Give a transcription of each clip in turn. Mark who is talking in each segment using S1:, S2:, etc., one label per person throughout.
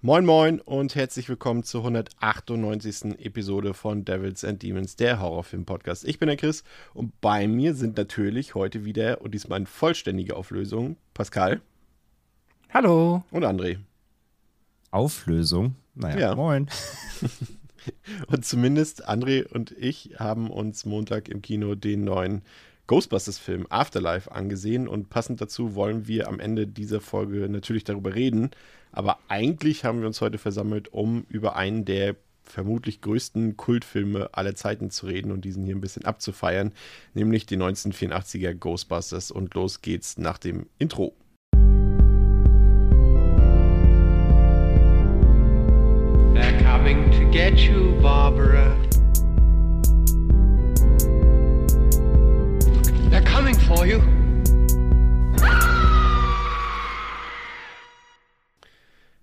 S1: Moin Moin und herzlich willkommen zur 198. Episode von Devils and Demons, der Horrorfilm-Podcast. Ich bin der Chris und bei mir sind natürlich heute wieder und diesmal in vollständiger Auflösung Pascal.
S2: Hallo.
S1: Und André.
S3: Auflösung? Naja,
S1: Ja.
S3: moin.
S1: Und zumindest André und ich haben uns Montag im Kino den neuen Ghostbusters-Film Afterlife angesehen und passend dazu wollen wir am Ende dieser Folge natürlich darüber reden. Aber eigentlich haben wir uns heute versammelt, um über einen der vermutlich größten Kultfilme aller Zeiten zu reden und diesen hier ein bisschen abzufeiern, nämlich die 1984er Ghostbusters. Und los geht's nach dem Intro.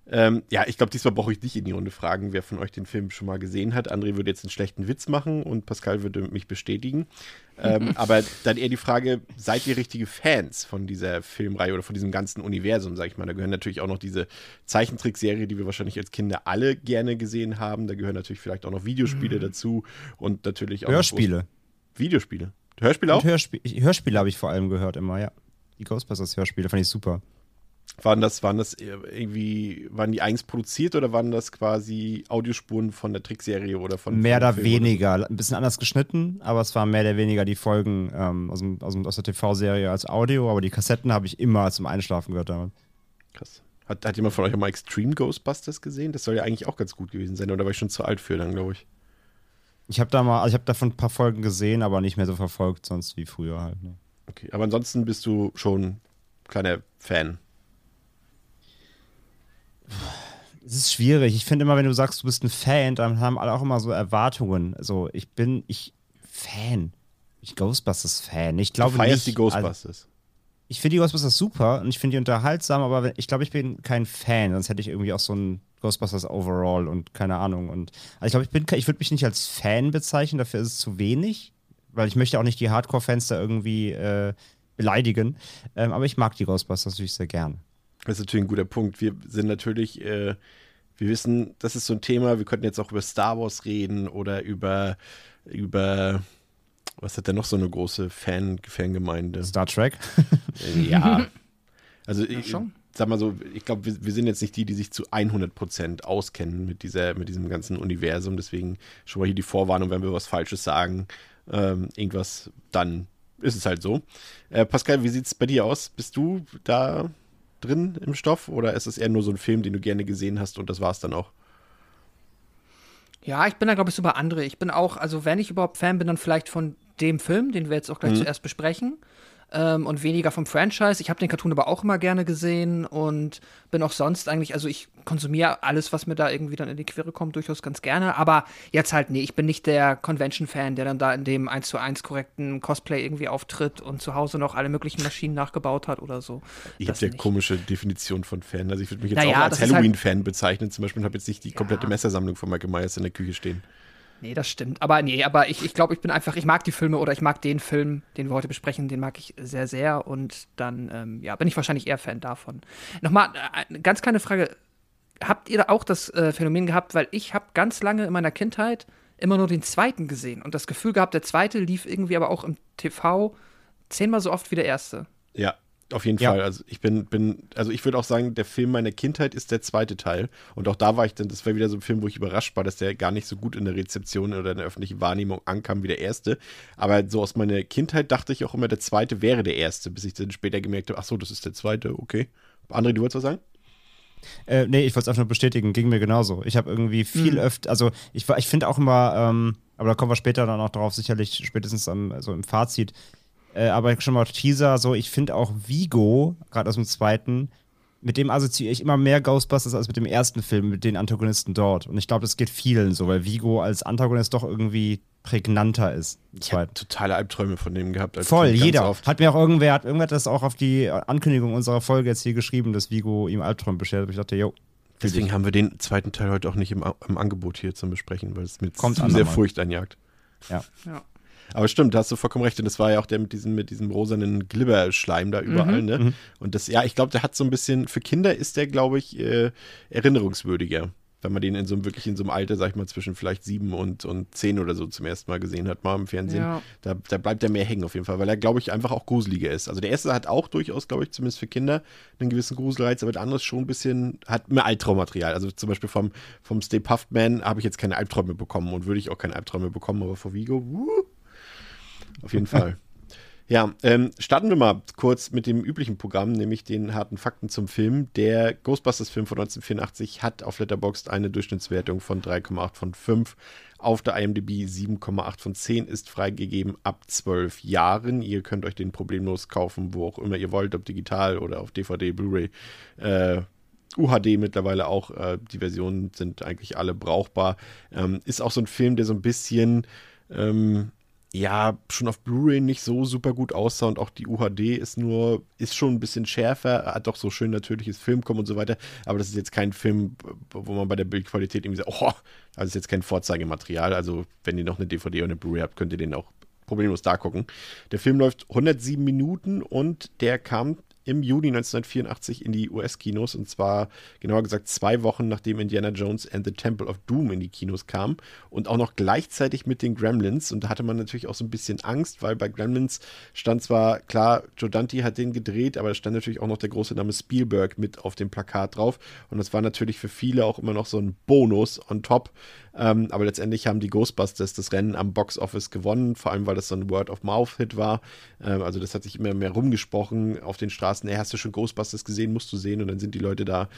S1: Ähm, ja, ich glaube, diesmal brauche ich nicht in die Runde fragen, wer von euch den Film schon mal gesehen hat. André würde jetzt einen schlechten Witz machen und Pascal würde mich bestätigen. Ähm, aber dann eher die Frage, seid ihr richtige Fans von dieser Filmreihe oder von diesem ganzen Universum, sag ich mal? Da gehören natürlich auch noch diese Zeichentrickserie, die wir wahrscheinlich als Kinder alle gerne gesehen haben. Da gehören natürlich vielleicht auch noch Videospiele dazu und natürlich auch
S3: Hörspiele.
S1: Videospiele. Hörspiele auch?
S3: Ich- Hörspiele habe ich vor allem gehört immer, ja. Die Ghostbusters-Hörspiele fand ich super.
S1: Waren das, waren das irgendwie, waren die eigens produziert oder waren das quasi Audiospuren von der Trickserie oder von
S3: mehr oder
S1: Film oder
S3: weniger. Ein bisschen anders geschnitten, aber es waren mehr oder weniger die Folgen ähm, aus, dem, aus, dem, aus der TV-Serie als Audio, aber die Kassetten habe ich immer zum Einschlafen gehört. Damit.
S1: Krass. Hat, hat jemand von euch auch mal Extreme Ghostbusters gesehen? Das soll ja eigentlich auch ganz gut gewesen sein, oder war ich schon zu alt für dann, glaube ich.
S3: Ich habe da mal, also ich habe davon ein paar Folgen gesehen, aber nicht mehr so verfolgt, sonst wie früher halt. Ne.
S1: Okay, aber ansonsten bist du schon kleiner Fan.
S3: Es ist schwierig. Ich finde immer, wenn du sagst, du bist ein Fan, dann haben alle auch immer so Erwartungen. Also ich bin, ich Fan. Ich Ghostbusters-Fan. Ich glaube
S1: du
S3: nicht.
S1: die Ghostbusters.
S3: Also, ich finde die Ghostbusters super und ich finde die unterhaltsam, aber wenn- ich glaube, ich bin kein Fan, sonst hätte ich irgendwie auch so ein Ghostbusters Overall und keine Ahnung. Und also ich glaube, ich bin, ich würde mich nicht als Fan bezeichnen, dafür ist es zu wenig, weil ich möchte auch nicht die Hardcore-Fans da irgendwie äh, beleidigen. Ähm, aber ich mag die Ghostbusters natürlich sehr gern.
S1: Das ist natürlich ein guter Punkt. Wir sind natürlich, äh, wir wissen, das ist so ein Thema, wir könnten jetzt auch über Star Wars reden oder über, über, was hat denn noch so eine große Fan, Fangemeinde?
S3: Star Trek.
S1: Äh, Ja. Also ich
S2: schon.
S1: sag mal so, ich glaube, wir, wir sind jetzt nicht die, die sich zu 100% auskennen mit, dieser, mit diesem ganzen Universum. Deswegen schon mal hier die Vorwarnung, wenn wir was Falsches sagen, ähm, irgendwas, dann ist es halt so. Äh, Pascal, wie sieht es bei dir aus? Bist du da drin im Stoff oder ist es eher nur so ein Film, den du gerne gesehen hast und das war es dann auch?
S2: Ja, ich bin da, glaube ich, so bei andere. Ich bin auch, also wenn ich überhaupt Fan bin, dann vielleicht von dem Film, den wir jetzt auch gleich
S1: Mhm.
S2: zuerst besprechen. Ähm, und weniger vom Franchise. Ich habe den Cartoon aber auch immer gerne gesehen und bin auch sonst eigentlich, also ich konsumiere alles, was mir da irgendwie dann in die Quere kommt, durchaus ganz gerne. Aber jetzt halt, nee, ich bin nicht der Convention-Fan, der dann da in dem 1 zu 1 korrekten Cosplay irgendwie auftritt und zu Hause noch alle möglichen Maschinen nachgebaut hat oder so.
S1: Ich habe ja
S2: nicht.
S1: komische Definition von Fan. Also ich würde mich jetzt
S2: Naja,
S1: auch als
S2: halt-
S1: Halloween-Fan bezeichnen zum Beispiel und habe jetzt nicht die komplette Messersammlung von Michael Myers in der Küche stehen.
S2: Nee, das stimmt. Aber nee, aber ich, ich glaube, ich bin einfach, ich mag die Filme oder ich mag den Film, den wir heute besprechen, den mag ich sehr, sehr. Und dann, ähm, ja, bin ich wahrscheinlich eher Fan davon. Nochmal, äh, eine ganz kleine Frage. Habt ihr da auch das äh, Phänomen gehabt, weil ich habe ganz lange in meiner Kindheit immer nur den zweiten gesehen und das Gefühl gehabt, der zweite lief irgendwie aber auch im TV zehnmal so oft wie der erste.
S1: Ja, auf jeden
S3: Ja.
S1: Fall. Also ich bin, bin, also ich würde auch sagen, der Film meiner Kindheit ist der zweite Teil. Und auch da war ich dann, das war wieder so ein Film, wo ich überrascht war, dass der gar nicht so gut in der Rezeption oder in der öffentlichen Wahrnehmung ankam wie der erste. Aber so aus meiner Kindheit dachte ich auch immer, der zweite wäre der erste, bis ich dann später gemerkt habe, ach so, das ist der zweite, okay. André, du wolltest was sagen?
S3: Äh, nee, ich wollte es einfach nur bestätigen, ging mir genauso. Ich habe irgendwie viel
S1: Mhm.
S3: öfter, also ich, war- ich finde auch immer, ähm, aber da kommen wir später dann auch drauf, sicherlich spätestens am, also im Fazit, äh, aber schon mal Teaser, so, ich finde auch Vigo, gerade aus dem zweiten, mit dem assoziiere ich immer mehr Ghostbusters als mit dem ersten Film, mit den Antagonisten dort. Und ich glaube, das geht vielen so, weil Vigo als Antagonist doch irgendwie prägnanter ist.
S1: Ich habe totale Albträume von dem gehabt.
S3: Voll, jeder. Oft. Hat mir auch irgendwer, hat irgendwer das auch auf die Ankündigung unserer Folge jetzt hier geschrieben, dass Vigo ihm Albträume beschert. Ich dachte, jo.
S1: Deswegen haben wir den zweiten Teil heute auch nicht im, im Angebot hier zum Besprechen, weil es mir Kommt zu sehr Furcht einjagt.
S3: Ja. ja.
S1: Aber stimmt, da hast du vollkommen recht. Und das war ja auch der mit diesem, mit diesem rosanen Glibberschleim da überall, mhm. ne? Mhm. Und das, ja, ich glaube, der hat so ein bisschen, für Kinder ist der, glaube ich, äh, erinnerungswürdiger. Wenn man den in so einem, wirklich in so einem Alter, sag ich mal, zwischen vielleicht sieben und, und zehn oder so zum ersten Mal gesehen hat, mal im Fernsehen, ja. da, da bleibt er mehr hängen auf jeden Fall, weil er, glaube ich, einfach auch gruseliger ist. Also der erste hat auch durchaus, glaube ich, zumindest für Kinder einen gewissen Gruselreiz, aber der andere ist schon ein bisschen, hat mehr Albtraummaterial. Also zum Beispiel vom, vom Stay Puffed Man habe ich jetzt keine Albträume bekommen und würde ich auch keine Albträume bekommen, aber vor Vigo, wuh, auf jeden Fall. Ja, ähm, starten wir mal kurz mit dem üblichen Programm, nämlich den harten Fakten zum Film. Der Ghostbusters-Film von 1984 hat auf Letterboxd eine Durchschnittswertung von 3,8 von 5. Auf der IMDb 7,8 von 10 ist freigegeben ab 12 Jahren. Ihr könnt euch den problemlos kaufen, wo auch immer ihr wollt, ob digital oder auf DVD, Blu-ray. Äh, UHD mittlerweile auch. Äh, die Versionen sind eigentlich alle brauchbar. Ähm, ist auch so ein Film, der so ein bisschen ähm, ja, schon auf Blu-ray nicht so super gut aussah und auch die UHD ist nur, ist schon ein bisschen schärfer, hat doch so schön natürliches Filmkommen und so weiter, aber das ist jetzt kein Film, wo man bei der Bildqualität irgendwie sagt, oh, das ist jetzt kein Vorzeigematerial, also wenn ihr noch eine DVD oder eine Blu-ray habt, könnt ihr den auch problemlos da gucken. Der Film läuft 107 Minuten und der kam im Juni 1984 in die US-Kinos und zwar genauer gesagt zwei Wochen nachdem Indiana Jones and the Temple of Doom in die Kinos kam. Und auch noch gleichzeitig mit den Gremlins. Und da hatte man natürlich auch so ein bisschen Angst, weil bei Gremlins stand zwar klar, Joe Dante hat den gedreht, aber da stand natürlich auch noch der große Name Spielberg mit auf dem Plakat drauf. Und das war natürlich für viele auch immer noch so ein Bonus on top, ähm, aber letztendlich haben die Ghostbusters das Rennen am Box Office gewonnen, vor allem weil das so ein Word-of-Mouth-Hit war. Ähm, also das hat sich immer mehr rumgesprochen auf den Straßen. Hey, hast du schon Ghostbusters gesehen? Musst du sehen. Und dann sind die Leute da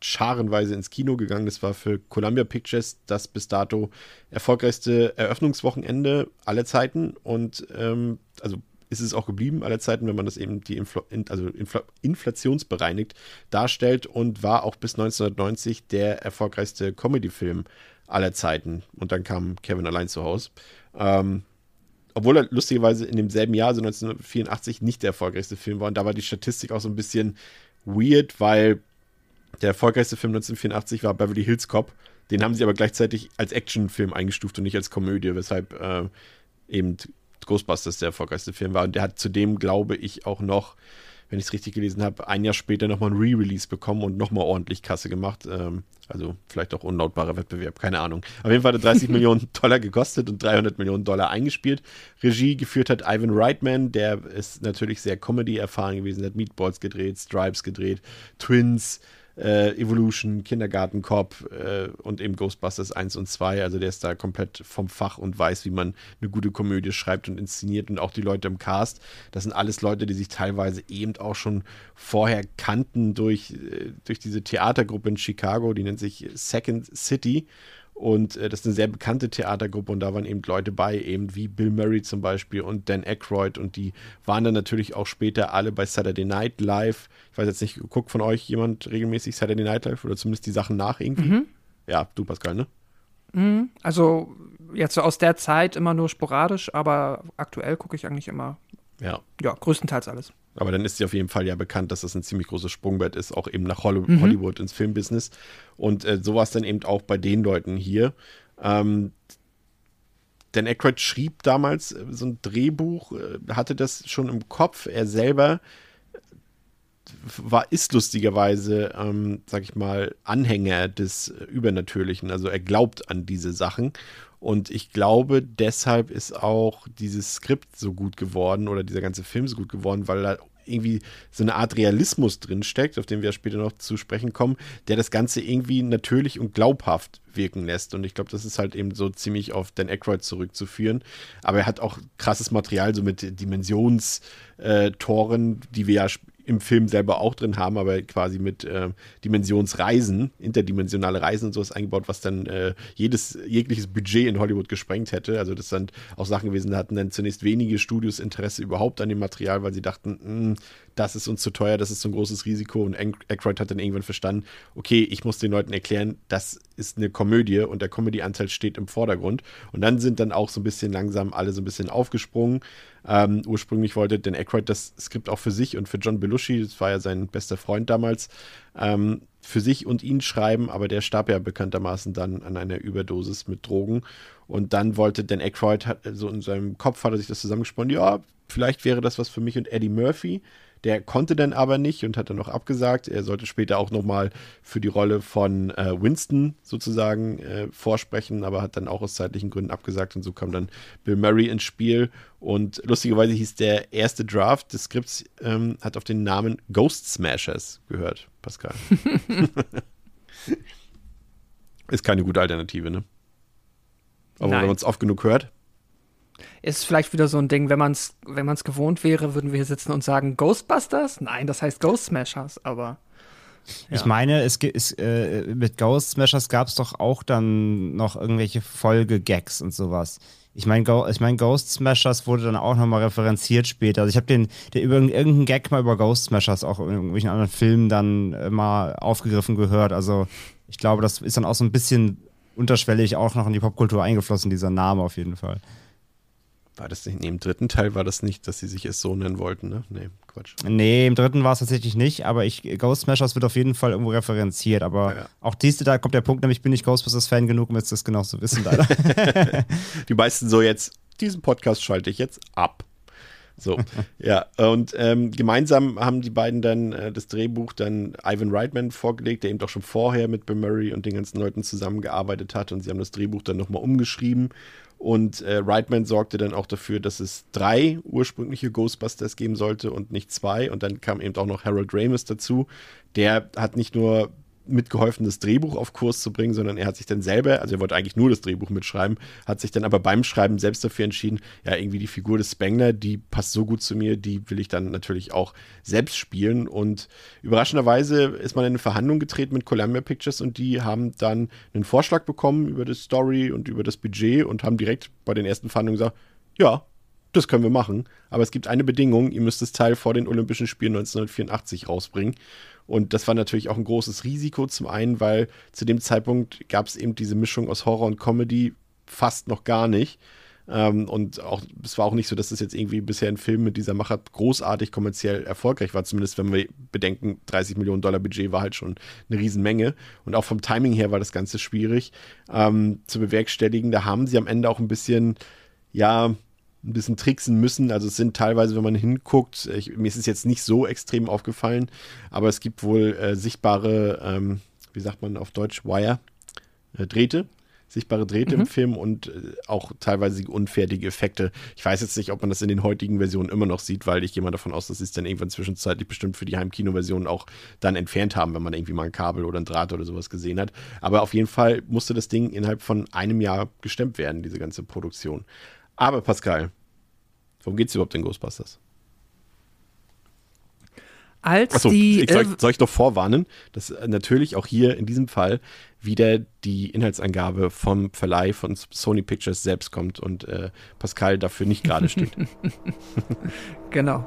S1: scharenweise ins Kino gegangen. Das war für Columbia Pictures das bis dato erfolgreichste Eröffnungswochenende aller Zeiten. Und ähm, also ist es auch geblieben aller Zeiten, wenn man das eben die Infl also Infl inflationsbereinigt darstellt und war auch bis 1990 der erfolgreichste Comedy-Film aller Zeiten. Und dann kam Kevin allein zu Hause. Ähm, obwohl er lustigerweise in demselben Jahr, also 1984, nicht der erfolgreichste Film war. Und da war die Statistik auch so ein bisschen weird, weil der erfolgreichste Film 1984 war Beverly Hills Cop. Den haben sie aber gleichzeitig als Actionfilm eingestuft und nicht als Komödie, weshalb äh, eben Ghostbusters der erfolgreichste Film war. Und der hat zudem, glaube ich, auch noch wenn ich es richtig gelesen habe, ein Jahr später nochmal ein Re-Release bekommen und nochmal ordentlich Kasse gemacht. Ähm, also vielleicht auch unlautbarer Wettbewerb, keine Ahnung. Auf jeden Fall hat er 30 Millionen Dollar gekostet und 300 Millionen Dollar eingespielt. Regie geführt hat Ivan Reitman, der ist natürlich sehr Comedy-erfahren gewesen, hat Meatballs gedreht, Stripes gedreht, Twins, äh, Evolution, Kindergarten Cop äh, und eben Ghostbusters 1 und 2. Also der ist da komplett vom Fach und weiß, wie man eine gute Komödie schreibt und inszeniert und auch die Leute im Cast. Das sind alles Leute, die sich teilweise eben auch schon vorher kannten durch, äh, durch diese Theatergruppe in Chicago, die nennt sich Second City. Und äh, das ist eine sehr bekannte Theatergruppe und da waren eben Leute bei, eben wie Bill Murray zum Beispiel und Dan Aykroyd und die waren dann natürlich auch später alle bei Saturday Night Live. Ich weiß jetzt nicht, guckt von euch jemand regelmäßig Saturday Night Live oder zumindest die Sachen nach irgendwie? Mhm. Ja, du Pascal, ne?
S2: Mhm. Also jetzt so aus der Zeit immer nur sporadisch, aber aktuell gucke ich eigentlich immer.
S1: Ja.
S2: Ja, größtenteils alles.
S1: Aber dann ist sie auf jeden Fall ja bekannt, dass das ein ziemlich großes Sprungbrett ist, auch eben nach Hollywood, mhm. Hollywood ins Filmbusiness. Und äh, so war es dann eben auch bei den Leuten hier. Ähm, Dan Aykroyd schrieb damals äh, so ein Drehbuch, äh, hatte das schon im Kopf. Er selber war, ist lustigerweise, ähm, sag ich mal, Anhänger des Übernatürlichen. Also er glaubt an diese Sachen. Und ich glaube, deshalb ist auch dieses Skript so gut geworden oder dieser ganze Film so gut geworden, weil da irgendwie so eine Art Realismus drin steckt, auf den wir später noch zu sprechen kommen, der das Ganze irgendwie natürlich und glaubhaft wirken lässt. Und ich glaube, das ist halt eben so ziemlich auf Dan Aykroyd zurückzuführen. Aber er hat auch krasses Material, so mit Dimensionstoren, die wir ja im Film selber auch drin haben, aber quasi mit äh, Dimensionsreisen, interdimensionale Reisen und sowas eingebaut, was dann äh, jedes, jegliches Budget in Hollywood gesprengt hätte. Also das sind auch Sachen gewesen, da hatten dann zunächst wenige Studios Interesse überhaupt an dem Material, weil sie dachten, hm, das ist uns zu teuer, das ist so ein großes Risiko und Aykroyd hat dann irgendwann verstanden, okay, ich muss den Leuten erklären, das ist eine Komödie und der Comedy-Anteil steht im Vordergrund. Und dann sind dann auch so ein bisschen langsam alle so ein bisschen aufgesprungen. Ähm, ursprünglich wollte Dan Aykroyd das Skript auch für sich und für John Belushi, das war ja sein bester Freund damals, ähm, für sich und ihn schreiben, aber der starb ja bekanntermaßen dann an einer Überdosis mit Drogen. Und dann wollte Dan Aykroyd, so in seinem Kopf hat er sich das zusammengesponnen, ja, vielleicht wäre das was für mich und Eddie Murphy. Der konnte dann aber nicht und hat dann noch abgesagt. Er sollte später auch nochmal für die Rolle von äh, Winston sozusagen äh, vorsprechen, aber hat dann auch aus zeitlichen Gründen abgesagt und so kam dann Bill Murray ins Spiel. Und lustigerweise hieß der erste Draft des Skripts, ähm, hat auf den Namen Ghost Smashers gehört, Pascal. Ist keine gute Alternative, ne? Aber
S2: Nein.
S1: wenn man es oft genug hört.
S2: Ist vielleicht wieder so ein Ding, wenn man es wenn man's gewohnt wäre, würden wir hier sitzen und sagen Ghostbusters? Nein, das heißt Ghost Smashers, aber.
S3: Ich meine, es, gi- es äh, mit Ghost Smashers gab es doch auch dann noch irgendwelche Folge-Gags und sowas. Ich meine, Go ich mein, Ghost Smashers wurde dann auch nochmal referenziert später. Also ich habe den, der über irgendeinen Gag mal über Ghost Smashers auch in irgendwelchen anderen Filmen dann äh, mal aufgegriffen gehört. Also ich glaube, das ist dann auch so ein bisschen unterschwellig auch noch in die Popkultur eingeflossen, dieser Name auf jeden Fall.
S1: War das nicht, nee, im dritten Teil war das nicht, dass sie sich es so nennen wollten, ne? Nee, Quatsch.
S3: Nee, im dritten war es tatsächlich nicht, aber ich, Ghost Smashers wird auf jeden Fall irgendwo referenziert. Aber
S1: Ja, ja.
S3: auch diese, da kommt der Punkt, nämlich bin ich Ghostbusters-Fan genug, um jetzt das genau zu wissen, leider.
S1: Die meisten so jetzt, diesen Podcast schalte ich jetzt ab. So, ja, und ähm, gemeinsam haben die beiden dann äh, das Drehbuch dann Ivan Reitman vorgelegt, der eben doch schon vorher mit Bill Murray und den ganzen Leuten zusammengearbeitet hat und sie haben das Drehbuch dann nochmal umgeschrieben und äh, Reitman sorgte dann auch dafür, dass es drei ursprüngliche Ghostbusters geben sollte und nicht zwei. Und dann kam eben auch noch Harold Ramis dazu, der hat nicht nur mitgeholfen, das Drehbuch auf Kurs zu bringen, sondern er hat sich dann selber, also er wollte eigentlich nur das Drehbuch mitschreiben, hat sich dann aber beim Schreiben selbst dafür entschieden, ja, irgendwie die Figur des Spengler, die passt so gut zu mir, die will ich dann natürlich auch selbst spielen. Und überraschenderweise ist man in eine Verhandlung getreten mit Columbia Pictures und die haben dann einen Vorschlag bekommen über das Story und über das Budget und haben direkt bei den ersten Verhandlungen gesagt, ja, das können wir machen, aber es gibt eine Bedingung, ihr müsst das Teil vor den Olympischen Spielen 1984 rausbringen. Und das war natürlich auch ein großes Risiko. Zum einen, weil zu dem Zeitpunkt gab es eben diese Mischung aus Horror und Comedy fast noch gar nicht. Ähm, und auch, es war auch nicht so, dass es jetzt irgendwie bisher ein Film mit dieser Machart großartig kommerziell erfolgreich war. Zumindest wenn wir bedenken, 30 Millionen Dollar Budget war halt schon eine Riesenmenge. Und auch vom Timing her war das Ganze schwierig ähm, zu bewerkstelligen. Da haben sie am Ende auch ein bisschen, ja, ein bisschen tricksen müssen. Also es sind teilweise, wenn man hinguckt, ich, mir ist es jetzt nicht so extrem aufgefallen, aber es gibt wohl äh, sichtbare, ähm, wie sagt man auf Deutsch, Wire, äh, Drähte, sichtbare Drähte im Film und äh, auch teilweise unfertige Effekte. Ich weiß jetzt nicht, ob man das in den heutigen Versionen immer noch sieht, weil ich gehe mal davon aus, dass sie es dann irgendwann zwischenzeitlich bestimmt für die Heimkino-Version auch dann entfernt haben, wenn man irgendwie mal ein Kabel oder ein Draht oder sowas gesehen hat. Aber auf jeden Fall musste das Ding innerhalb von einem Jahr gestemmt werden, diese ganze Produktion. Aber Pascal, worum geht es überhaupt in Ghostbusters?
S2: Als
S1: Achso,
S2: die.
S1: ich soll, soll ich doch vorwarnen, dass äh, natürlich auch hier in diesem Fall wieder die Inhaltsangabe vom Verleih von Sony Pictures selbst kommt und äh, Pascal dafür nicht gerade steht.
S2: Genau.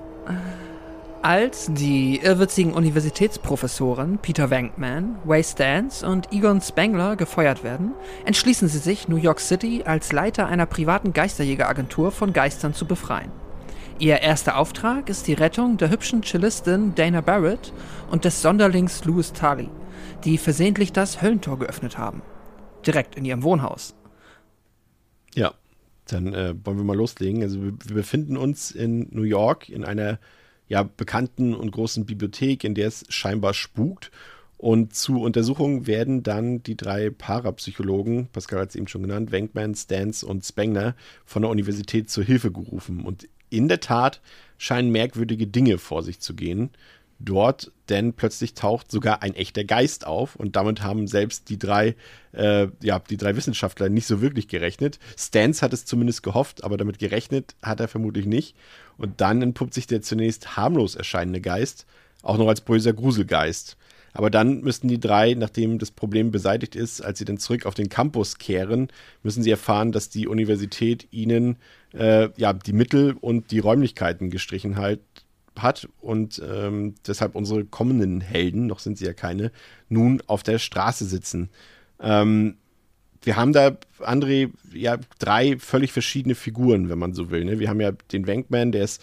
S2: Als die irrwitzigen Universitätsprofessoren Peter Venkman, Way Stans und Egon Spengler gefeuert werden, entschließen sie sich, New York City als Leiter einer privaten Geisterjägeragentur von Geistern zu befreien. Ihr erster Auftrag ist die Rettung der hübschen Cellistin Dana Barrett und des Sonderlings Louis Tully, die versehentlich das Höllentor geöffnet haben. Direkt in ihrem Wohnhaus.
S1: Ja, dann äh, wollen wir mal loslegen. Also wir, wir befinden uns in New York in einer ja bekannten und großen Bibliothek, in der es scheinbar spukt. Und zu Untersuchungen werden dann die drei Parapsychologen, Pascal hat es eben schon genannt, Wenkman, Stans und Spengler, von der Universität zur Hilfe gerufen. Und in der Tat scheinen merkwürdige Dinge vor sich zu gehen dort, denn plötzlich taucht sogar ein echter Geist auf und damit haben selbst die drei, äh, ja, die drei Wissenschaftler nicht so wirklich gerechnet. Stans hat es zumindest gehofft, aber damit gerechnet hat er vermutlich nicht. Und dann entpuppt sich der zunächst harmlos erscheinende Geist auch noch als böser Gruselgeist. Aber dann müssten die drei, nachdem das Problem beseitigt ist, als sie dann zurück auf den Campus kehren, müssen sie erfahren, dass die Universität ihnen äh, ja die Mittel und die Räumlichkeiten gestrichen halt hat und ähm, deshalb unsere kommenden Helden, noch sind sie ja keine, nun auf der Straße sitzen. Ähm, wir haben da, André, ja, drei völlig verschiedene Figuren, wenn man so will. Ne? Wir haben ja den Wankman, der ist,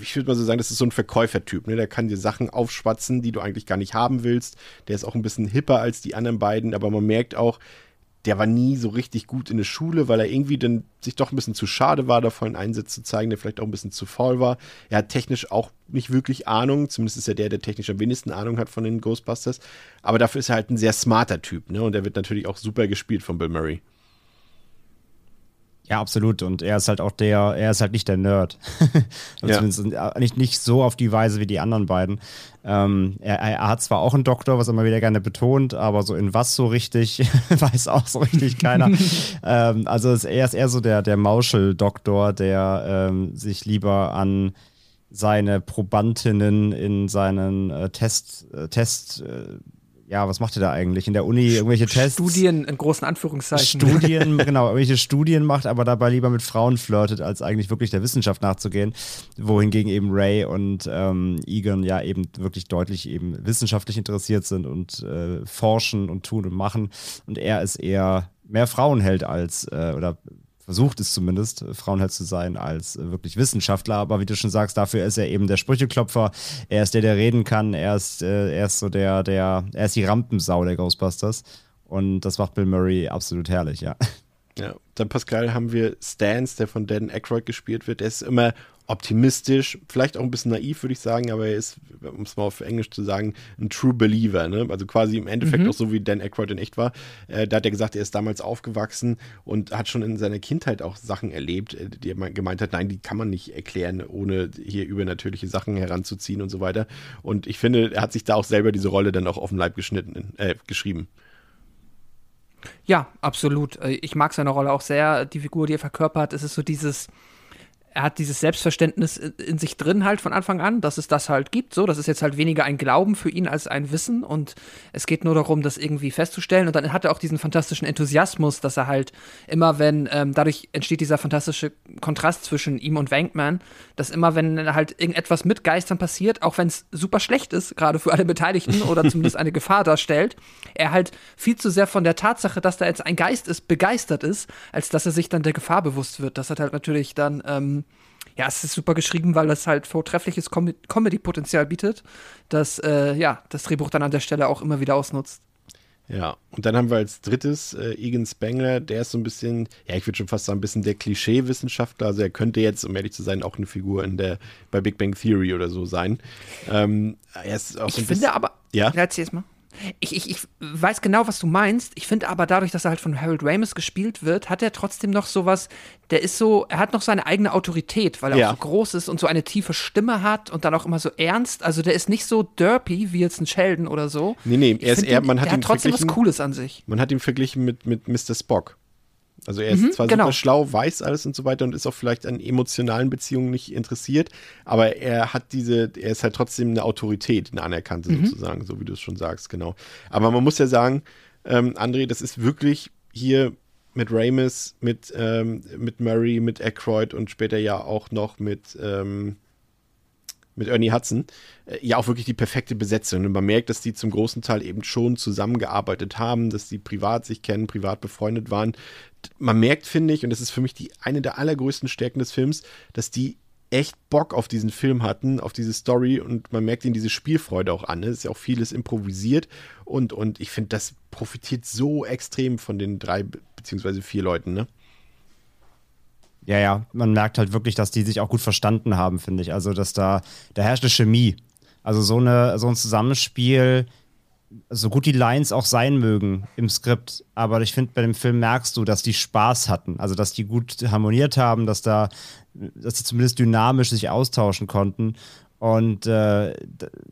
S1: ich würde mal so sagen, das ist so ein Verkäufertyp. Ne? Der kann dir Sachen aufschwatzen, die du eigentlich gar nicht haben willst. Der ist auch ein bisschen hipper als die anderen beiden, aber man merkt auch, der war nie so richtig gut in der Schule, weil er irgendwie dann sich doch ein bisschen zu schade war, da vollen Einsatz zu zeigen, der vielleicht auch ein bisschen zu faul war. Er hat technisch auch nicht wirklich Ahnung, zumindest ist er der, der technisch am wenigsten Ahnung hat von den Ghostbusters. Aber dafür ist er halt ein sehr smarter Typ, ne? Und er wird natürlich auch super gespielt von Bill Murray.
S3: Ja, absolut. Und er ist halt auch der, er ist halt nicht der Nerd. ja. Zumindest äh, nicht, nicht so auf die Weise wie die anderen beiden. Ähm, er, er, hat zwar auch einen Doktor, was er immer wieder gerne betont, aber so in was so richtig, weiß auch so richtig keiner. ähm, also ist, er ist eher so der, der Mauschel-Doktor, der ähm, sich lieber an seine Probandinnen in seinen äh, Test, äh, Test äh, ja, was macht ihr da eigentlich? In der Uni irgendwelche Tests?
S2: Studien in großen Anführungszeichen.
S3: Studien, genau, irgendwelche Studien macht, aber dabei lieber mit Frauen flirtet, als eigentlich wirklich der Wissenschaft nachzugehen. Wohingegen eben Ray und ähm, Egan ja eben wirklich deutlich eben wissenschaftlich interessiert sind und äh, forschen und tun und machen. Und er ist eher mehr Frauenheld als, äh, oder versucht es zumindest, äh, Frauenheld zu sein als äh, wirklich Wissenschaftler. Aber wie du schon sagst, dafür ist er eben der Sprücheklopfer. Er ist der, der reden kann. Er ist, äh, er ist so der, der, er ist die Rampensau der Ghostbusters. Und das macht Bill Murray absolut herrlich, ja.
S1: Ja, dann Pascal haben wir Stans, der von Dan Aykroyd gespielt wird. Er ist immer optimistisch, vielleicht auch ein bisschen naiv, würde ich sagen, aber er ist, um es mal auf Englisch zu sagen, ein True Believer. Ne? Also quasi im Endeffekt mhm. auch so, wie Dan Aykroyd in echt war. Äh, da hat er gesagt, er ist damals aufgewachsen und hat schon in seiner Kindheit auch Sachen erlebt, äh, die er gemeint hat, nein, die kann man nicht erklären, ohne hier übernatürliche Sachen heranzuziehen und so weiter. Und ich finde, er hat sich da auch selber diese Rolle dann auch auf den Leib geschnitten, äh, geschrieben.
S2: Ja, absolut. Äh, ich mag seine Rolle auch sehr. Die Figur, die er verkörpert, es ist so dieses er hat dieses Selbstverständnis in sich drin halt von Anfang an, dass es das halt gibt. So, das ist jetzt halt weniger ein Glauben für ihn als ein Wissen und es geht nur darum, das irgendwie festzustellen. Und dann hat er auch diesen fantastischen Enthusiasmus, dass er halt immer, wenn ähm, dadurch entsteht dieser fantastische Kontrast zwischen ihm und Wankman, dass immer, wenn halt irgendetwas mit Geistern passiert, auch wenn es super schlecht ist, gerade für alle Beteiligten oder zumindest eine Gefahr darstellt, er halt viel zu sehr von der Tatsache, dass da jetzt ein Geist ist, begeistert ist, als dass er sich dann der Gefahr bewusst wird. Das hat halt natürlich dann ähm, ja, es ist super geschrieben, weil das halt vortreffliches Com Comedy-Potenzial bietet, das äh, ja, das Drehbuch dann an der Stelle auch immer wieder ausnutzt.
S1: Ja, und dann haben wir als drittes äh, Egan Spengler, der ist so ein bisschen, ja, ich würde schon fast sagen, ein bisschen der Klischee-Wissenschaftler. Also er könnte jetzt, um ehrlich zu sein, auch eine Figur in der bei Big Bang Theory oder so sein. Ähm, er ist auch
S2: ich
S1: so ein
S2: finde
S1: bisschen,
S2: aber,
S1: ja,
S2: erzähl's mal. Ich, ich, ich weiß genau, was du meinst. Ich finde aber dadurch, dass er halt von Harold Ramis gespielt wird, hat er trotzdem noch sowas, der ist so, er hat noch seine eigene Autorität, weil er ja. auch so groß ist und so eine tiefe Stimme hat und dann auch immer so ernst. Also der ist nicht so derpy wie jetzt ein Sheldon oder so.
S1: Nee, nee, er ist eher, man hat, ihn
S2: hat trotzdem was Cooles an sich.
S1: Man hat ihn verglichen mit, mit Mr. Spock. Also er ist mhm, zwar genau. super schlau, weiß alles und so weiter und ist auch vielleicht an emotionalen Beziehungen nicht interessiert, aber er hat diese, er ist halt trotzdem eine Autorität, eine anerkannte mhm. sozusagen, so wie du es schon sagst, genau. Aber man muss ja sagen, ähm, André, das ist wirklich hier mit Ramis, mit, ähm, mit Murray, mit Aykroyd und später ja auch noch mit, ähm, mit Ernie Hudson, äh, ja auch wirklich die perfekte Besetzung. Und man merkt, dass die zum großen Teil eben schon zusammengearbeitet haben, dass die privat sich kennen, privat befreundet waren. Man merkt, finde ich, und das ist für mich die eine der allergrößten Stärken des Films, dass die echt Bock auf diesen Film hatten, auf diese Story und man merkt ihnen diese Spielfreude auch an. Es ist ja auch vieles improvisiert und, und ich finde, das profitiert so extrem von den drei beziehungsweise vier Leuten, ne?
S3: Ja, ja, man merkt halt wirklich, dass die sich auch gut verstanden haben, finde ich. Also, dass da, da herrscht eine Chemie. Also so, eine, so ein Zusammenspiel, so gut die Lines auch sein mögen im Skript, aber ich finde, bei dem Film merkst du, dass die Spaß hatten. Also, dass die gut harmoniert haben, dass da, dass sie zumindest dynamisch sich austauschen konnten. Und äh,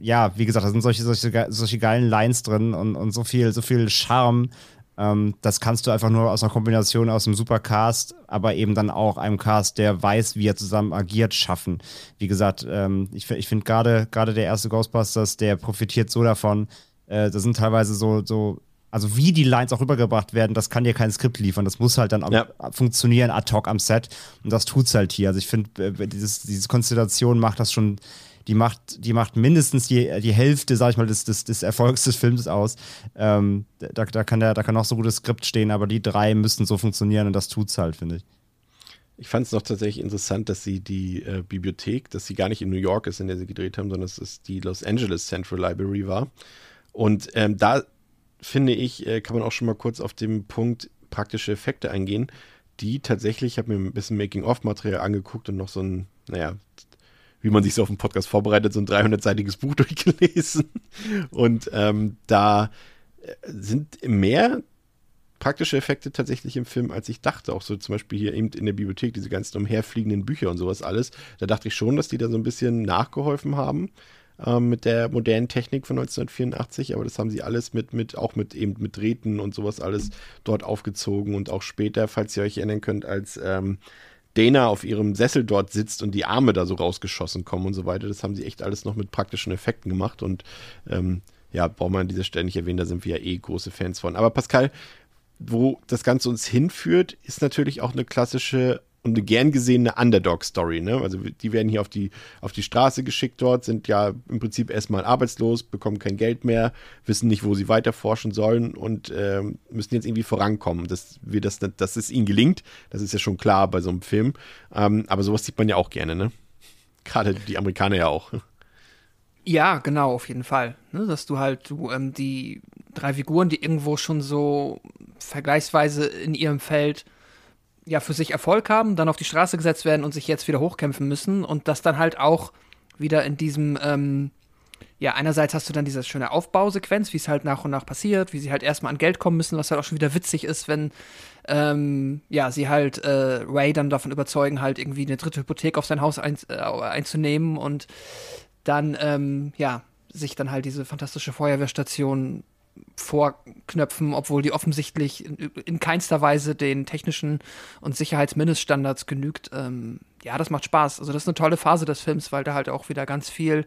S3: ja, wie gesagt, da sind solche, solche, solche geilen Lines drin und, und so viel, so viel Charme, ähm, das kannst du einfach nur aus einer Kombination aus einem Supercast, aber eben dann auch einem Cast, der weiß, wie er zusammen agiert, schaffen. Wie gesagt, ähm, ich, ich finde gerade gerade der erste Ghostbusters, der profitiert so davon. Äh, da sind teilweise so, so also wie die Lines auch rübergebracht werden, das kann dir kein Skript liefern. Das muss halt dann ja. funktionieren ad hoc am Set. Und das tut's halt hier. Also ich finde, äh, dieses, diese Konstellation macht das schon die macht, die macht mindestens die, die Hälfte, sag ich mal, des, des, des Erfolgs des Films aus. Ähm, da, da, kann der, da kann auch so gutes Skript stehen, aber die drei müssten so funktionieren und das tut's halt, finde ich.
S1: Ich fand es noch tatsächlich interessant, dass sie die äh, Bibliothek, dass sie gar nicht in New York ist, in der sie gedreht haben, sondern dass es die Los Angeles Central Library war. Und ähm, da finde ich, äh, kann man auch schon mal kurz auf den Punkt praktische Effekte eingehen, die tatsächlich, ich habe mir ein bisschen Making-of-Material angeguckt und noch so ein, naja, wie man sich so auf den Podcast vorbereitet, so ein 300-seitiges Buch durchgelesen. Und ähm, da äh, sind mehr praktische Effekte tatsächlich im Film, als ich dachte. Auch so zum Beispiel hier eben in der Bibliothek, diese ganzen umherfliegenden Bücher und sowas alles. Da dachte ich schon, dass die da so ein bisschen nachgeholfen haben ähm, mit der modernen Technik von 1984, aber das haben sie alles mit, mit, auch mit eben mit Drähten und sowas alles dort aufgezogen und auch später, falls ihr euch erinnern könnt, als ähm, Dana auf ihrem Sessel dort sitzt und die Arme da so rausgeschossen kommen und so weiter. Das haben sie echt alles noch mit praktischen Effekten gemacht und ähm, ja, braucht man an dieser Stelle nicht erwähnen, da sind wir ja eh große Fans von. Aber Pascal, wo das Ganze uns hinführt, ist natürlich auch eine klassische und eine gern gesehene Underdog-Story. Ne? Also die werden hier auf die, auf die Straße geschickt dort, sind ja im Prinzip erstmal arbeitslos, bekommen kein Geld mehr, wissen nicht, wo sie weiter forschen sollen und ähm, müssen jetzt irgendwie vorankommen. Dass, wir das, dass es ihnen gelingt, das ist ja schon klar bei so einem Film. Ähm, aber sowas sieht man ja auch gerne, ne? Gerade die Amerikaner ja auch.
S2: Ja, genau, auf jeden Fall. Ne, dass du halt, du, ähm, die drei Figuren, die irgendwo schon so vergleichsweise in ihrem Feld ja für sich Erfolg haben, dann auf die Straße gesetzt werden und sich jetzt wieder hochkämpfen müssen und das dann halt auch wieder in diesem ähm, ja, einerseits hast du dann diese schöne Aufbausequenz, wie es halt nach und nach passiert, wie sie halt erstmal an Geld kommen müssen, was halt auch schon wieder witzig ist, wenn ähm, ja, sie halt äh, Ray dann davon überzeugen, halt irgendwie eine dritte Hypothek auf sein Haus ein, äh, einzunehmen und dann, ähm, ja, sich dann halt diese fantastische Feuerwehrstation vorknöpfen, obwohl die offensichtlich in, in, keinster Weise den technischen und Sicherheitsmindeststandards genügt. Ähm, ja, das macht Spaß. Also das ist eine tolle Phase des Films, weil da halt auch wieder ganz viel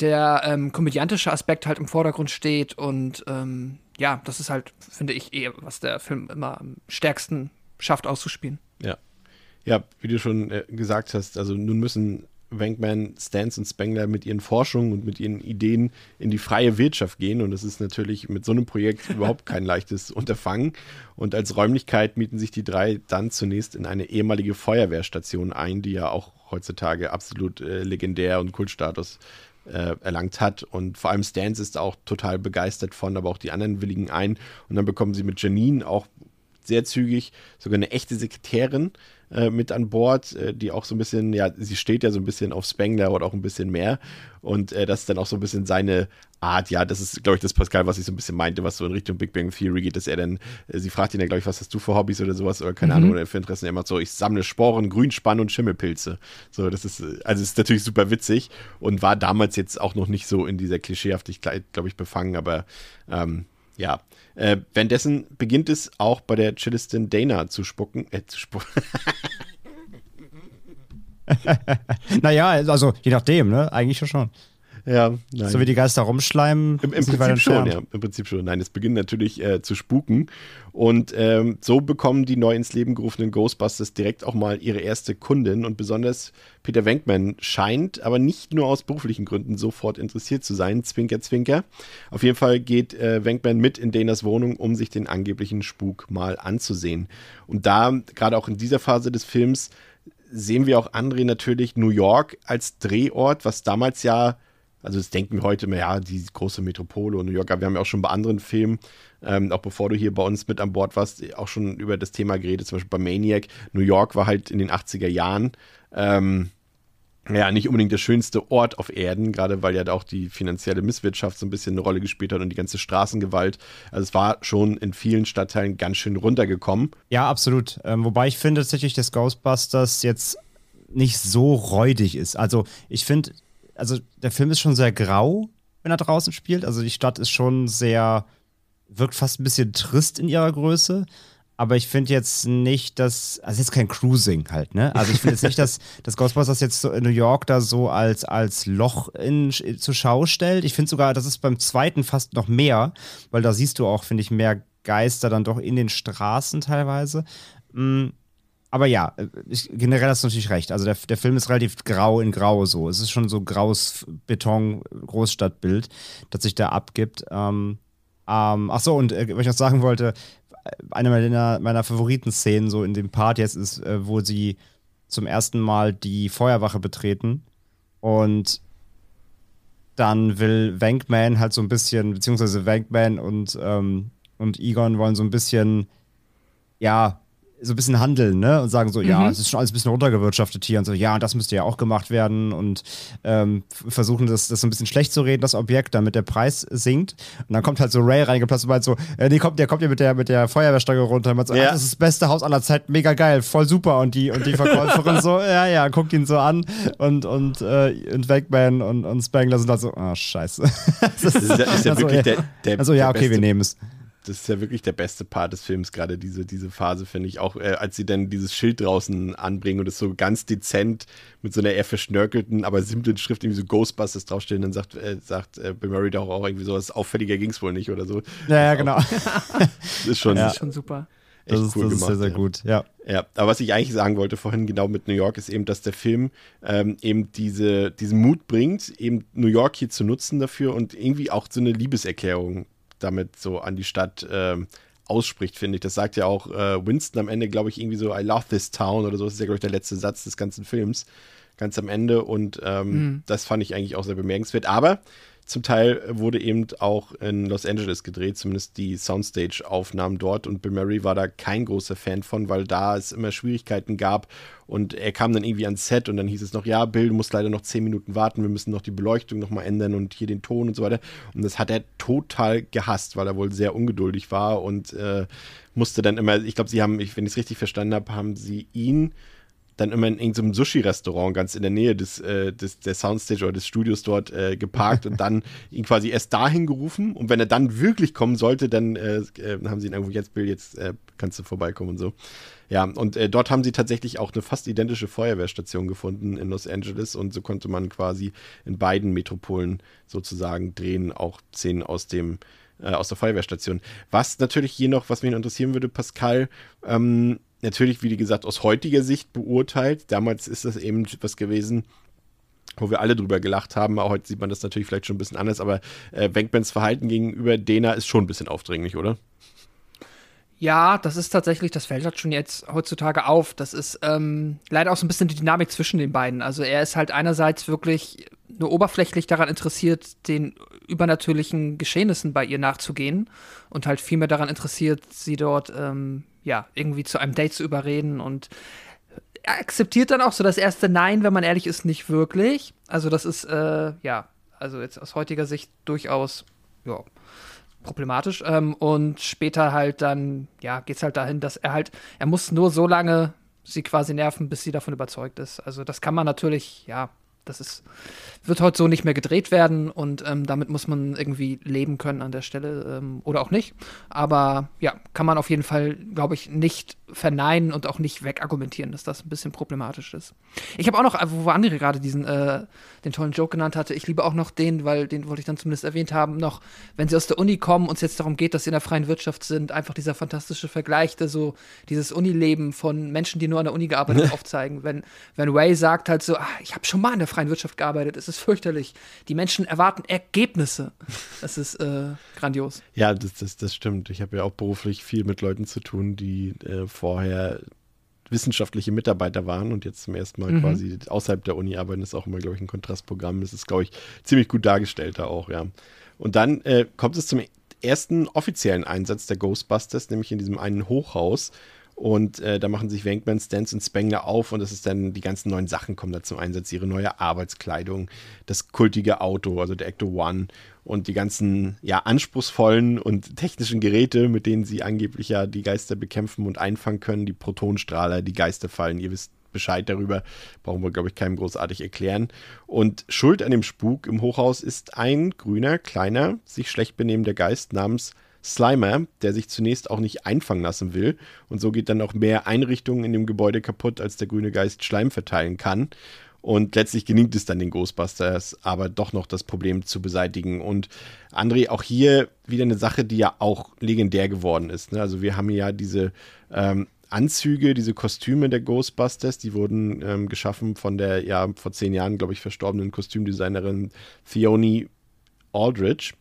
S2: der ähm, komödiantische Aspekt halt im Vordergrund steht und ähm, ja, das ist halt, finde ich, eh, was der Film immer am stärksten schafft auszuspielen.
S1: Ja. Ja, wie du schon äh, gesagt hast, also nun müssen Wankman, Stans und Spengler mit ihren Forschungen und mit ihren Ideen in die freie Wirtschaft gehen. Und das ist natürlich mit so einem Projekt überhaupt kein leichtes Unterfangen. Und als Räumlichkeit mieten sich die drei dann zunächst in eine ehemalige Feuerwehrstation ein, die ja auch heutzutage absolut äh, legendär und Kultstatus äh, erlangt hat. Und vor allem Stans ist auch total begeistert von, aber auch die anderen willigen ein. Und dann bekommen sie mit Janine auch sehr zügig sogar eine echte Sekretärin äh, mit an Bord, äh, die auch so ein bisschen, ja, sie steht ja so ein bisschen auf Spengler oder auch ein bisschen mehr. Und äh, das ist dann auch so ein bisschen seine Art, ja, das ist, glaube ich, das Pascal, was ich so ein bisschen meinte, was so in Richtung Big Bang Theory geht, dass er dann, äh, sie fragt ihn ja, glaube ich, was hast du für Hobbys oder sowas oder keine mhm. Ahnung, oder für Interessen. Er macht so, ich sammle Sporen, Grünspann und Schimmelpilze. So, das ist, also ist natürlich super witzig und war damals jetzt auch noch nicht so in dieser Klischeehaftigkeit, glaube ich, befangen, aber ähm, ja. Äh, währenddessen beginnt es auch bei der Cellistin Dana zu spucken. Äh, zu spucken.
S3: naja, also je nachdem, ne? Eigentlich schon.
S1: Ja, nein.
S3: So wie die Geister rumschleimen.
S1: Im, im Prinzip schon, ja. Im Prinzip schon. Nein, es beginnt natürlich äh, zu spuken. Und ähm, so bekommen die neu ins Leben gerufenen Ghostbusters direkt auch mal ihre erste Kundin. Und besonders Peter Wenkman scheint aber nicht nur aus beruflichen Gründen sofort interessiert zu sein. Zwinker, zwinker. Auf jeden Fall geht äh, Wenkman mit in Danas Wohnung, um sich den angeblichen Spuk mal anzusehen. Und da, gerade auch in dieser Phase des Films, sehen wir auch André natürlich New York als Drehort, was damals ja also das denken wir heute immer, ja, die große Metropole und New York. Aber wir haben ja auch schon bei anderen Filmen, ähm, auch bevor du hier bei uns mit an Bord warst, auch schon über das Thema geredet. Zum Beispiel bei Maniac. New York war halt in den 80er Jahren ähm, ja, nicht unbedingt der schönste Ort auf Erden, gerade weil ja auch die finanzielle Misswirtschaft so ein bisschen eine Rolle gespielt hat und die ganze Straßengewalt. Also es war schon in vielen Stadtteilen ganz schön runtergekommen.
S3: Ja, absolut. Ähm, wobei ich finde tatsächlich, dass Ghostbusters jetzt nicht so räudig ist. Also ich finde, also der Film ist schon sehr grau, wenn er draußen spielt. Also die Stadt ist schon sehr, wirkt fast ein bisschen trist in ihrer Größe. Aber ich finde jetzt nicht, dass, also jetzt kein Cruising halt, ne? Also ich finde jetzt nicht, dass, dass Ghostbusters jetzt so in New York da so als, als Loch in, in, zur Schau stellt. Ich finde sogar, das ist beim zweiten fast noch mehr, weil da siehst du auch, finde ich, mehr Geister dann doch in den Straßen teilweise. Mm, aber ja, ich, generell hast du natürlich recht. Also der, der Film ist relativ grau in grau so. Es ist schon so graues Beton, Großstadtbild, das sich da abgibt. Ähm, ähm, ach so, und äh, was ich noch sagen wollte, eine meiner, meiner Favoriten-Szenen so in dem Part jetzt ist, äh, wo sie zum ersten Mal die Feuerwache betreten und dann will Wankman halt so ein bisschen, beziehungsweise Wankman und, ähm, und Egon wollen so ein bisschen, ja, so ein bisschen handeln, ne? Und sagen so, mhm. ja, es ist schon alles ein bisschen runtergewirtschaftet hier und so, ja, das müsste ja auch gemacht werden und ähm, versuchen das, das so ein bisschen schlecht zu reden, das Objekt, damit der Preis sinkt. Und dann kommt halt so Ray reingeplatzt und meint so, äh, nee, kommt, der kommt ja mit der, mit der Feuerwehrstange runter und meint so, ja. ah, das ist das beste Haus aller Zeiten, mega geil, voll super. Und die, und die Verkäuferin so, ja, ja, guckt ihn so an und, und, äh, und Wakeman und, und Spangler sind halt so, ah, oh, scheiße.
S1: das ist, ist, ja, ist ja also, wirklich der, der,
S3: Also ja, okay, wir nehmen es
S1: das ist ja wirklich der beste Part des Films, gerade diese, diese Phase, finde ich. Auch äh, als sie dann dieses Schild draußen anbringen und es so ganz dezent mit so einer eher verschnörkelten, aber simplen Schrift irgendwie so Ghostbusters draufstehen, dann sagt, äh, sagt äh, Bill Murray doch auch irgendwie so, das auffälliger ging es wohl nicht oder so.
S3: Ja, ja, genau.
S1: das ist schon,
S2: ja. das ist schon super.
S3: Echt das ist, cool das gemacht, ist sehr, sehr ja. gut, ja.
S1: Ja, aber was ich eigentlich sagen wollte vorhin genau mit New York ist eben, dass der Film ähm, eben diese, diesen Mut bringt, eben New York hier zu nutzen dafür und irgendwie auch so eine Liebeserklärung damit so an die Stadt ähm, ausspricht, finde ich. Das sagt ja auch äh, Winston am Ende, glaube ich, irgendwie so, I love this town oder so. Das ist ja, glaube ich, der letzte Satz des ganzen Films, ganz am Ende. Und ähm, mhm. das fand ich eigentlich auch sehr bemerkenswert. Aber zum Teil wurde eben auch in Los Angeles gedreht, zumindest die Soundstage-Aufnahmen dort. Und Bill Murray war da kein großer Fan von, weil da es immer Schwierigkeiten gab. Und er kam dann irgendwie ans Set und dann hieß es noch, ja, Bill, du musst leider noch zehn Minuten warten, wir müssen noch die Beleuchtung nochmal ändern und hier den Ton und so weiter. Und das hat er total gehasst, weil er wohl sehr ungeduldig war und äh, musste dann immer, ich glaube, sie haben, wenn ich es richtig verstanden habe, haben sie ihn dann immer in irgendeinem Sushi-Restaurant ganz in der Nähe des, äh, des, der Soundstage oder des Studios dort äh, geparkt und dann ihn quasi erst dahin gerufen. Und wenn er dann wirklich kommen sollte, dann äh, äh haben sie ihn irgendwo jetzt, Bill, jetzt äh, kannst du vorbeikommen und so. Ja, und äh, dort haben sie tatsächlich auch eine fast identische Feuerwehrstation gefunden in Los Angeles und so konnte man quasi in beiden Metropolen sozusagen drehen, auch Szenen aus dem aus der Feuerwehrstation. Was natürlich hier noch, was mich interessieren würde, Pascal, ähm, natürlich, wie gesagt, aus heutiger Sicht beurteilt. Damals ist das eben was gewesen, wo wir alle drüber gelacht haben. Auch heute sieht man das natürlich vielleicht schon ein bisschen anders, aber äh, Verhalten gegenüber Dena ist schon ein bisschen aufdringlich, oder?
S2: Ja, das ist tatsächlich, das fällt halt schon jetzt heutzutage auf. Das ist ähm, leider auch so ein bisschen die Dynamik zwischen den beiden. Also er ist halt einerseits wirklich nur oberflächlich daran interessiert, den übernatürlichen Geschehnissen bei ihr nachzugehen und halt vielmehr daran interessiert, sie dort ähm, ja, irgendwie zu einem Date zu überreden und er akzeptiert dann auch so das erste Nein, wenn man ehrlich ist, nicht wirklich. Also das ist, äh, ja, also jetzt aus heutiger Sicht durchaus, ja, problematisch. Ähm, und später halt dann, ja, geht's halt dahin, dass er halt, er muss nur so lange sie quasi nerven, bis sie davon überzeugt ist. Also das kann man natürlich, ja, das ist, wird heute so nicht mehr gedreht werden und ähm, damit muss man irgendwie leben können an der Stelle ähm, oder auch nicht. Aber ja, kann man auf jeden Fall, glaube ich, nicht verneinen und auch nicht wegargumentieren, dass das ein bisschen problematisch ist. Ich habe auch noch, wo André gerade diesen äh, den tollen Joke genannt hatte, ich liebe auch noch den, weil den wollte ich dann zumindest erwähnt haben, noch, wenn sie aus der Uni kommen und es jetzt darum geht, dass sie in der freien Wirtschaft sind, einfach dieser fantastische Vergleich, der so dieses Unileben von Menschen, die nur an der Uni gearbeitet haben, aufzeigen. Wenn, wenn Ray sagt halt so, ah, ich habe schon mal in der freien Wirtschaft gearbeitet, es ist fürchterlich. Die Menschen erwarten Ergebnisse. Das ist äh, grandios.
S1: Ja, das, das, das stimmt. Ich habe ja auch beruflich viel mit Leuten zu tun, die äh, vorher wissenschaftliche Mitarbeiter waren und jetzt zum ersten Mal mhm. quasi außerhalb der Uni arbeiten, ist auch immer, glaube ich, ein Kontrastprogramm. Das ist, glaube ich, ziemlich gut dargestellt da auch, ja. Und dann äh, kommt es zum ersten offiziellen Einsatz der Ghostbusters, nämlich in diesem einen Hochhaus. Und äh, da machen sich Wankman, Stans und Spengler auf und das ist dann, die ganzen neuen Sachen kommen da zum Einsatz. Ihre neue Arbeitskleidung, das kultige Auto, also der Ecto One und die ganzen, ja, anspruchsvollen und technischen Geräte, mit denen sie angeblich ja die Geister bekämpfen und einfangen können, die Protonstrahler, die Geister fallen. Ihr wisst Bescheid darüber, brauchen wir, glaube ich, keinem großartig erklären. Und Schuld an dem Spuk im Hochhaus ist ein grüner, kleiner, sich schlecht benehmender Geist namens Slimer, der sich zunächst auch nicht einfangen lassen will. Und so geht dann auch mehr Einrichtungen in dem Gebäude kaputt, als der grüne Geist Schleim verteilen kann. Und letztlich gelingt es dann den Ghostbusters, aber doch noch das Problem zu beseitigen. Und André, auch hier wieder eine Sache, die ja auch legendär geworden ist. Ne? Also wir haben ja diese ähm, Anzüge, diese Kostüme der Ghostbusters, die wurden ähm, geschaffen von der ja vor zehn Jahren, glaube ich, verstorbenen Kostümdesignerin Theone Aldridge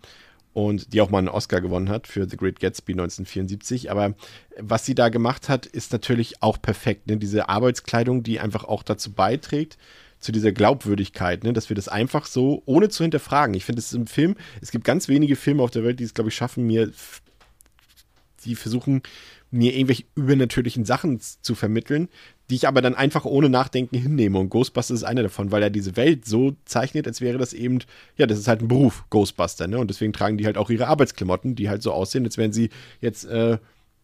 S1: und die auch mal einen Oscar gewonnen hat für The Great Gatsby 1974. Aber was sie da gemacht hat, ist natürlich auch perfekt. Ne? Diese Arbeitskleidung, die einfach auch dazu beiträgt, zu dieser Glaubwürdigkeit, ne? dass wir das einfach so, ohne zu hinterfragen. Ich finde, es ist im Film, es gibt ganz wenige Filme auf der Welt, die es, glaube ich, schaffen, mir, die versuchen, mir irgendwelche übernatürlichen Sachen zu vermitteln, die ich aber dann einfach ohne Nachdenken hinnehme. Und Ghostbuster ist einer davon, weil er diese Welt so zeichnet, als wäre das eben, ja, das ist halt ein Beruf, Ghostbuster, ne? Und deswegen tragen die halt auch ihre Arbeitsklamotten, die halt so aussehen, als wären sie jetzt, äh,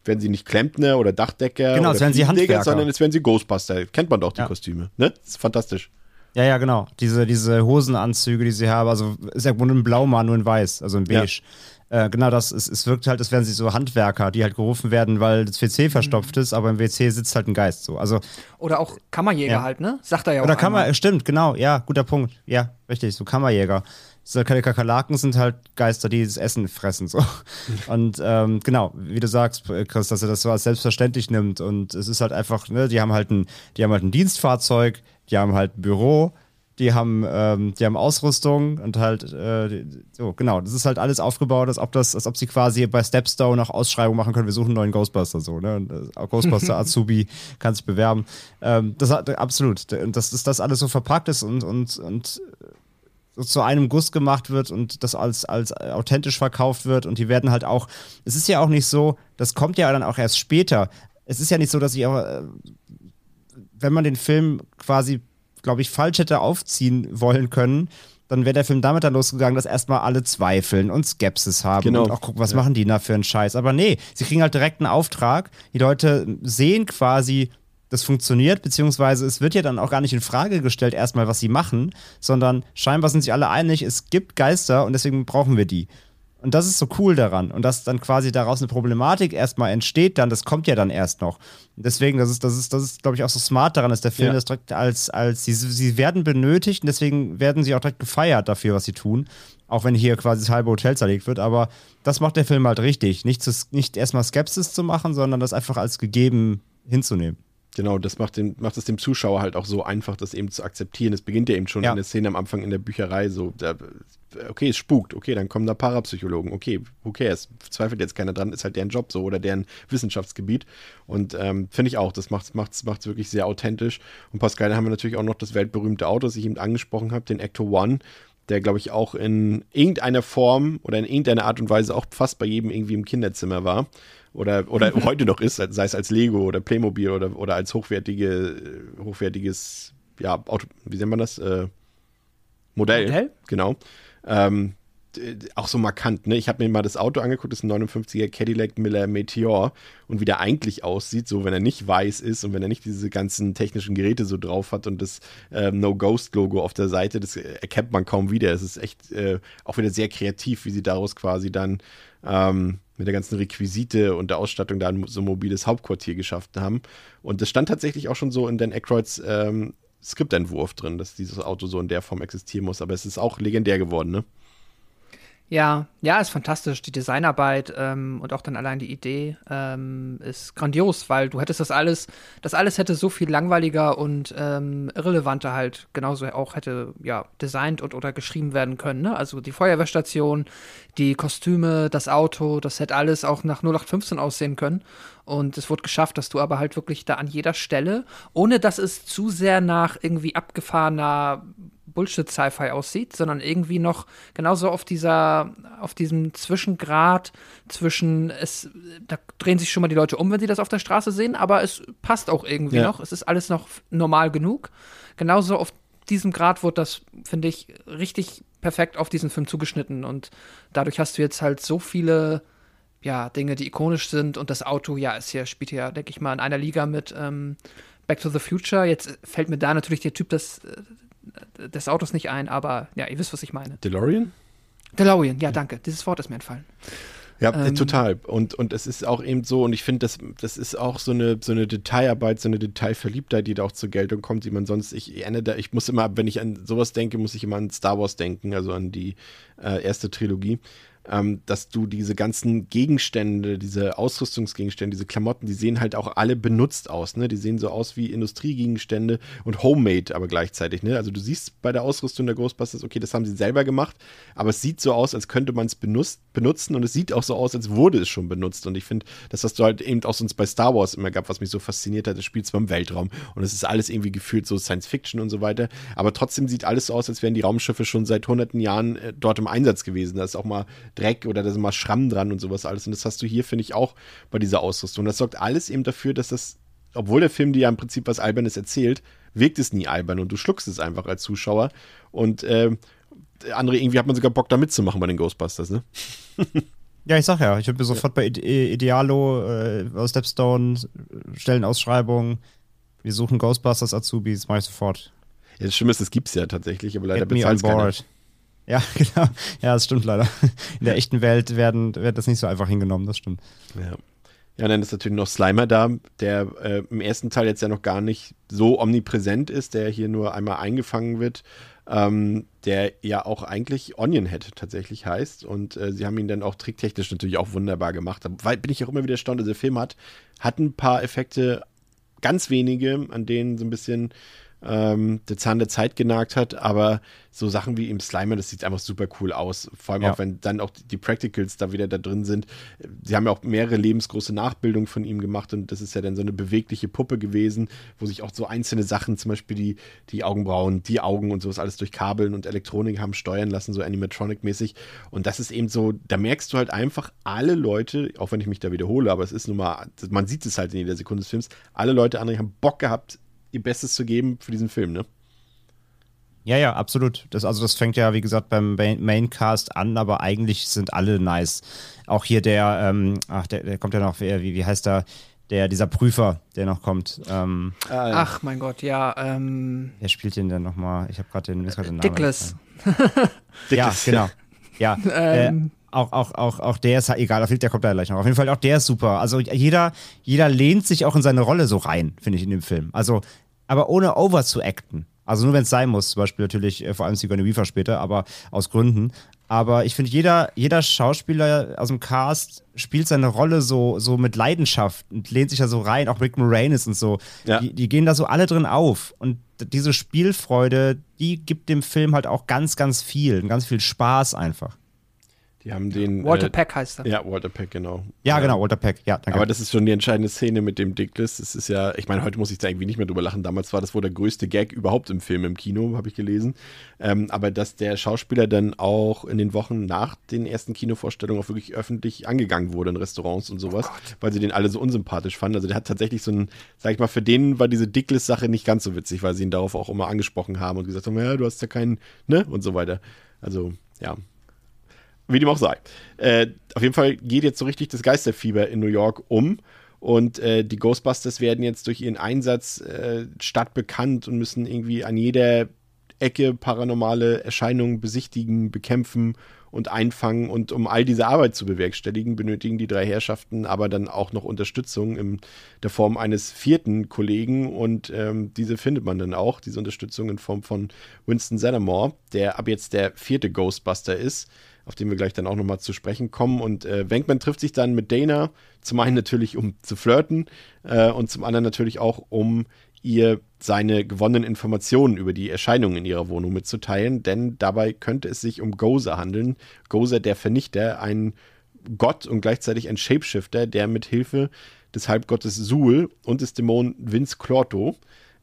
S1: werden sie nicht Klempner oder Dachdecker
S3: Genau,
S1: oder
S3: wären Handwerker.
S1: sondern als wären sie Ghostbuster. Kennt man doch die
S3: Ja.
S1: Kostüme, ne? Das ist fantastisch.
S3: Ja, ja, genau. Diese, diese Hosenanzüge, die sie haben, also ist ja nur ein Blaumann, nur in weiß, also in beige. Äh, genau, das ist, es wirkt halt, als wären sie so Handwerker, die halt gerufen werden, weil das WC verstopft ist, aber im WC sitzt halt ein Geist so. Also,
S2: Oder auch Kammerjäger
S3: Ja.
S2: halt, ne? Sagt er ja auch.
S3: oder Kammer,
S2: einmal.
S3: stimmt, genau, ja, guter Punkt. Ja, richtig, so Kammerjäger. So, Kakerlaken sind halt Geister, die das Essen fressen, so. Und ähm, genau, wie du sagst, Chris, dass er das so als selbstverständlich nimmt. Und es ist halt einfach, ne, die haben halt ein, die haben halt ein Dienstfahrzeug, die haben halt ein Büro, die haben, ähm, die haben Ausrüstung und halt, äh, so, genau, das ist halt alles aufgebaut, als ob das, als ob sie quasi bei Stepstone nach Ausschreibung machen können, wir suchen einen neuen Ghostbuster, so, ne? Und, äh, Ghostbuster Azubi kann sich bewerben. Ähm, das hat absolut. Und dass das, das alles so verpackt ist und, und, und so zu einem Guss gemacht wird und das als, als authentisch verkauft wird und die werden halt auch, es ist ja auch nicht so, das kommt ja dann auch erst später. Es ist ja nicht so, dass ich auch, äh, wenn man den Film quasi, glaube ich, falsch hätte aufziehen wollen können, dann wäre der Film damit dann losgegangen, dass erstmal alle zweifeln und Skepsis haben
S1: Genau.
S3: und auch gucken, was machen die da für einen Scheiß. Aber nee, sie kriegen halt direkt einen Auftrag. Die Leute sehen quasi, das funktioniert, beziehungsweise es wird ja dann auch gar nicht in Frage gestellt, erstmal, was sie machen, sondern scheinbar sind sich alle einig, es gibt Geister und deswegen brauchen wir die. Und das ist so cool daran. Und dass dann quasi daraus eine Problematik erstmal entsteht, dann, das kommt ja dann erst noch. Deswegen, das ist, das ist, das ist, glaube ich, auch so smart daran, dass der Film
S1: Ja.
S3: das direkt als, als sie, sie werden benötigt und deswegen werden sie auch direkt gefeiert dafür, was sie tun. Auch wenn hier quasi das halbe Hotel zerlegt wird. Aber das macht der Film halt richtig. Nicht, zu, nicht erstmal Skepsis zu machen, sondern das einfach als gegeben hinzunehmen.
S1: Genau, das macht, den, macht es dem Zuschauer halt auch so einfach, das eben zu akzeptieren. Es beginnt ja eben schon
S3: Ja.
S1: in der Szene am Anfang in der Bücherei so, da, okay, es spukt, okay, dann kommen da Parapsychologen, okay, who cares? Zweifelt jetzt keiner dran, ist halt deren Job so oder deren Wissenschaftsgebiet. Und ähm, finde ich auch, das macht es macht's, macht's wirklich sehr authentisch. Und Pascal, da haben wir natürlich auch noch das weltberühmte Auto, das ich eben angesprochen habe, den Ecto One, der, glaube ich, auch in irgendeiner Form oder in irgendeiner Art und Weise auch fast bei jedem irgendwie im Kinderzimmer war. Oder, oder heute noch ist, sei es als Lego oder Playmobil oder, oder als hochwertige, hochwertiges, ja, Auto, wie nennt man das? Äh, Modell.
S2: Modell?
S1: Genau. Ähm, auch so markant, ne? Ich habe mir mal das Auto angeguckt, das ist ein 59er Cadillac Miller Meteor und wie der eigentlich aussieht, so wenn er nicht weiß ist und wenn er nicht diese ganzen technischen Geräte so drauf hat und das ähm, No Ghost Logo auf der Seite, das äh, erkennt man kaum wieder. Es ist echt äh, auch wieder sehr kreativ, wie sie daraus quasi dann ähm, mit der ganzen Requisite und der Ausstattung da so ein mobiles Hauptquartier geschaffen haben. Und das stand tatsächlich auch schon so in Dan Aykroyds ähm, Skriptentwurf drin, dass dieses Auto so in der Form existieren muss. Aber es ist auch legendär geworden, ne?
S2: Ja, ja, ist fantastisch. Die Designarbeit ähm, und auch dann allein die Idee ähm, ist grandios, weil du hättest das alles, das alles hätte so viel langweiliger und ähm, irrelevanter halt genauso auch hätte ja designt und oder geschrieben werden können. Ne? Also die Feuerwehrstation, die Kostüme, das Auto, das hätte alles auch nach 0815 aussehen können. Und es wurde geschafft, dass du aber halt wirklich da an jeder Stelle, ohne dass es zu sehr nach irgendwie abgefahrener Bullshit-Sci-Fi aussieht, sondern irgendwie noch genauso auf dieser, auf diesem Zwischengrad zwischen es, da drehen sich schon mal die Leute um, wenn sie das auf der Straße sehen, aber es passt auch irgendwie
S1: Ja.
S2: noch. Es ist alles noch normal genug. Genauso auf diesem Grad wurde das, finde ich, richtig perfekt auf diesen Film zugeschnitten und dadurch hast du jetzt halt so viele ja, Dinge, die ikonisch sind und das Auto, ja, ist hier, spielt ja, denke ich mal, in einer Liga mit ähm, Back to the Future. Jetzt fällt mir da natürlich der Typ des, äh, des Autos nicht ein, aber ja, ihr wisst, was ich meine.
S1: DeLorean?
S2: DeLorean, ja, danke. Dieses Wort ist mir entfallen.
S1: Ja, äh,
S2: Ähm,
S1: total. Und, und es ist auch eben so, und ich finde, das, das ist auch so eine, so eine Detailarbeit, so eine Detailverliebtheit, die da auch zur Geltung kommt, die man sonst, ich erinnere da, ich muss immer, wenn ich an sowas denke, muss ich immer an Star Wars denken, also an die äh, erste Trilogie. Ähm, dass du diese ganzen Gegenstände, diese Ausrüstungsgegenstände, diese Klamotten, die sehen halt auch alle benutzt aus. Ne? Die sehen so aus wie Industriegegenstände und Homemade aber gleichzeitig. Ne? Also du siehst bei der Ausrüstung der Ghostbusters, okay, das haben sie selber gemacht, aber es sieht so aus, als könnte man es benutzen und es sieht auch so aus, als wurde es schon benutzt. Und ich finde, das, was du halt eben auch sonst bei Star Wars immer gab, was mich so fasziniert hat, das spielt zwar im Weltraum und es ist alles irgendwie gefühlt so Science Fiction und so weiter, aber trotzdem sieht alles so aus, als wären die Raumschiffe schon seit hunderten Jahren äh, dort im Einsatz gewesen. Da ist auch mal Dreck oder da sind mal Schramm dran und sowas alles. Und das hast du hier, finde ich, auch bei dieser Ausrüstung. Das sorgt alles eben dafür, dass das, obwohl der Film dir ja im Prinzip was Albernes erzählt, wirkt es nie albern und du schluckst es einfach als Zuschauer. Und äh, andere, irgendwie hat man sogar Bock da mitzumachen bei den Ghostbusters, ne?
S3: Ja, ich sag ja, ich würde mir sofort bei Idealo äh, aus Stepstone Stellenausschreibung, wir suchen Ghostbusters Azubis, mach ich sofort.
S1: Ja, das Schlimme ist, das gibt es ja tatsächlich, aber leider
S3: bezahlt es keiner. Ja, genau. Ja, das stimmt leider. In der echten Welt werden, wird das nicht so einfach hingenommen, das stimmt.
S1: Ja. Ja, dann ist natürlich noch Slimer da, der äh, im ersten Teil jetzt ja noch gar nicht so omnipräsent ist, der hier nur einmal eingefangen wird, ähm, der ja auch eigentlich Onionhead tatsächlich heißt. Und äh, sie haben ihn dann auch tricktechnisch natürlich auch wunderbar gemacht. Weil bin ich auch immer wieder erstaunt, also der Film hat, hat ein paar Effekte, ganz wenige, an denen so ein bisschen ähm, der Zahn der Zeit genagt hat, aber so Sachen wie im Slimer, das sieht einfach super cool aus. Vor allem ja. auch, wenn dann auch die Practicals da wieder da drin sind. Sie haben ja auch mehrere lebensgroße Nachbildungen von ihm gemacht und das ist ja dann so eine bewegliche Puppe gewesen, wo sich auch so einzelne Sachen, zum Beispiel die, die Augenbrauen, die Augen und sowas alles durch Kabeln und Elektronik haben steuern lassen, so Animatronic-mäßig. Und das ist eben so, da merkst du halt einfach, alle Leute, auch wenn ich mich da wiederhole, aber es ist nun mal, man sieht es halt in jeder Sekunde des Films, alle Leute, andere haben Bock gehabt, ihr Bestes zu geben für diesen Film, ne?
S3: Ja, ja, absolut. Das, also das fängt ja, wie gesagt, beim Maincast an, aber eigentlich sind alle nice. Auch hier der, ähm, ach, der, der kommt ja noch, wie, wie heißt der? Der, dieser Prüfer, der noch kommt. Ähm,
S2: ah, ja. Ach mein Gott, ja. Ähm,
S3: Wer spielt den denn nochmal? Ich habe gerade den, den
S2: Namen. Dickless.
S3: ja, genau. Ja. ähm. äh, auch, auch, auch, auch der ist egal, der kommt da gleich noch. Auf jeden Fall auch der ist super. Also jeder, jeder lehnt sich auch in seine Rolle so rein, finde ich, in dem Film. Also, aber ohne over zu acten. Also nur wenn es sein muss, zum Beispiel natürlich äh, vor allem Sigourney Weaver später, aber aus Gründen. Aber ich finde, jeder, jeder Schauspieler aus dem Cast spielt seine Rolle so, so mit Leidenschaft und lehnt sich da so rein, auch Rick Moranis und so. Ja. Die, die, gehen da so alle drin auf. Und diese Spielfreude, die gibt dem Film halt auch ganz, ganz viel, ganz viel Spaß einfach.
S1: Die haben den.
S2: Walter äh, Peck heißt er.
S1: Ja, Walter Peck, genau.
S3: Ja, genau, Walter Peck, ja.
S1: Danke. Aber das ist schon die entscheidende Szene mit dem Dickless. Das ist ja, ich meine, heute muss ich da irgendwie nicht mehr drüber lachen. Damals war das wohl der größte Gag überhaupt im Film, im Kino, habe ich gelesen. Ähm, aber dass der Schauspieler dann auch in den Wochen nach den ersten Kinovorstellungen auch wirklich öffentlich angegangen wurde in Restaurants und sowas, oh weil sie den alle so unsympathisch fanden. Also der hat tatsächlich so ein, sag ich mal, für den war diese Dickless-Sache nicht ganz so witzig, weil sie ihn darauf auch immer angesprochen haben und gesagt haben, ja, du hast ja keinen, ne? Und so weiter. Also, ja, wie dem auch sei. Äh, auf jeden Fall geht jetzt so richtig das Geisterfieber in New York um. Und äh, die Ghostbusters werden jetzt durch ihren Einsatz äh, stadtbekannt und müssen irgendwie an jeder Ecke paranormale Erscheinungen besichtigen, bekämpfen und einfangen. Und um all diese Arbeit zu bewerkstelligen, benötigen die drei Herrschaften aber dann auch noch Unterstützung in der Form eines vierten Kollegen. Und ähm, diese findet man dann auch, diese Unterstützung in Form von Winston Zeddemore, der ab jetzt der vierte Ghostbuster ist auf den wir gleich dann auch nochmal zu sprechen kommen. Und äh, trifft sich dann mit Dana, zum einen natürlich, um zu flirten äh, und zum anderen natürlich auch, um ihr seine gewonnenen Informationen über die Erscheinungen in ihrer Wohnung mitzuteilen, denn dabei könnte es sich um Gozer handeln. Gozer, der Vernichter, ein Gott und gleichzeitig ein Shapeshifter, der mit Hilfe des Halbgottes Sul und des Dämonen Vince Clorto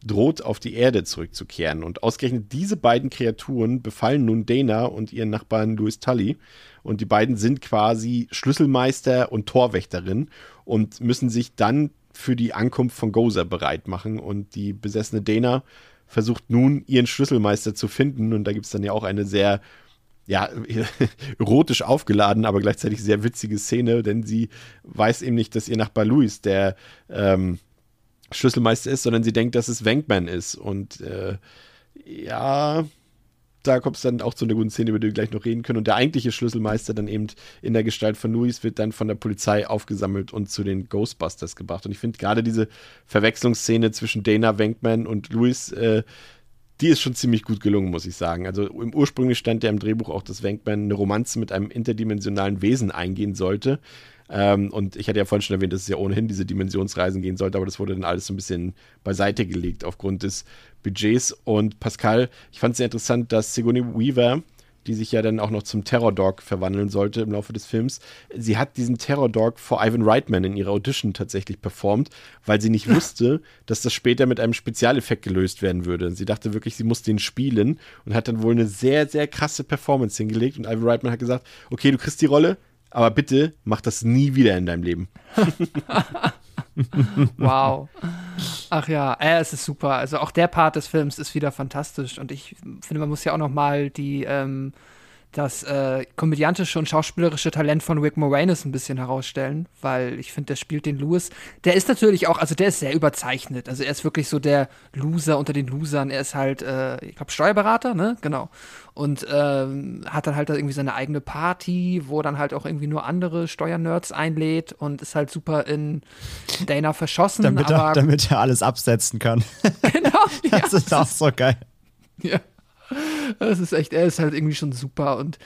S1: droht, auf die Erde zurückzukehren. Und ausgerechnet diese beiden Kreaturen befallen nun Dana und ihren Nachbarn Louis Tully. Und die beiden sind quasi Schlüsselmeister und Torwächterin und müssen sich dann für die Ankunft von Gozer bereit machen. Und die besessene Dana versucht nun, ihren Schlüsselmeister zu finden. Und da gibt es dann ja auch eine sehr ja, erotisch aufgeladen, aber gleichzeitig sehr witzige Szene, denn sie weiß eben nicht, dass ihr Nachbar Louis, der ähm, Schlüsselmeister ist, sondern sie denkt, dass es Wankman ist. Und äh, ja, da kommt es dann auch zu einer guten Szene, über die wir gleich noch reden können. Und der eigentliche Schlüsselmeister dann eben in der Gestalt von Louis wird dann von der Polizei aufgesammelt und zu den Ghostbusters gebracht. Und ich finde gerade diese Verwechslungsszene zwischen Dana Wankman und Louis, äh, die ist schon ziemlich gut gelungen, muss ich sagen. Also im ursprünglich stand ja im Drehbuch auch, dass Wankman eine Romanze mit einem interdimensionalen Wesen eingehen sollte. Ähm, und ich hatte ja vorhin schon erwähnt, dass es ja ohnehin diese Dimensionsreisen gehen sollte, aber das wurde dann alles so ein bisschen beiseite gelegt aufgrund des Budgets. Und Pascal, ich fand es sehr interessant, dass Sigourney Weaver die sich ja dann auch noch zum Terror Dog verwandeln sollte im Laufe des Films. Sie hat diesen Terror Dog vor Ivan Reitman in ihrer Audition tatsächlich performt, weil sie nicht wusste, dass das später mit einem Spezialeffekt gelöst werden würde. Sie dachte wirklich, sie muss den spielen und hat dann wohl eine sehr, sehr krasse Performance hingelegt. Und Ivan Reitman hat gesagt: Okay, du kriegst die Rolle, aber bitte mach das nie wieder in deinem Leben.
S2: wow. Ach ja, äh, es ist super. Also auch der Part des Films ist wieder fantastisch und ich finde, man muss ja auch noch mal die ähm, das äh, komödiantische und schauspielerische Talent von Rick Moranis ein bisschen herausstellen, weil ich finde, der spielt den Lewis. Der ist natürlich auch, also der ist sehr überzeichnet. Also er ist wirklich so der Loser unter den Losern. Er ist halt, äh, ich glaube, Steuerberater, ne? Genau. Und ähm, hat dann halt irgendwie seine eigene Party, wo dann halt auch irgendwie nur andere Steuernerds einlädt und ist halt super in Dana verschossen.
S3: damit, er, damit er alles absetzen kann.
S2: Genau. Ja,
S3: das ist auch so geil.
S2: Ja. Das ist echt, er ist halt irgendwie schon super und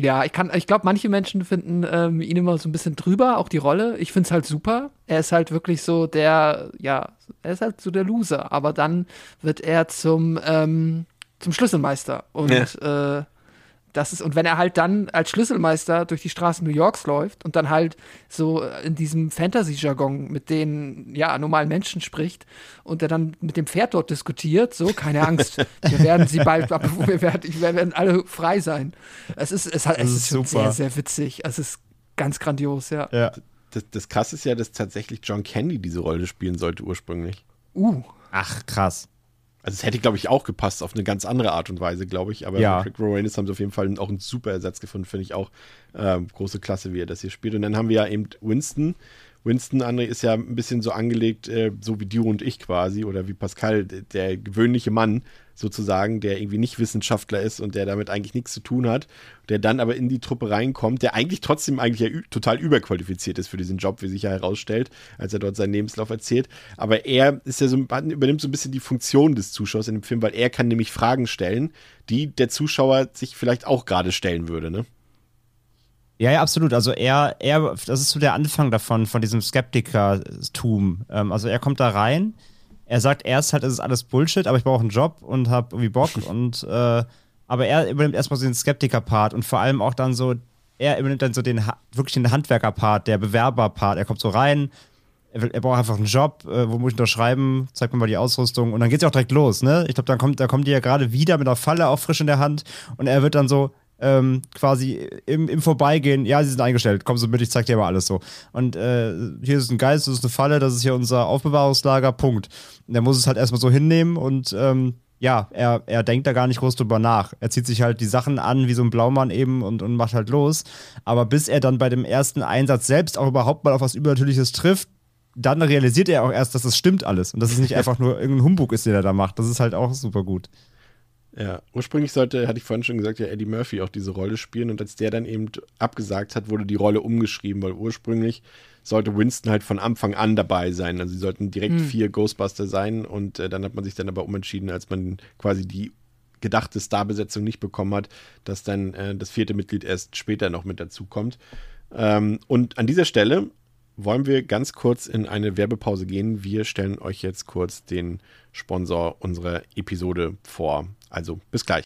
S2: ja, ich kann, ich glaube, manche Menschen finden ähm, ihn immer so ein bisschen drüber, auch die Rolle. Ich finde es halt super. Er ist halt wirklich so der, ja, er ist halt so der Loser. Aber dann wird er zum, ähm, zum Schlüsselmeister. Und ja. äh, das ist, und wenn er halt dann als Schlüsselmeister durch die Straßen New Yorks läuft und dann halt so in diesem Fantasy-Jargon mit den ja, normalen Menschen spricht und er dann mit dem Pferd dort diskutiert, so, keine Angst, wir werden sie bald, wir werden, wir werden alle frei sein. Es ist, es, hat, es ist, ist sehr, sehr witzig. Es ist ganz grandios, ja.
S1: ja. Das, das krasse ist ja, dass tatsächlich John Candy diese Rolle spielen sollte ursprünglich.
S3: Uh. Ach, krass.
S1: Also es hätte, glaube ich, auch gepasst auf eine ganz andere Art und Weise, glaube ich. Aber
S3: ja.
S1: Rick Moranis haben sie auf jeden Fall auch einen super Ersatz gefunden, finde ich auch. Äh, große Klasse, wie er das hier spielt. Und dann haben wir ja eben Winston. Winston, André, ist ja ein bisschen so angelegt, äh, so wie du und ich quasi, oder wie Pascal, der gewöhnliche Mann, sozusagen, der irgendwie nicht Wissenschaftler ist und der damit eigentlich nichts zu tun hat, der dann aber in die Truppe reinkommt, der eigentlich trotzdem eigentlich ja total überqualifiziert ist für diesen Job, wie sich ja herausstellt, als er dort seinen Lebenslauf erzählt. Aber er ist ja so, übernimmt so ein bisschen die Funktion des Zuschauers in dem Film, weil er kann nämlich Fragen stellen, die der Zuschauer sich vielleicht auch gerade stellen würde, ne?
S3: Ja, ja, absolut. Also er, er, das ist so der Anfang davon, von diesem Skeptikertum. Ähm, also er kommt da rein, er sagt erst halt, es ist alles Bullshit, aber ich brauche einen Job und habe irgendwie Bock und äh, aber er übernimmt erstmal so den Skeptiker-Part und vor allem auch dann so, er übernimmt dann so den wirklich den Handwerker-Part, der Bewerber-Part. Er kommt so rein, er, will, er, braucht einfach einen Job, äh, wo muss ich unterschreiben, zeigt mir mal die Ausrüstung und dann geht es ja auch direkt los, ne? Ich glaube, dann kommt, da kommt die ja gerade wieder mit einer Falle auch frisch in der Hand und er wird dann so, ähm, quasi im, im Vorbeigehen, ja, sie sind eingestellt, komm so mit, ich zeig dir mal alles so. Und äh, hier ist ein Geist, das ist eine Falle, das ist hier unser Aufbewahrungslager, Punkt. Und er muss es halt erstmal so hinnehmen und ähm, ja, er, er denkt da gar nicht groß drüber nach. Er zieht sich halt die Sachen an, wie so ein Blaumann eben und, und macht halt los. Aber bis er dann bei dem ersten Einsatz selbst auch überhaupt mal auf was Übernatürliches trifft, dann realisiert er auch erst, dass das stimmt alles und dass es nicht einfach nur irgendein Humbug ist, den er da macht. Das ist halt auch super gut.
S1: Ja, ursprünglich sollte, hatte ich vorhin schon gesagt, ja Eddie Murphy auch diese Rolle spielen und als der dann eben abgesagt hat, wurde die Rolle umgeschrieben, weil ursprünglich sollte Winston halt von Anfang an dabei sein. Also sie sollten direkt hm. vier Ghostbuster sein und äh, dann hat man sich dann aber umentschieden, als man quasi die gedachte Starbesetzung nicht bekommen hat, dass dann äh, das vierte Mitglied erst später noch mit dazu kommt. Ähm, und an dieser Stelle wollen wir ganz kurz in eine Werbepause gehen. Wir stellen euch jetzt kurz den Sponsor unserer Episode vor. Also bis gleich.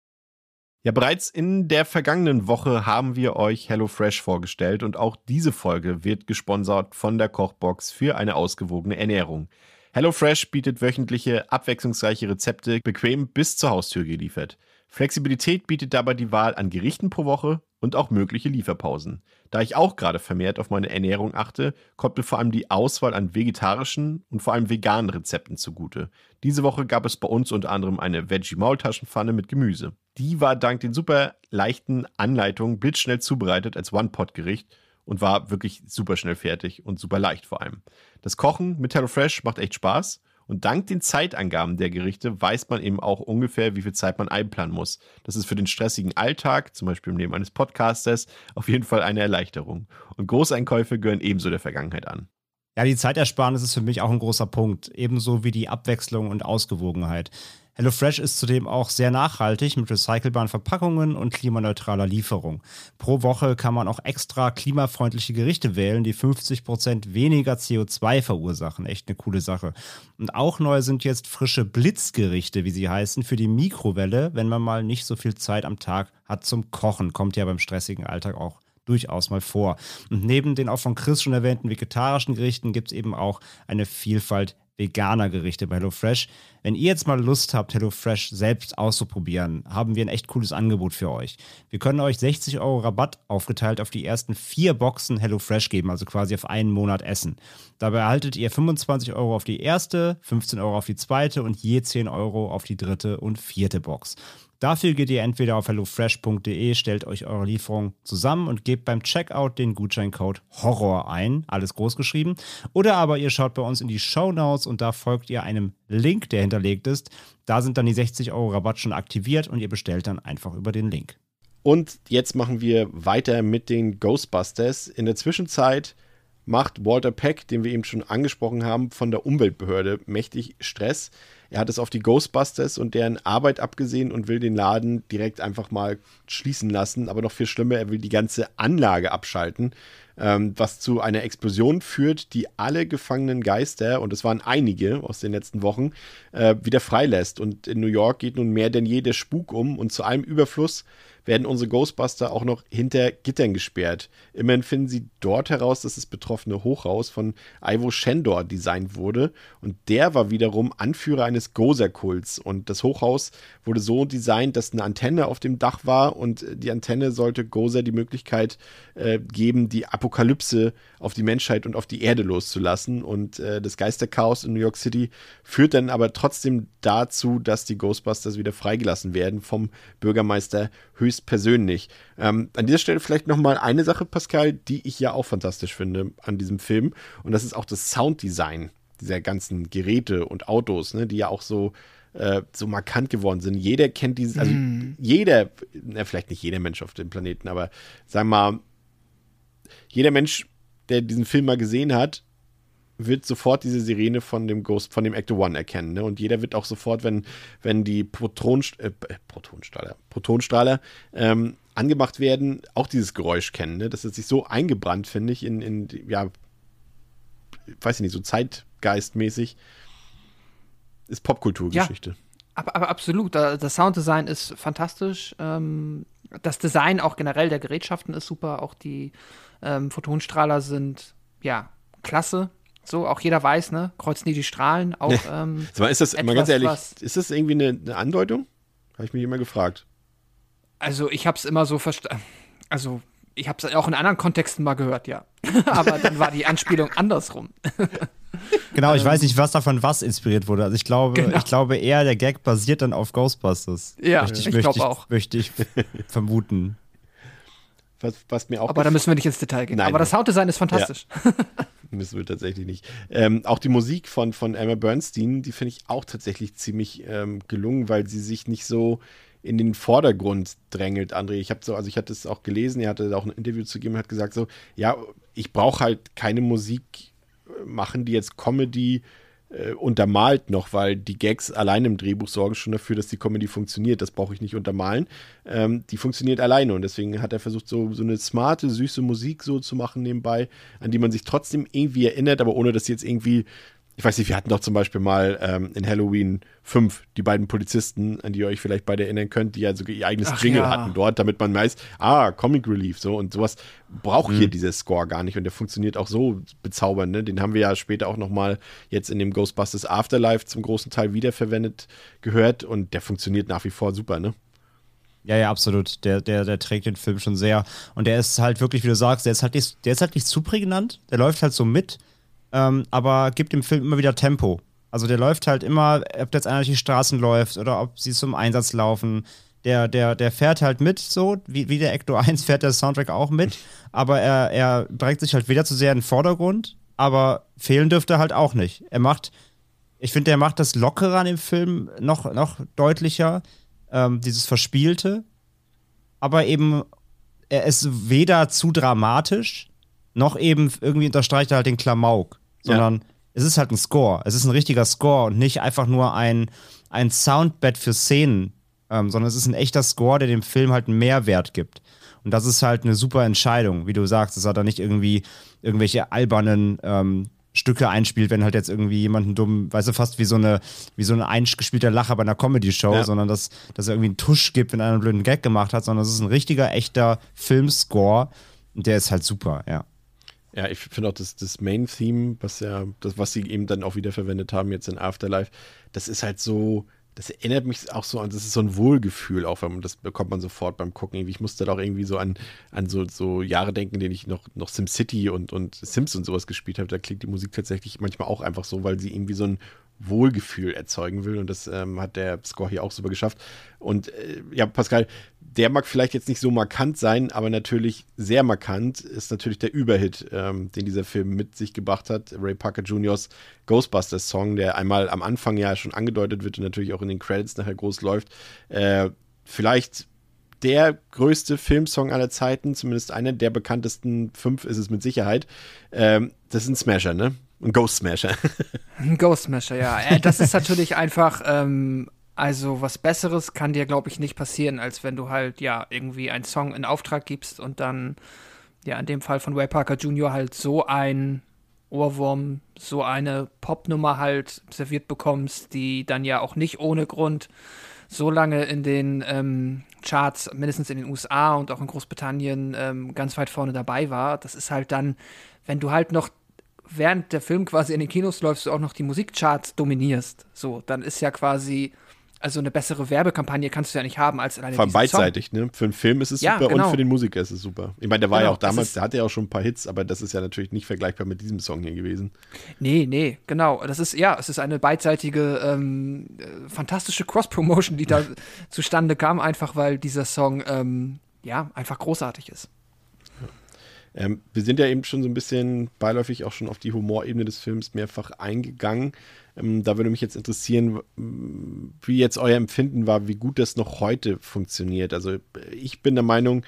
S1: Ja, bereits in der vergangenen Woche haben wir euch HelloFresh vorgestellt und auch diese Folge wird gesponsert von der Kochbox für eine ausgewogene Ernährung. HelloFresh bietet wöchentliche, abwechslungsreiche Rezepte bequem bis zur Haustür geliefert. Flexibilität bietet dabei die Wahl an Gerichten pro Woche und auch mögliche Lieferpausen. Da ich auch gerade vermehrt auf meine Ernährung achte, kommt mir vor allem die Auswahl an vegetarischen und vor allem veganen Rezepten zugute. Diese Woche gab es bei uns unter anderem eine Veggie-Maultaschenpfanne mit Gemüse. Die war dank den super leichten Anleitungen blitzschnell zubereitet als One-Pot-Gericht und war wirklich super schnell fertig und super leicht vor allem. Das Kochen mit HelloFresh macht echt Spaß und dank den Zeitangaben der Gerichte weiß man eben auch ungefähr, wie viel Zeit man einplanen muss. Das ist für den stressigen Alltag, zum Beispiel im Leben eines Podcasters, auf jeden Fall eine Erleichterung. Und Großeinkäufe gehören ebenso der Vergangenheit an.
S3: Ja, die Zeitersparnis ist für mich auch ein großer Punkt, ebenso wie die Abwechslung und Ausgewogenheit. HelloFresh ist zudem auch sehr nachhaltig mit recycelbaren Verpackungen und klimaneutraler Lieferung. Pro Woche kann man auch extra klimafreundliche Gerichte wählen, die 50% weniger CO2 verursachen. Echt eine coole Sache. Und auch neu sind jetzt frische Blitzgerichte, wie sie heißen, für die Mikrowelle, wenn man mal nicht so viel Zeit am Tag hat zum Kochen. Kommt ja beim stressigen Alltag auch durchaus mal vor. Und neben den auch von Chris schon erwähnten vegetarischen Gerichten gibt es eben auch eine Vielfalt veganer Gerichte bei HelloFresh. Wenn ihr jetzt mal Lust habt, HelloFresh selbst auszuprobieren, haben wir ein echt cooles Angebot für euch. Wir können euch 60 Euro Rabatt aufgeteilt auf die ersten vier Boxen HelloFresh geben, also quasi auf einen Monat Essen. Dabei erhaltet ihr 25 Euro auf die erste, 15 Euro auf die zweite und je 10 Euro auf die dritte und vierte Box. Dafür geht ihr entweder auf hellofresh.de, stellt euch eure Lieferung zusammen und gebt beim Checkout den Gutscheincode Horror ein, alles groß geschrieben. Oder aber ihr schaut bei uns in die Show Notes und da folgt ihr einem Link, der hinterlegt ist. Da sind dann die 60 Euro Rabatt schon aktiviert und ihr bestellt dann einfach über den Link.
S1: Und jetzt machen wir weiter mit den Ghostbusters. In der Zwischenzeit macht Walter Peck, den wir eben schon angesprochen haben, von der Umweltbehörde mächtig Stress. Er hat es auf die Ghostbusters und deren Arbeit abgesehen und will den Laden direkt einfach mal schließen lassen. Aber noch viel schlimmer, er will die ganze Anlage abschalten, ähm, was zu einer Explosion führt, die alle gefangenen Geister, und es waren einige aus den letzten Wochen, äh, wieder freilässt. Und in New York geht nun mehr denn je der Spuk um und zu allem Überfluss werden unsere Ghostbuster auch noch hinter Gittern gesperrt. Immerhin finden sie dort heraus, dass das betroffene Hochhaus von Ivo Shendor designt wurde. Und der war wiederum Anführer eines Gozer-Kults. Und das Hochhaus wurde so designt, dass eine Antenne auf dem Dach war. Und die Antenne sollte Gozer die Möglichkeit äh, geben, die Apokalypse auf die Menschheit und auf die Erde loszulassen. Und äh, das Geisterchaos in New York City führt dann aber trotzdem dazu, dass die Ghostbusters wieder freigelassen werden vom Bürgermeister höchstpersönlich. Ähm, an dieser Stelle vielleicht nochmal eine Sache, Pascal, die ich ja auch fantastisch finde an diesem Film. Und das ist auch das Sounddesign dieser ganzen Geräte und Autos, ne, die ja auch so äh, so markant geworden sind. Jeder kennt dieses, also mm. jeder, na, vielleicht nicht jeder Mensch auf dem Planeten, aber sagen wir mal, jeder Mensch, der diesen Film mal gesehen hat, wird sofort diese Sirene von dem Ghost, von dem Ecto One erkennen. Ne? Und jeder wird auch sofort, wenn, wenn die Proton, äh, Protonstrahler, Protonstrahler ähm, angemacht werden, auch dieses Geräusch kennen. Ne? Das ist sich so eingebrannt, finde ich, in, in, ja, weiß ich nicht, so zeitgeistmäßig. Ist Popkulturgeschichte. Ja,
S2: aber, aber absolut. Das Sounddesign ist fantastisch. Ähm, das Design auch generell der Gerätschaften ist super. Auch die ähm, Photonstrahler sind, ja, klasse. So, auch jeder weiß, ne? Kreuzen die die Strahlen auch. Ähm,
S1: mal, ist das, etwas, mal ganz ehrlich, ist das irgendwie eine, eine Andeutung? Habe ich mich immer gefragt.
S2: Also, ich habe es immer so verstanden. Also, ich habe es auch in anderen Kontexten mal gehört, ja. Aber dann war die Anspielung andersrum.
S3: genau, ich weiß nicht, was davon was inspiriert wurde. Also ich glaube, genau. ich glaube eher, der Gag basiert dann auf Ghostbusters.
S2: Ja, möchte ich, ich glaube auch.
S3: Möchte ich vermuten.
S1: Was, was, mir auch
S2: Aber da müssen wir nicht ins Detail gehen. Nein, Aber das Sounddesign ist fantastisch. Ja.
S1: müssen wir tatsächlich nicht. Ähm, auch die Musik von, von Emma Bernstein, die finde ich auch tatsächlich ziemlich ähm, gelungen, weil sie sich nicht so in den Vordergrund drängelt, André. Ich habe so, also ich hatte es auch gelesen, er hatte auch ein Interview zu geben, hat gesagt so, ja, ich brauche halt keine Musik äh, machen, die jetzt Comedy äh, untermalt noch, weil die Gags allein im Drehbuch sorgen schon dafür, dass die Comedy funktioniert. Das brauche ich nicht untermalen. Ähm, die funktioniert alleine und deswegen hat er versucht, so, so eine smarte, süße Musik so zu machen nebenbei, an die man sich trotzdem irgendwie erinnert, aber ohne dass jetzt irgendwie ich weiß nicht, wir hatten doch zum Beispiel mal ähm, in Halloween 5 die beiden Polizisten, an die ihr euch vielleicht beide erinnern könnt, die ja sogar ihr eigenes Ach, Jingle ja. hatten dort, damit man weiß, ah, Comic Relief, so und sowas braucht mhm. hier dieser Score gar nicht und der funktioniert auch so bezaubernd, ne? Den haben wir ja später auch nochmal jetzt in dem Ghostbusters Afterlife zum großen Teil wiederverwendet gehört und der funktioniert nach wie vor super, ne?
S3: Ja, ja, absolut. Der, der, der trägt den Film schon sehr. Und der ist halt wirklich, wie du sagst, der ist halt nicht, der ist halt nicht zu prägnant. Der läuft halt so mit ähm, aber gibt dem Film immer wieder Tempo. Also der läuft halt immer, ob jetzt einer durch die Straßen läuft oder ob sie zum Einsatz laufen. Der, der, der fährt halt mit, so wie, wie der Ecto 1 fährt der Soundtrack auch mit, aber er, er drängt sich halt weder zu sehr in den Vordergrund, aber fehlen dürfte halt auch nicht. Er macht, ich finde, er macht das Lockere an dem Film noch, noch deutlicher, ähm, dieses Verspielte, aber eben, er ist weder zu dramatisch, noch eben irgendwie unterstreicht er halt den Klamauk. Sondern ja. es ist halt ein Score. Es ist ein richtiger Score und nicht einfach nur ein, ein Soundbed für Szenen, ähm, sondern es ist ein echter Score, der dem Film halt einen Mehrwert gibt. Und das ist halt eine super Entscheidung, wie du sagst. Es hat da nicht irgendwie irgendwelche albernen ähm, Stücke einspielt, wenn halt jetzt irgendwie jemanden dumm, weißt du, fast wie so eine, wie so ein eingespielter Lacher bei einer Comedy-Show, ja. sondern dass, dass er irgendwie einen Tusch gibt, wenn er einen blöden Gag gemacht hat, sondern es ist ein richtiger, echter Filmscore und der ist halt super, ja.
S1: Ja, ich finde auch das, das Main-Theme, was ja, das, was sie eben dann auch wieder verwendet haben jetzt in Afterlife, das ist halt so, das erinnert mich auch so an, das ist so ein Wohlgefühl auch, wenn man, das bekommt man sofort beim Gucken. Ich musste da auch irgendwie so an, an so, so Jahre denken, in denen ich noch, noch SimCity und, und Sims und sowas gespielt habe. Da klingt die Musik tatsächlich manchmal auch einfach so, weil sie irgendwie so ein Wohlgefühl erzeugen will. Und das ähm, hat der Score hier auch super geschafft. Und äh, ja, Pascal, der mag vielleicht jetzt nicht so markant sein, aber natürlich sehr markant ist natürlich der Überhit, ähm, den dieser Film mit sich gebracht hat. Ray Parker Jr.'s Ghostbusters Song, der einmal am Anfang ja schon angedeutet wird und natürlich auch in den Credits nachher groß läuft. Äh, vielleicht der größte Filmsong aller Zeiten, zumindest einer der bekanntesten fünf ist es mit Sicherheit. Ähm, das ist ein Smasher, ne? Ein Ghost Smasher.
S2: Ein Ghost Smasher, ja. Äh, das ist natürlich einfach, ähm, also was Besseres kann dir, glaube ich, nicht passieren, als wenn du halt, ja, irgendwie einen Song in Auftrag gibst und dann, ja, in dem Fall von Ray Parker Jr. halt so ein Ohrwurm, so eine Popnummer halt serviert bekommst, die dann ja auch nicht ohne Grund so lange in den ähm, Charts, mindestens in den USA und auch in Großbritannien, ähm, ganz weit vorne dabei war. Das ist halt dann, wenn du halt noch während der Film quasi in den Kinos läufst, du auch noch die Musikcharts dominierst. So, dann ist ja quasi also eine bessere Werbekampagne kannst du ja nicht haben als
S1: alleine Vor allem beidseitig, Song. ne? Für einen Film ist es ja, super genau. und für den Musiker ist es super. Ich meine, der war genau, ja auch damals, der hatte ja auch schon ein paar Hits, aber das ist ja natürlich nicht vergleichbar mit diesem Song hier gewesen.
S2: Nee, nee, genau. Das ist, ja, es ist eine beidseitige, ähm, äh, fantastische Cross-Promotion, die da zustande kam, einfach weil dieser Song, ähm, ja, einfach großartig ist.
S1: Ähm, wir sind ja eben schon so ein bisschen beiläufig auch schon auf die Humorebene des Films mehrfach eingegangen. Ähm, da würde mich jetzt interessieren, wie jetzt euer Empfinden war, wie gut das noch heute funktioniert. Also ich bin der Meinung,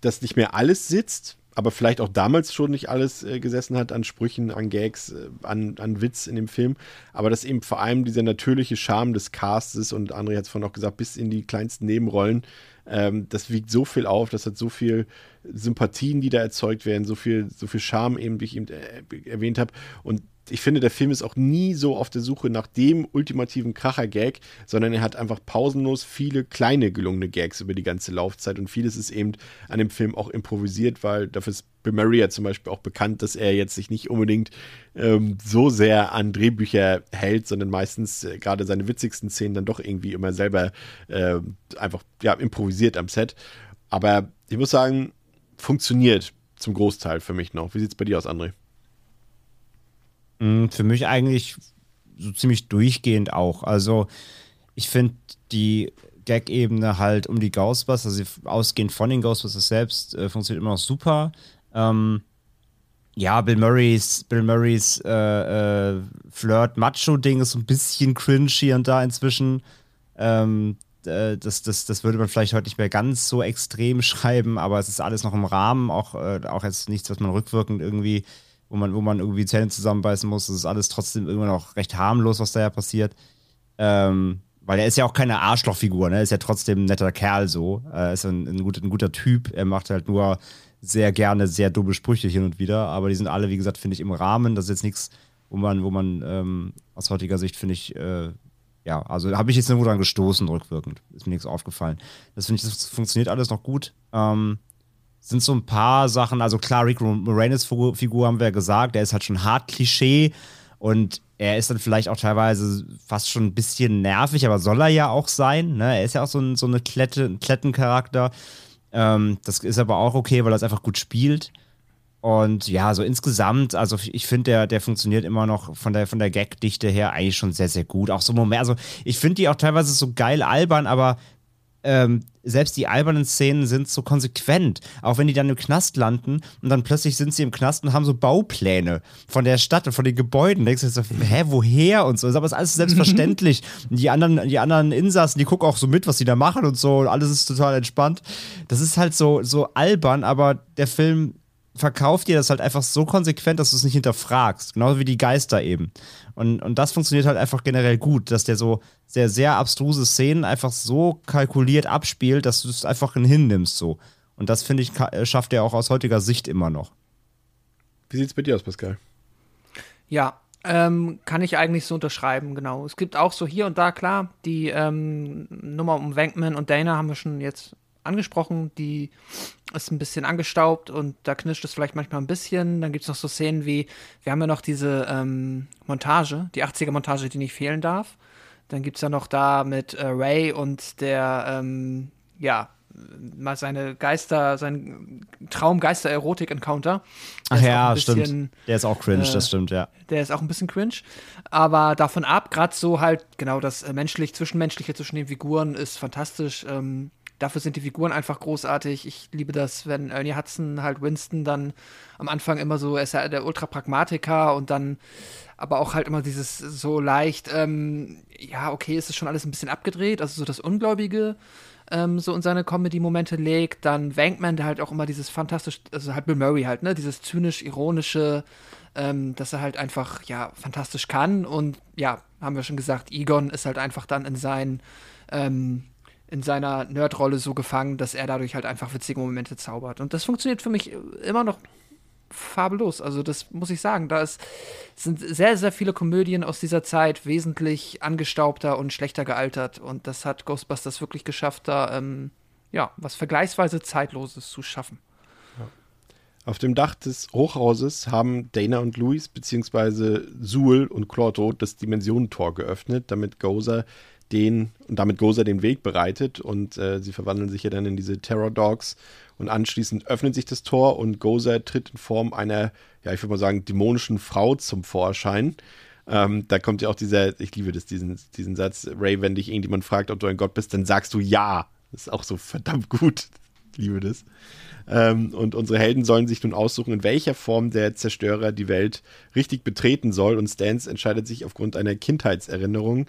S1: dass nicht mehr alles sitzt, aber vielleicht auch damals schon nicht alles äh, gesessen hat an Sprüchen, an Gags, äh, an, an Witz in dem Film. Aber dass eben vor allem dieser natürliche Charme des Castes und André hat es vorhin auch gesagt, bis in die kleinsten Nebenrollen, ähm, das wiegt so viel auf, das hat so viel Sympathien, die da erzeugt werden, so viel, so viel Charme eben, wie ich eben äh, erwähnt habe. Und ich finde, der Film ist auch nie so auf der Suche nach dem ultimativen Kracher-Gag, sondern er hat einfach pausenlos viele kleine gelungene Gags über die ganze Laufzeit und vieles ist eben an dem Film auch improvisiert, weil dafür ist Bill Murray ja zum Beispiel auch bekannt, dass er jetzt sich nicht unbedingt ähm, so sehr an Drehbücher hält, sondern meistens äh, gerade seine witzigsten Szenen dann doch irgendwie immer selber äh, einfach ja, improvisiert am Set. Aber ich muss sagen, funktioniert zum Großteil für mich noch. Wie sieht es bei dir aus, André?
S3: Mm, für mich eigentlich so ziemlich durchgehend auch. Also ich finde die Gag-Ebene halt um die Ghostbusters, also ausgehend von den Ghostbusters selbst, äh, funktioniert immer noch super. Ähm, ja, Bill Murrays, Bill Murrays äh, äh, Flirt-Macho-Ding ist so ein bisschen cringe hier und da inzwischen. Ähm, äh, das, das, das würde man vielleicht heute nicht mehr ganz so extrem schreiben, aber es ist alles noch im Rahmen, auch, äh, auch jetzt nichts, was man rückwirkend irgendwie wo man, wo man irgendwie Zähne zusammenbeißen muss. Das ist alles trotzdem immer noch recht harmlos, was da ja passiert. Ähm, weil er ist ja auch keine Arschlochfigur, ne? Er ist ja trotzdem ein netter Kerl so. Er ist ein, ein, gut, ein guter Typ. Er macht halt nur sehr gerne sehr dumme Sprüche hin und wieder. Aber die sind alle, wie gesagt, finde ich, im Rahmen. Das ist jetzt nichts, wo man, wo man ähm, aus heutiger Sicht, finde ich, äh, ja, also habe ich jetzt nur dran gestoßen, rückwirkend. Ist mir nichts aufgefallen. Das finde ich, das funktioniert alles noch gut. Ähm, sind so ein paar Sachen, also klar, Rick Moranis Figur haben wir ja gesagt, der ist halt schon hart Klischee und er ist dann vielleicht auch teilweise fast schon ein bisschen nervig, aber soll er ja auch sein. Ne? Er ist ja auch so ein, so eine Klette, ein Klettencharakter. Ähm, das ist aber auch okay, weil er es einfach gut spielt. Und ja, so insgesamt, also ich finde, der, der funktioniert immer noch von der, von der Gagdichte her eigentlich schon sehr, sehr gut. Auch so Moment, also ich finde die auch teilweise so geil albern, aber ähm, selbst die albernen Szenen sind so konsequent. Auch wenn die dann im Knast landen und dann plötzlich sind sie im Knast und haben so Baupläne von der Stadt und von den Gebäuden. Da denkst du so, hä, woher und so. Aber es ist alles selbstverständlich. die anderen, die anderen Insassen, die gucken auch so mit, was sie da machen und so. Und alles ist total entspannt. Das ist halt so, so albern, aber der Film verkauft dir das halt einfach so konsequent, dass du es nicht hinterfragst. Genauso wie die Geister eben. Und, und das funktioniert halt einfach generell gut, dass der so sehr, sehr abstruse Szenen einfach so kalkuliert abspielt, dass du es einfach hinnimmst so. Und das, finde ich, ka- schafft er auch aus heutiger Sicht immer noch.
S1: Wie sieht's bei dir aus, Pascal?
S2: Ja, ähm, kann ich eigentlich so unterschreiben, genau. Es gibt auch so hier und da, klar, die ähm, Nummer um Wankman und Dana haben wir schon jetzt angesprochen, die ist ein bisschen angestaubt und da knirscht es vielleicht manchmal ein bisschen. Dann gibt es noch so Szenen wie, wir haben ja noch diese ähm, Montage, die 80er-Montage, die nicht fehlen darf. Dann gibt es ja noch da mit äh, Ray und der, ähm, ja, mal seine Geister, sein Traum-Geister-Erotik-Encounter.
S3: Ach ja,
S2: bisschen,
S3: stimmt. Der ist auch cringe,
S2: äh,
S3: das stimmt, ja.
S2: der ist auch ein bisschen cringe. Aber davon ab, gerade so halt, genau, das äh, menschlich, zwischenmenschliche zwischen den Figuren ist fantastisch. Ähm, dafür sind die Figuren einfach großartig. Ich liebe das, wenn Ernie Hudson halt Winston dann am Anfang immer so, er ist ja der Ultra-Pragmatiker und dann aber auch halt immer dieses so leicht, ähm, ja, okay, ist es schon alles ein bisschen abgedreht, also so das Ungläubige ähm, so in seine Comedy-Momente legt. Dann Wankman, der halt auch immer dieses fantastisch, also halt Bill Murray halt, ne, dieses zynisch-ironische, ähm, dass er halt einfach, ja, fantastisch kann. Und ja, haben wir schon gesagt, Egon ist halt einfach dann in seinen, ähm, in seiner Nerdrolle so gefangen, dass er dadurch halt einfach witzige Momente zaubert. Und das funktioniert für mich immer noch fabellos. Also das muss ich sagen. Da ist, sind sehr, sehr viele Komödien aus dieser Zeit wesentlich angestaubter und schlechter gealtert. Und das hat Ghostbusters wirklich geschafft, da ähm, ja, was vergleichsweise Zeitloses zu schaffen.
S1: Auf dem Dach des Hochhauses haben Dana und Luis beziehungsweise Suhl und Clorto das Dimensionentor geöffnet, damit Gozer den und damit Gozer den Weg bereitet und äh, sie verwandeln sich ja dann in diese Terror Dogs und anschließend öffnet sich das Tor und Gozer tritt in Form einer, ja, ich würde mal sagen, dämonischen Frau zum Vorschein. Ähm, da kommt ja auch dieser, ich liebe das, diesen, diesen Satz, Ray, wenn dich irgendjemand fragt, ob du ein Gott bist, dann sagst du ja. Das ist auch so verdammt gut. Ich liebe das. Ähm, und unsere Helden sollen sich nun aussuchen, in welcher Form der Zerstörer die Welt richtig betreten soll. Und Stans entscheidet sich aufgrund einer Kindheitserinnerung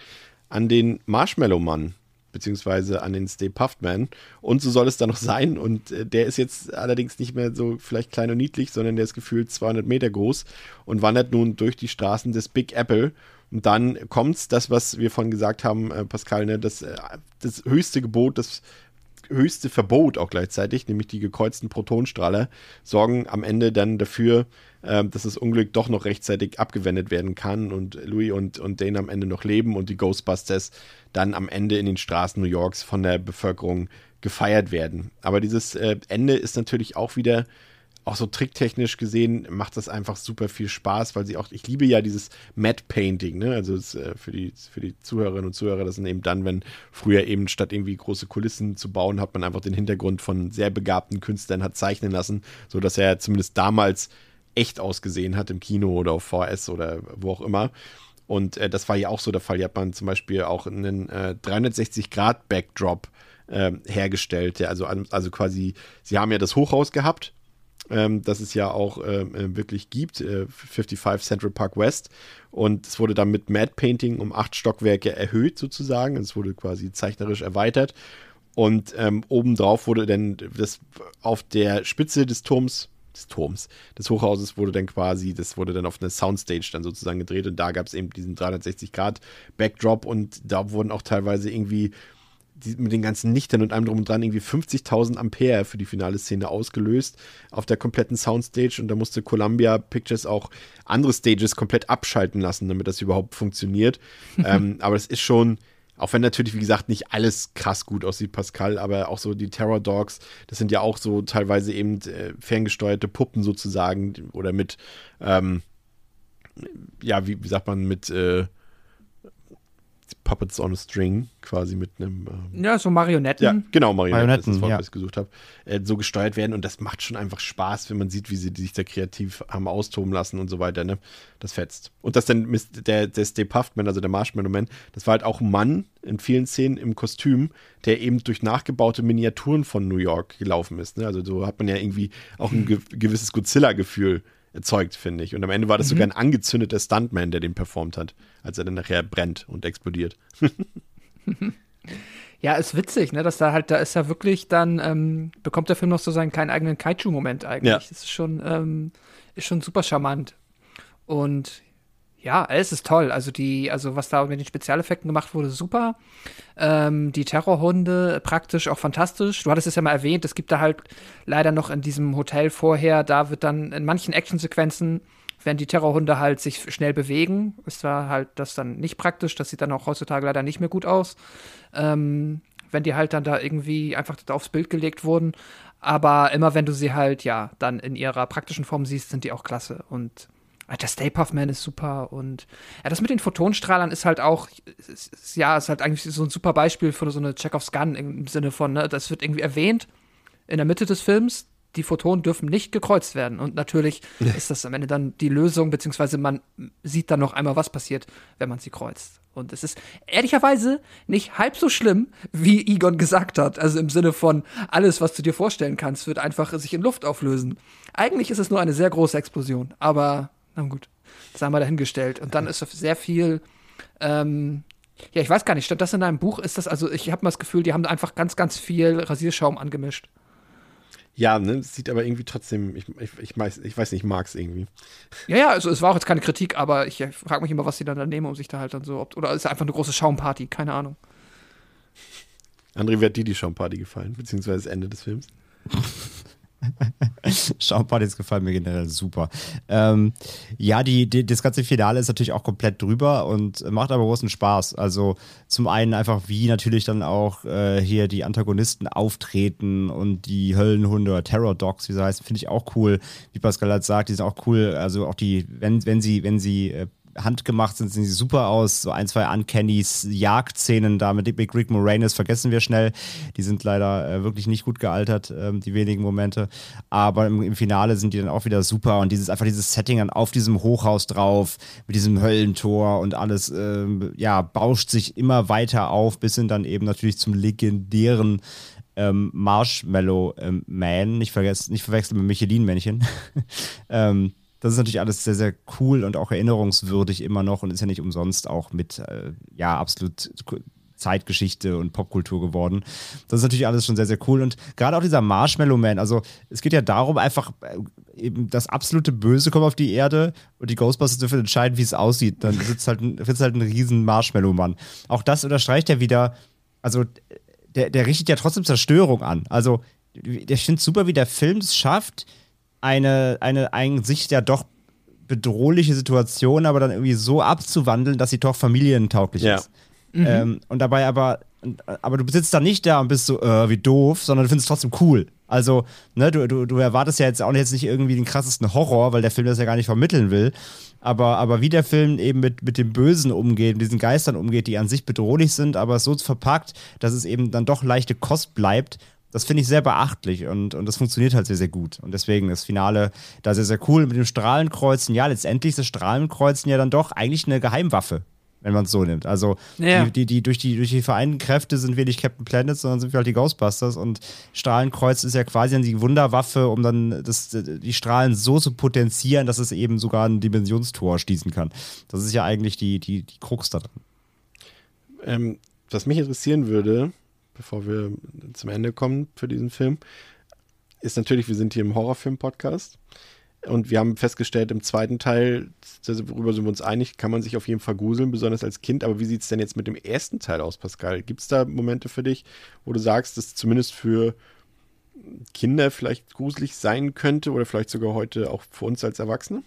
S1: an den Marshmallow-Mann, beziehungsweise an den Stay Puft Man. Und so soll es dann noch sein. Und äh, der ist jetzt allerdings nicht mehr so vielleicht klein und niedlich, sondern der ist gefühlt 200 Meter groß und wandert nun durch die Straßen des Big Apple. Und dann kommt's, das, was wir vorhin gesagt haben, äh, Pascal, ne, das, äh, das höchste Gebot, das höchste Verbot auch gleichzeitig, nämlich die gekreuzten Protonstrahler, sorgen am Ende dann dafür, äh, dass das Unglück doch noch rechtzeitig abgewendet werden kann und Louis und, und Dane am Ende noch leben und die Ghostbusters dann am Ende in den Straßen New Yorks von der Bevölkerung gefeiert werden. Aber dieses äh, Ende ist natürlich auch wieder auch so tricktechnisch gesehen macht das einfach super viel Spaß, weil sie auch, ich liebe ja dieses Matte Painting, ne? Also es, äh, für, die, für die Zuhörerinnen und Zuhörer, das sind eben dann, wenn früher eben statt irgendwie große Kulissen zu bauen, hat man einfach den Hintergrund von sehr begabten Künstlern hat zeichnen lassen, sodass er zumindest damals echt ausgesehen hat im Kino oder auf VS oder wo auch immer. Und äh, das war ja auch so der Fall. Hier hat man zum Beispiel auch einen äh, 360-Grad-Backdrop äh, hergestellt. Der also, also quasi, sie haben ja das Hochhaus gehabt ähm, das es ja auch äh, wirklich gibt, äh, 55 Central Park West. Und es wurde dann mit Mad Painting um acht Stockwerke erhöht, sozusagen. Es wurde quasi zeichnerisch erweitert. Und ähm, obendrauf wurde dann das auf der Spitze des Turms, des Turms, des Hochhauses wurde dann quasi, das wurde dann auf eine Soundstage dann sozusagen gedreht und da gab es eben diesen 360-Grad-Backdrop und da wurden auch teilweise irgendwie die, mit den ganzen Lichtern und allem drum und dran irgendwie 50.000 Ampere für die finale Szene ausgelöst auf der kompletten Soundstage und da musste Columbia Pictures auch andere Stages komplett abschalten lassen, damit das überhaupt funktioniert. ähm, aber es ist schon, auch wenn natürlich, wie gesagt, nicht alles krass gut aussieht, Pascal, aber auch so die Terror Dogs, das sind ja auch so teilweise eben äh, ferngesteuerte Puppen sozusagen oder mit, ähm, ja, wie, wie sagt man, mit äh, Puppets on a String, quasi mit einem. Ähm,
S2: Ja, so Marionetten.
S1: ja, genau, Marionetten,
S3: Marionetten,
S1: das ist das Wort,
S3: ja.
S1: was ich gesucht habe, äh, so gesteuert werden und das macht schon einfach Spaß, wenn man sieht, wie sie sich da kreativ haben austoben lassen und so weiter, ne? Das fetzt. Und das dann der, der Stay Puft Man, also der Marshmallow Man, das war halt auch ein Mann in vielen Szenen im Kostüm, der eben durch nachgebaute Miniaturen von New York gelaufen ist, ne? Also so hat man ja irgendwie auch ein ge gewisses Godzilla-Gefühl erzeugt, finde ich. Und am Ende war das sogar ein angezündeter Stuntman, der den performt hat, als er dann nachher brennt und explodiert.
S2: Ja, ist witzig, ne? Dass da halt, da ist ja wirklich dann, ähm, bekommt der Film noch so seinen kleinen eigenen Kaiju-Moment eigentlich.
S1: Ja.
S2: Das ist schon, ähm, ist schon super charmant. Und ja, es ist toll. Also die, also was da mit den Spezialeffekten gemacht wurde, super. Ähm, die Terrorhunde praktisch auch fantastisch. Du hattest es ja mal erwähnt, es gibt da halt leider noch in diesem Hotel vorher, da wird dann in manchen Actionsequenzen, wenn die Terrorhunde halt sich schnell bewegen, ist da halt das dann nicht praktisch. Das sieht dann auch heutzutage leider nicht mehr gut aus. Ähm, wenn die halt dann da irgendwie einfach aufs Bild gelegt wurden. Aber immer wenn du sie halt, ja, dann in ihrer praktischen Form siehst, sind die auch klasse. Und äh, der Stay Puft Man ist super. Und ja, das mit den Photonstrahlern ist halt auch, ist, ist, ja, ist halt eigentlich so ein super Beispiel für so eine Chekhovs Gun im Sinne von, ne, das wird irgendwie erwähnt in der Mitte des Films. Die Photonen dürfen nicht gekreuzt werden. Und natürlich ist das am Ende dann die Lösung, beziehungsweise man sieht dann noch einmal, was passiert, wenn man sie kreuzt. Und es ist ehrlicherweise nicht halb so schlimm, wie Egon gesagt hat. Also im Sinne von, alles, was du dir vorstellen kannst, wird einfach sich in Luft auflösen. Eigentlich ist es nur eine sehr große Explosion. Aber, na gut, das haben wir dahingestellt. Und dann ist sehr viel, ähm, ja, ich weiß gar nicht, stand das in einem Buch? Ist das, also ich habe mal das Gefühl, die haben einfach ganz, ganz viel Rasierschaum angemischt.
S1: Ja, ne, sieht aber irgendwie trotzdem, ich, ich, ich, weiß, ich weiß nicht, ich mag es irgendwie.
S2: Ja, ja, also es war auch jetzt keine Kritik, aber ich frage mich immer, was die dann da nehmen, um sich da halt dann so, ob, oder ist es einfach eine große Schaumparty, keine Ahnung.
S1: André, wie hat dir die Schaumparty gefallen, beziehungsweise das Ende des Films?
S3: Schaumpartys gefallen mir generell super. Ähm, ja, die, die, das ganze Finale ist natürlich auch komplett drüber und macht aber großen Spaß. Also zum einen einfach, wie natürlich dann auch äh, hier die Antagonisten auftreten und die Höllenhunde oder Terror Dogs, wie sie heißen, finde ich auch cool. Wie Pascal halt sagt, die sind auch cool. Also auch die, wenn, wenn sie, wenn sie äh, handgemacht sind, sehen sie super aus. So ein, zwei Uncannys, Jagdszenen da mit Big Rick Moranis vergessen wir schnell. Die sind leider äh, wirklich nicht gut gealtert, ähm, die wenigen Momente. Aber im, im, Finale sind die dann auch wieder super und dieses einfach dieses Setting dann auf diesem Hochhaus drauf, mit diesem Höllentor und alles, ähm, ja, bauscht sich immer weiter auf, bis hin dann eben natürlich zum legendären ähm, Marshmallow ähm, Man, nicht, nicht verwechseln mit Michelin-Männchen. ähm, das ist natürlich alles sehr, sehr cool und auch erinnerungswürdig immer noch und ist ja nicht umsonst auch mit, äh, ja, absolut Zeitgeschichte und Popkultur geworden. Das ist natürlich alles schon sehr, sehr cool. Und gerade auch dieser Marshmallow Man, also es geht ja darum, einfach äh, eben das absolute Böse kommt auf die Erde und die Ghostbusters dürfen entscheiden, wie es aussieht. Dann sitzt halt sitzt halt ein riesen Marshmallow-Mann. Auch das unterstreicht ja wieder, also der, der richtet ja trotzdem Zerstörung an. Also ich finde super, wie der Film es schafft, eine, eine sich ja doch bedrohliche Situation, aber dann irgendwie so abzuwandeln, dass sie doch familientauglich
S1: Ja.
S3: ist. Ähm, und dabei aber, aber du sitzt da nicht da und bist so, äh, wie doof, sondern du findest es trotzdem cool. Also, ne, du, du, du erwartest ja jetzt auch jetzt nicht irgendwie den krassesten Horror, weil der Film das ja gar nicht vermitteln will. Aber, aber wie der Film eben mit, mit dem Bösen umgeht, mit diesen Geistern umgeht, die an sich bedrohlich sind, aber so verpackt, dass es eben dann doch leichte Kost bleibt, das finde ich sehr beachtlich und, und das funktioniert halt sehr, sehr gut. Und deswegen das Finale da sehr, sehr cool mit dem Strahlenkreuzen. Ja, letztendlich ist das Strahlenkreuzen ja dann doch eigentlich eine Geheimwaffe, wenn man es so nimmt. Also
S2: Ja.
S3: die, die, die, durch, die, durch die vereinten Kräfte sind wir nicht Captain Planet, sondern sind wir halt die Ghostbusters. Und Strahlenkreuz ist ja quasi dann die Wunderwaffe, um dann das, die Strahlen so zu potenzieren, dass es eben sogar ein Dimensionstor schließen kann. Das ist ja eigentlich die, die, die Krux da drin.
S1: Ähm, was mich interessieren würde, bevor wir zum Ende kommen für diesen Film, ist natürlich, wir sind hier im Horrorfilm-Podcast und wir haben festgestellt, im zweiten Teil, worüber sind wir uns einig, kann man sich auf jeden Fall gruseln, besonders als Kind. Aber wie sieht es denn jetzt mit dem ersten Teil aus, Pascal? Gibt es da Momente für dich, wo du sagst, dass zumindest für Kinder vielleicht gruselig sein könnte oder vielleicht sogar heute auch für uns als Erwachsene?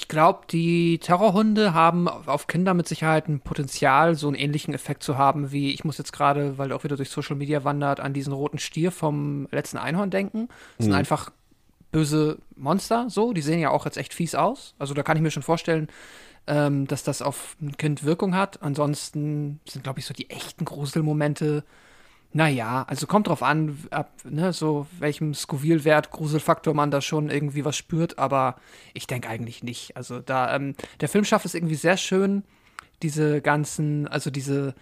S2: Ich glaube, die Terrorhunde haben auf Kinder mit Sicherheit ein Potenzial, so einen ähnlichen Effekt zu haben, wie ich muss jetzt gerade, weil er auch wieder durch Social Media wandert, an diesen roten Stier vom letzten Einhorn denken. Das sind einfach böse Monster, so. Die sehen ja auch jetzt echt fies aus. Also da kann ich mir schon vorstellen, ähm, dass das auf ein Kind Wirkung hat. Ansonsten sind, glaube ich, so die echten Gruselmomente. Naja, also kommt drauf an, ab ne, so welchem Scoville-Wert, Gruselfaktor man da schon irgendwie was spürt, aber ich denke eigentlich nicht. Also da, ähm, der Film schafft es irgendwie sehr schön, diese ganzen, also diese,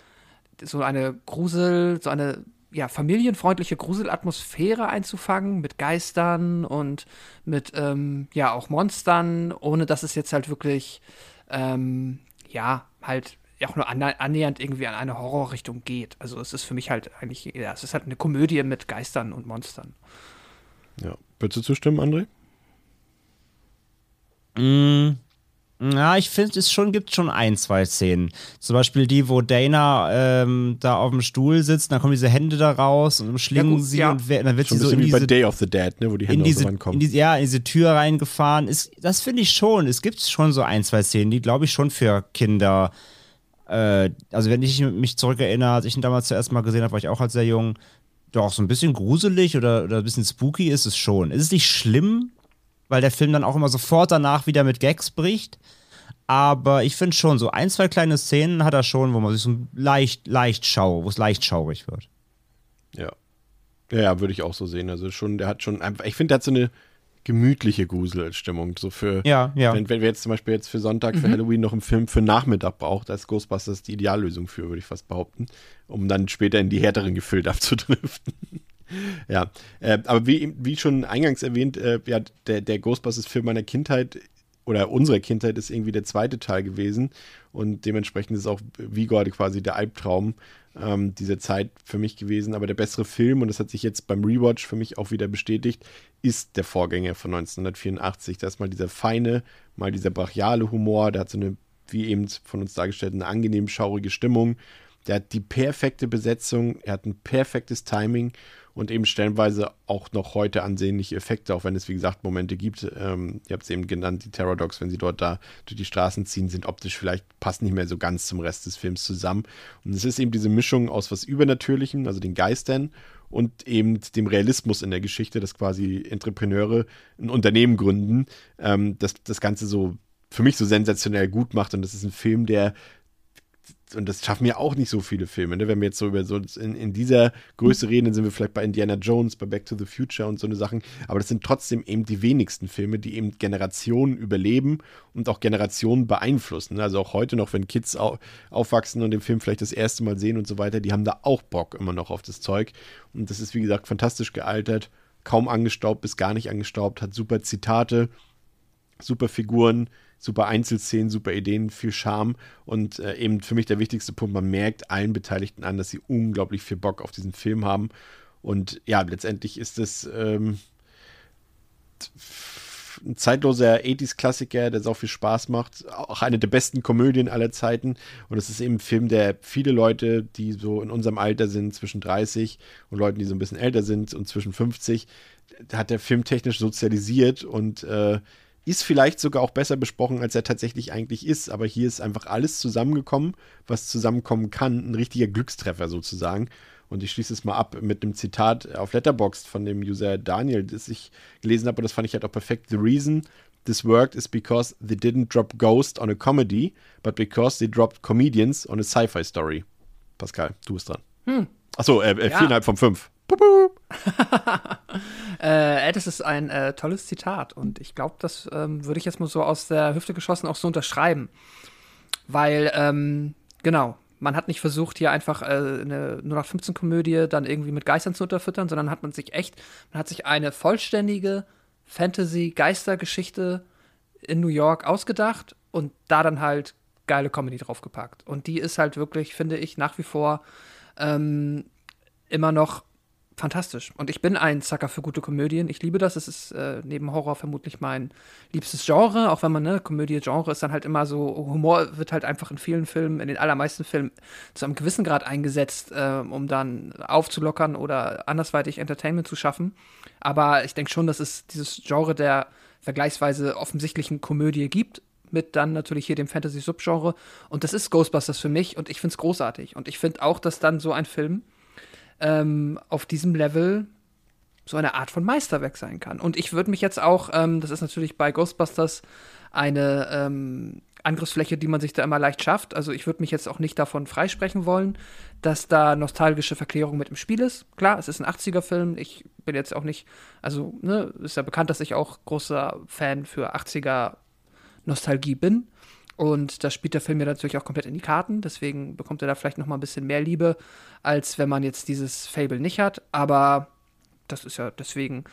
S2: so eine Grusel, so eine ja, familienfreundliche Gruselatmosphäre einzufangen mit Geistern und mit ähm, ja auch Monstern, ohne dass es jetzt halt wirklich ähm, ja halt auch nur annähernd irgendwie an eine Horrorrichtung geht. Also es ist für mich halt eigentlich, ja, es ist halt eine Komödie mit Geistern und Monstern.
S1: Ja. Würdest du zustimmen, André?
S3: Mm, ja, ich finde, es schon gibt schon ein, zwei Szenen. Zum Beispiel die, wo Dana ähm, da auf dem Stuhl sitzt, dann kommen diese Hände da raus und umschlingen
S2: Ja, gut,
S3: sie
S2: ja.
S3: und wer- dann wird
S1: Schon
S3: sie so in
S1: wie bei Day of the Dead, ne, wo die
S3: in
S1: Hände aus
S3: diese, in
S1: kommen.
S3: diese, ja, in diese Tür reingefahren. Ist, das finde ich schon. Es gibt schon so ein, zwei Szenen, die, glaube ich, schon für Kinder. Äh, also, wenn ich mich zurückerinnere, als ich ihn damals zuerst mal gesehen habe, war ich auch halt sehr jung. Doch, so ein bisschen gruselig oder, oder ein bisschen spooky ist es schon. Ist es nicht schlimm, weil der Film dann auch immer sofort danach wieder mit Gags bricht? Aber ich finde schon, so ein, zwei kleine Szenen hat er schon, wo man sich so leicht, leicht schau, wo es leicht schaurig wird.
S1: Ja. Ja, ja, würde ich auch so sehen. Also schon, der hat schon einfach, ich finde, der hat so eine gemütliche Gruselstimmung. So für,
S3: Ja, ja.
S1: wenn, wenn wir jetzt zum Beispiel jetzt für Sonntag, für Halloween noch einen Film für Nachmittag braucht, da ist Ghostbusters die Ideallösung für, würde ich fast behaupten, um dann später in die härteren Gefilde abzudriften. ja, äh, aber wie, wie schon eingangs erwähnt, äh, ja, der, der Ghostbusters-Film meiner Kindheit oder unserer Kindheit ist irgendwie der zweite Teil gewesen und dementsprechend ist auch Vigor quasi der Albtraum ähm, dieser Zeit für mich gewesen. Aber der bessere Film, und das hat sich jetzt beim Rewatch für mich auch wieder bestätigt, ist der Vorgänger von 1984. Da ist mal dieser feine, mal dieser brachiale Humor, der hat so eine, wie eben von uns dargestellt, eine angenehm schaurige Stimmung. Der hat die perfekte Besetzung, er hat ein perfektes Timing und eben stellenweise auch noch heute ansehnliche Effekte, auch wenn es, wie gesagt, Momente gibt. Ähm, ihr habt es eben genannt, die Terror Dogs, wenn sie dort da durch die Straßen ziehen, sind optisch vielleicht, passen nicht mehr so ganz zum Rest des Films zusammen. Und es ist eben diese Mischung aus was Übernatürlichem, also den Geistern, und eben dem Realismus in der Geschichte, dass quasi Entrepreneure ein Unternehmen gründen, ähm, das das Ganze so für mich so sensationell gut macht. Und das ist ein Film, der und das schaffen ja auch nicht so viele Filme. Ne? Wenn wir jetzt so über so in, in dieser Größe reden, dann sind wir vielleicht bei Indiana Jones, bei Back to the Future und so eine Sachen. Aber das sind trotzdem eben die wenigsten Filme, die eben Generationen überleben und auch Generationen beeinflussen. ne? Also auch heute noch, wenn Kids au aufwachsen und den Film vielleicht das erste Mal sehen und so weiter, die haben da auch Bock immer noch auf das Zeug. Und das ist, wie gesagt, fantastisch gealtert, kaum angestaubt bis gar nicht angestaubt, hat super Zitate, super Figuren, super Einzelszenen, super Ideen, viel Charme und äh, eben für mich der wichtigste Punkt, man merkt allen Beteiligten an, dass sie unglaublich viel Bock auf diesen Film haben und ja, letztendlich ist es ähm, ein zeitloser 80s-Klassiker, der sau viel Spaß macht, auch eine der besten Komödien aller Zeiten und es ist eben ein Film, der viele Leute, die so in unserem Alter sind, zwischen 30 und Leuten, die so ein bisschen älter sind und zwischen 50, hat der Film technisch sozialisiert und äh, ist vielleicht sogar auch besser besprochen, als er tatsächlich eigentlich ist. Aber hier ist einfach alles zusammengekommen, was zusammenkommen kann. Ein richtiger Glückstreffer sozusagen. Und ich schließe es mal ab mit einem Zitat auf Letterboxd von dem User Daniel, das ich gelesen habe. Und das fand ich halt auch perfekt. The reason this worked is because they didn't drop Ghost on a comedy, but because they dropped comedians on a sci-fi story. Pascal, du bist dran. Hm. Achso, äh, äh,
S2: Ja.
S1: viereinhalb von fünf.
S2: Äh, das ist ein äh, tolles Zitat und ich glaube, das ähm, würde ich jetzt mal so aus der Hüfte geschossen auch so unterschreiben. Weil, ähm, genau, man hat nicht versucht, hier einfach äh, eine 0815-Komödie dann irgendwie mit Geistern zu unterfüttern, sondern hat man sich echt, man hat sich eine vollständige Fantasy-Geistergeschichte in New York ausgedacht und da dann halt geile Comedy draufgepackt. Und die ist halt wirklich, finde ich, nach wie vor ähm, immer noch fantastisch. Und ich bin ein Sucker für gute Komödien. Ich liebe das. Es ist äh, neben Horror vermutlich mein liebstes Genre, auch wenn man, ne, Komödie-Genre ist dann halt immer so, Humor wird halt einfach in vielen Filmen, in den allermeisten Filmen zu einem gewissen Grad eingesetzt, äh, um dann aufzulockern oder andersweitig Entertainment zu schaffen. Aber ich denke schon, dass es dieses Genre der vergleichsweise offensichtlichen Komödie gibt, mit dann natürlich hier dem Fantasy-Subgenre. Und das ist Ghostbusters für mich und ich finde es großartig. Und ich finde auch, dass dann so ein Film ähm, auf diesem Level so eine Art von Meisterwerk sein kann. Und ich würde mich jetzt auch, ähm, das ist natürlich bei Ghostbusters eine ähm, Angriffsfläche, die man sich da immer leicht schafft. Also ich würde mich jetzt auch nicht davon freisprechen wollen, dass da nostalgische Verklärung mit im Spiel ist. Klar, es ist ein 80er-Film. Ich bin jetzt auch nicht, also, ne, ist ja bekannt, dass ich auch großer Fan für 80er Nostalgie bin. Und das spielt der Film ja natürlich auch komplett in die Karten. Deswegen bekommt er da vielleicht noch mal ein bisschen mehr Liebe, als wenn man jetzt dieses Fable nicht hat. Aber das ist ja deswegen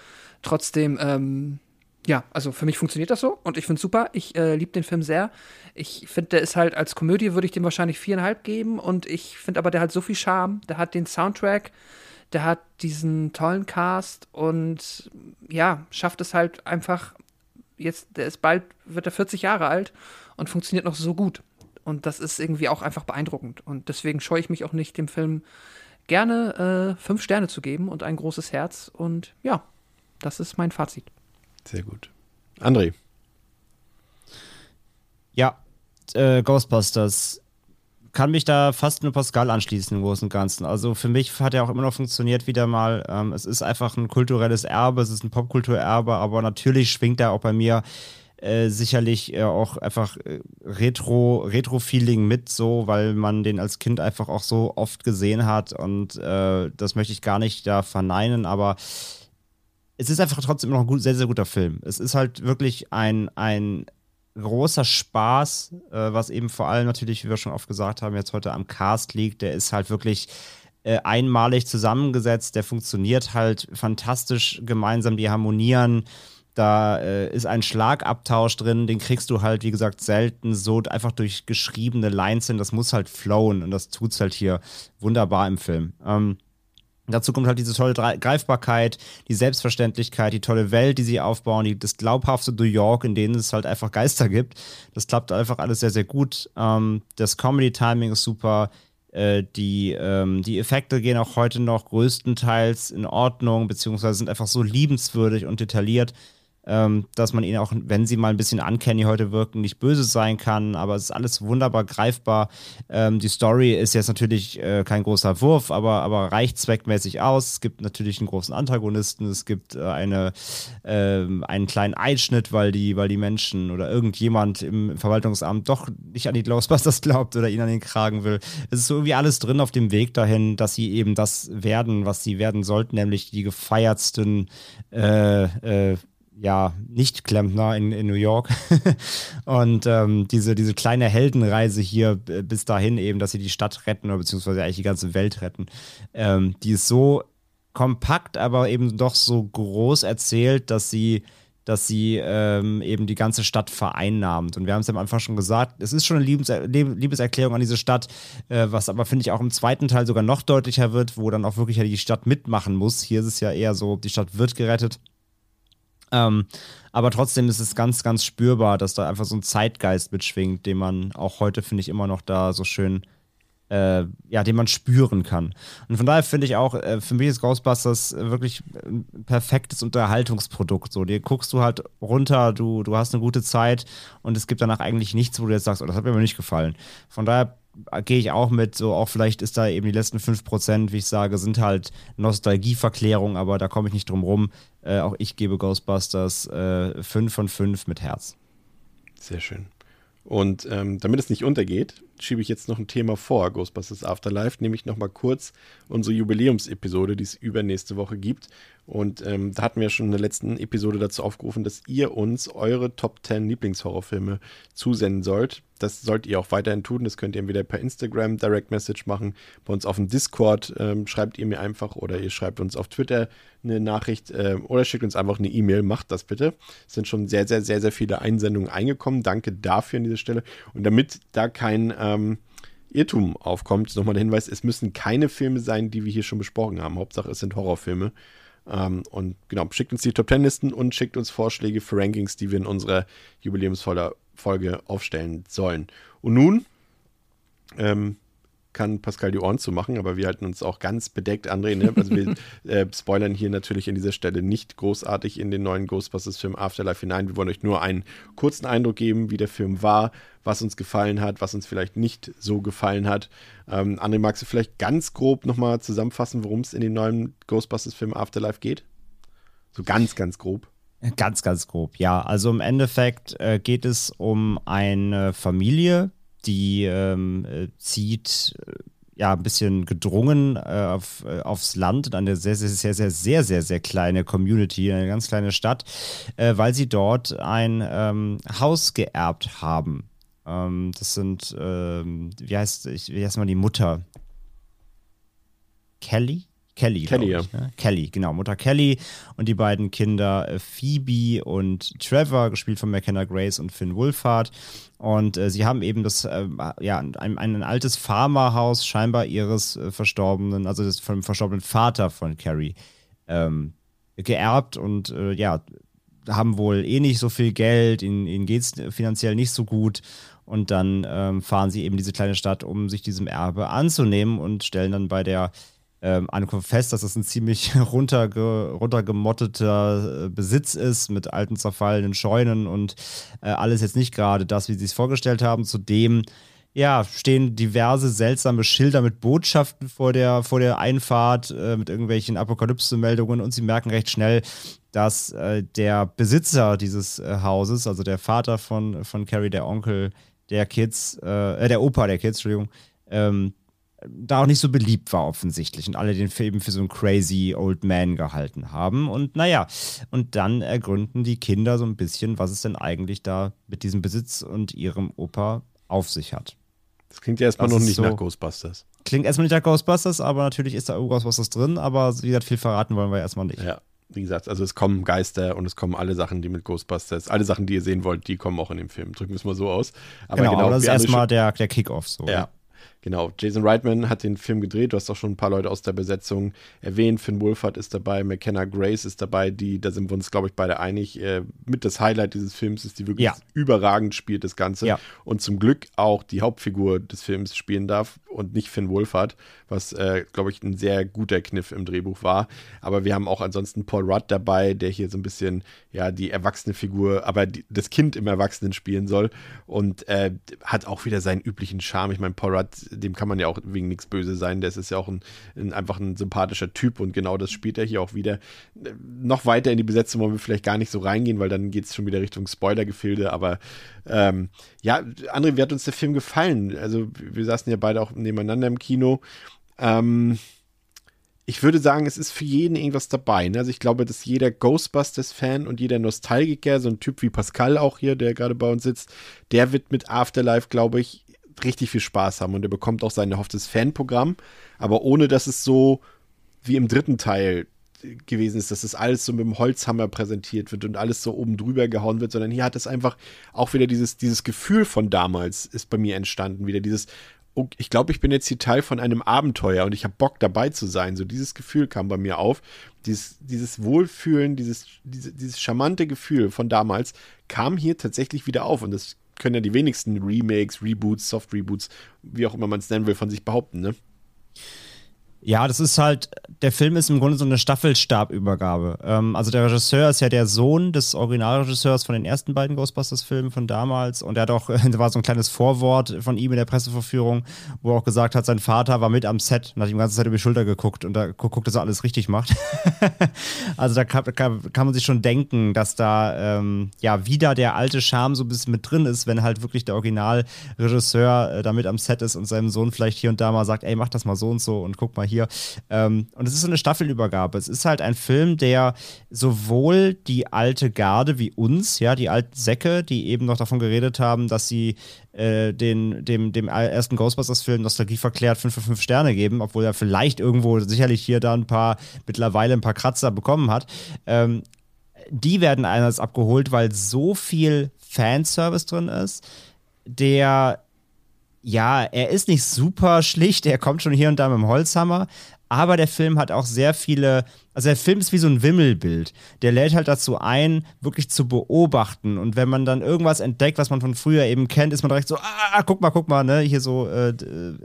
S2: trotzdem, ähm, Ja, also für mich funktioniert das so und ich finde es super. Ich äh, liebe den Film sehr. Ich finde, der ist halt als Komödie würde ich dem wahrscheinlich viereinhalb geben und ich finde aber, der hat so viel Charme. Der hat den Soundtrack, der hat diesen tollen Cast und ja, schafft es halt einfach. Jetzt, der ist bald, wird er 40 Jahre alt und funktioniert noch so gut. Und das ist irgendwie auch einfach beeindruckend. Und deswegen scheue ich mich auch nicht, dem Film gerne äh, fünf Sterne zu geben und ein großes Herz. Und ja, das ist mein Fazit.
S1: Sehr gut. André.
S3: Ja, äh, Ghostbusters. Kann mich da fast nur Pascal anschließen im Großen und Ganzen. Also für mich hat er auch immer noch funktioniert wieder mal. Ähm, es ist einfach ein kulturelles Erbe, es ist ein Popkulturerbe, aber natürlich schwingt er auch bei mir äh, sicherlich äh, auch einfach äh, Retro, Retro-Feeling mit, so, weil man den als Kind einfach auch so oft gesehen hat und äh, das möchte ich gar nicht da verneinen, aber es ist einfach trotzdem noch ein gut, sehr, sehr guter Film. Es ist halt wirklich ein, ein großer Spaß, äh, was eben vor allem natürlich, wie wir schon oft gesagt haben, jetzt heute am Cast liegt. Der ist halt wirklich einmalig zusammengesetzt. Der funktioniert halt fantastisch gemeinsam. Die harmonieren. Da äh, ist ein Schlagabtausch drin, den kriegst du halt, wie gesagt, selten so einfach durch geschriebene Lines hin. Das muss halt flowen und das tut's halt hier wunderbar im Film. Ähm, Dazu kommt halt diese tolle Greifbarkeit, die Selbstverständlichkeit, die tolle Welt, die sie aufbauen, die, das glaubhafte New York, in denen es halt einfach Geister gibt. Das klappt einfach alles sehr, sehr gut. Ähm, das Comedy-Timing ist super. Äh, die, ähm, die Effekte gehen auch heute noch größtenteils in Ordnung, beziehungsweise sind einfach so liebenswürdig und detailliert ähm, dass man ihnen auch, wenn sie mal ein bisschen uncanny heute wirken, nicht böse sein kann. Aber es ist alles wunderbar greifbar. Ähm, die Story ist jetzt natürlich äh, kein großer Wurf, aber, aber reicht zweckmäßig aus. Es gibt natürlich einen großen Antagonisten. Es gibt äh, eine, äh, einen kleinen Einschnitt, weil die, weil die Menschen oder irgendjemand im Verwaltungsamt doch nicht an die Ghostbusters glaubt oder ihn an den Kragen will. Es ist so irgendwie alles drin auf dem Weg dahin, dass sie eben das werden, was sie werden sollten, nämlich die gefeiertsten äh, äh, ja, Nicht-Klempner in, in New York. und ähm, diese, diese kleine Heldenreise hier bis dahin eben, dass sie die Stadt retten oder beziehungsweise eigentlich die ganze Welt retten, ähm, die ist so kompakt, aber eben doch so groß erzählt, dass sie dass sie ähm, eben die ganze Stadt vereinnahmt. Und wir haben es ja am Anfang schon gesagt, es ist schon eine Liebes Liebeserklärung an diese Stadt, äh, was aber, finde ich, auch im zweiten Teil sogar noch deutlicher wird, wo dann auch wirklich ja die Stadt mitmachen muss. Hier ist es ja eher so, die Stadt wird gerettet. Ähm, aber trotzdem ist es ganz, ganz spürbar, dass da einfach so ein Zeitgeist mitschwingt, den man auch heute, finde ich, immer noch da so schön, äh, ja, den man spüren kann. Und von daher finde ich auch, äh, für mich ist Ghostbusters wirklich ein perfektes Unterhaltungsprodukt. So, dir guckst du halt runter, du, du hast eine gute Zeit und es gibt danach eigentlich nichts, wo du jetzt sagst, oh, das hat mir aber nicht gefallen. Von daher gehe ich auch mit, so auch vielleicht ist da eben die letzten 5%, wie ich sage, sind halt Nostalgieverklärung, aber da komme ich nicht drum rum. Äh, auch ich gebe Ghostbusters äh, 5 von 5 mit Herz.
S1: Sehr schön. Und ähm, damit es nicht untergeht, schiebe ich jetzt noch ein Thema vor, Ghostbusters Afterlife, nämlich nochmal kurz unsere Jubiläumsepisode, die es übernächste Woche gibt. Und ähm, da hatten wir schon in der letzten Episode dazu aufgerufen, dass ihr uns eure Top 10 Lieblingshorrorfilme zusenden sollt. Das sollt ihr auch weiterhin tun. Das könnt ihr entweder per Instagram Direct Message machen, bei uns auf dem Discord ähm, schreibt ihr mir einfach oder ihr schreibt uns auf Twitter eine Nachricht äh, oder schickt uns einfach eine E-Mail. Macht das bitte. Es sind schon sehr, sehr, sehr, sehr viele Einsendungen eingekommen. Danke dafür an dieser Stelle. Und damit da kein ähm, Irrtum aufkommt, nochmal der Hinweis, es müssen keine Filme sein, die wir hier schon besprochen haben. Hauptsache, es sind Horrorfilme. Ähm, und genau, schickt uns die Top Ten Listen und schickt uns Vorschläge für Rankings, die wir in unserer Jubiläumsfolge aufstellen sollen. Und nun ähm, kann Pascal die Ohren zu machen, aber wir halten uns auch ganz bedeckt, André. Ne? Also wir äh, spoilern hier natürlich an dieser Stelle nicht großartig in den neuen Ghostbusters-Film Afterlife hinein. Wir wollen euch nur einen kurzen Eindruck geben, wie der Film war, was uns gefallen hat, was uns vielleicht nicht so gefallen hat. Ähm, André, magst du vielleicht ganz grob nochmal zusammenfassen, worum es in den neuen Ghostbusters-Film Afterlife geht? So ganz, ganz grob.
S3: Ganz, ganz grob, ja. Also im Endeffekt äh, geht es um eine Familie, die ähm, äh, zieht äh, ja ein bisschen gedrungen äh, auf, äh, aufs Land in eine sehr, sehr, sehr, sehr, sehr, sehr, sehr kleine Community, eine ganz kleine Stadt, äh, weil sie dort ein ähm, Haus geerbt haben. Ähm, das sind, ähm, wie heißt, ich, wie heißt mal die Mutter? Kelly? Kelly.
S1: Kelly,
S3: ich, ne? Kelly, genau. Mutter Kelly und die beiden Kinder äh, Phoebe und Trevor, gespielt von McKenna Grace und Finn Wolfhard. Und äh, sie haben eben das, äh, ja, ein, ein, altes Farmerhaus scheinbar ihres äh, verstorbenen, also des, vom verstorbenen Vater von Carrie, ähm, geerbt und äh, ja, haben wohl eh nicht so viel Geld, ihnen, ihnen geht es finanziell nicht so gut. Und dann ähm, fahren sie eben diese kleine Stadt, um sich diesem Erbe anzunehmen und stellen dann bei der ähm, Ankunft fest, dass das ein ziemlich runterge runtergemotteter äh, Besitz ist mit alten zerfallenen Scheunen und äh, alles jetzt nicht gerade das, wie sie es vorgestellt haben. Zudem ja, stehen diverse seltsame Schilder mit Botschaften vor der, vor der Einfahrt, äh, mit irgendwelchen Apokalypse-Meldungen und sie merken recht schnell, dass äh, der Besitzer dieses äh, Hauses, also der Vater von, von Carrie, der Onkel der Kids, äh, der Opa der Kids, Entschuldigung, ähm, da auch nicht so beliebt war offensichtlich und alle den Film für so einen crazy old man gehalten haben. Und naja, und dann ergründen die Kinder so ein bisschen, was es denn eigentlich da mit diesem Besitz und ihrem Opa auf sich hat.
S1: Das klingt ja erstmal noch nicht so, nach Ghostbusters.
S3: Klingt erstmal nicht nach Ghostbusters, aber natürlich ist da Ghostbusters drin, aber wie gesagt, viel verraten wollen wir erstmal nicht.
S1: Ja, wie gesagt, also es kommen Geister und es kommen alle Sachen, die mit Ghostbusters, alle Sachen, die ihr sehen wollt, die kommen auch in dem Film. Drücken wir es mal so aus.
S3: Aber genau, genau das ist erstmal der, der Kick-Off. So,
S1: ja. Genau, Jason Reitman hat den Film gedreht. Du hast auch schon ein paar Leute aus der Besetzung erwähnt. Finn Wolfhard ist dabei, McKenna Grace ist dabei, die, da sind wir uns, glaube ich, beide einig, äh, mit das Highlight dieses Films ist, die wirklich ja. überragend spielt, das Ganze. Ja. Und zum Glück auch die Hauptfigur des Films spielen darf und nicht Finn Wolfhard, was, äh, glaube ich, ein sehr guter Kniff im Drehbuch war. Aber wir haben auch ansonsten Paul Rudd dabei, der hier so ein bisschen, ja, die erwachsene Figur, aber die, das Kind im Erwachsenen spielen soll und äh, hat auch wieder seinen üblichen Charme. Ich meine, Paul Rudd dem kann man ja auch wegen nichts böse sein. Der ist ja auch ein, ein, einfach ein sympathischer Typ und genau das spielt er hier auch wieder. Noch weiter in die Besetzung wollen wir vielleicht gar nicht so reingehen, weil dann geht es schon wieder Richtung Spoiler-Gefilde. Aber ähm, ja, André, wie hat uns der Film gefallen? Also, wir saßen ja beide auch nebeneinander im Kino. Ähm, ich würde sagen, es ist für jeden irgendwas dabei. Ne? Also ich glaube, dass jeder Ghostbusters-Fan und jeder Nostalgiker, so ein Typ wie Pascal auch hier, der gerade bei uns sitzt, der wird mit Afterlife, glaube ich, richtig viel Spaß haben und er bekommt auch sein erhofftes Fanprogramm, aber ohne dass es so wie im dritten Teil gewesen ist, dass es alles so mit dem Holzhammer präsentiert wird und alles so oben drüber gehauen wird, sondern hier hat es einfach auch wieder dieses, dieses Gefühl von damals ist bei mir entstanden, wieder dieses, oh, ich glaube, ich bin jetzt hier Teil von einem Abenteuer und ich habe Bock dabei zu sein. So dieses Gefühl kam bei mir auf. Dieses, dieses Wohlfühlen, dieses, diese, dieses charmante Gefühl von damals kam hier tatsächlich wieder auf und das können ja die wenigsten Remakes, Reboots, Soft-Reboots, wie auch immer man es nennen will, von sich behaupten, ne?
S3: Ja, das ist halt, der Film ist im Grunde so eine Staffelstabübergabe. Ähm, also der Regisseur ist ja der Sohn des Originalregisseurs von den ersten beiden Ghostbusters-Filmen von damals und er hat auch, da war so ein kleines Vorwort von ihm in der Presseverführung, wo er auch gesagt hat, sein Vater war mit am Set und hat ihm die ganze Zeit über die Schulter geguckt und da guckt, dass er alles richtig macht. also da kann, kann, kann, man sich schon denken, dass da ähm, ja wieder der alte Charme so ein bisschen mit drin ist, wenn halt wirklich der Originalregisseur äh, da mit am Set ist und seinem Sohn vielleicht hier und da mal sagt, ey, mach das mal so und so und guck mal hier hier. Ähm, und es ist so eine Staffelübergabe. Es ist halt ein Film, der sowohl die alte Garde wie uns, ja, die alten Säcke, die eben noch davon geredet haben, dass sie äh, den, dem, dem ersten Ghostbusters-Film Nostalgie verklärt 5 von 5 Sterne geben, obwohl er vielleicht irgendwo sicherlich hier da ein paar, mittlerweile ein paar Kratzer bekommen hat. Ähm, die werden einerseits abgeholt, weil so viel Fanservice drin ist, der ja, er ist nicht super schlicht, er kommt schon hier und da mit dem Holzhammer, aber der Film hat auch sehr viele, also der Film ist wie so ein Wimmelbild. Der lädt halt dazu ein, wirklich zu beobachten. Und wenn man dann irgendwas entdeckt, was man von früher eben kennt, ist man direkt so, ah, guck mal, guck mal, ne, hier so äh, äh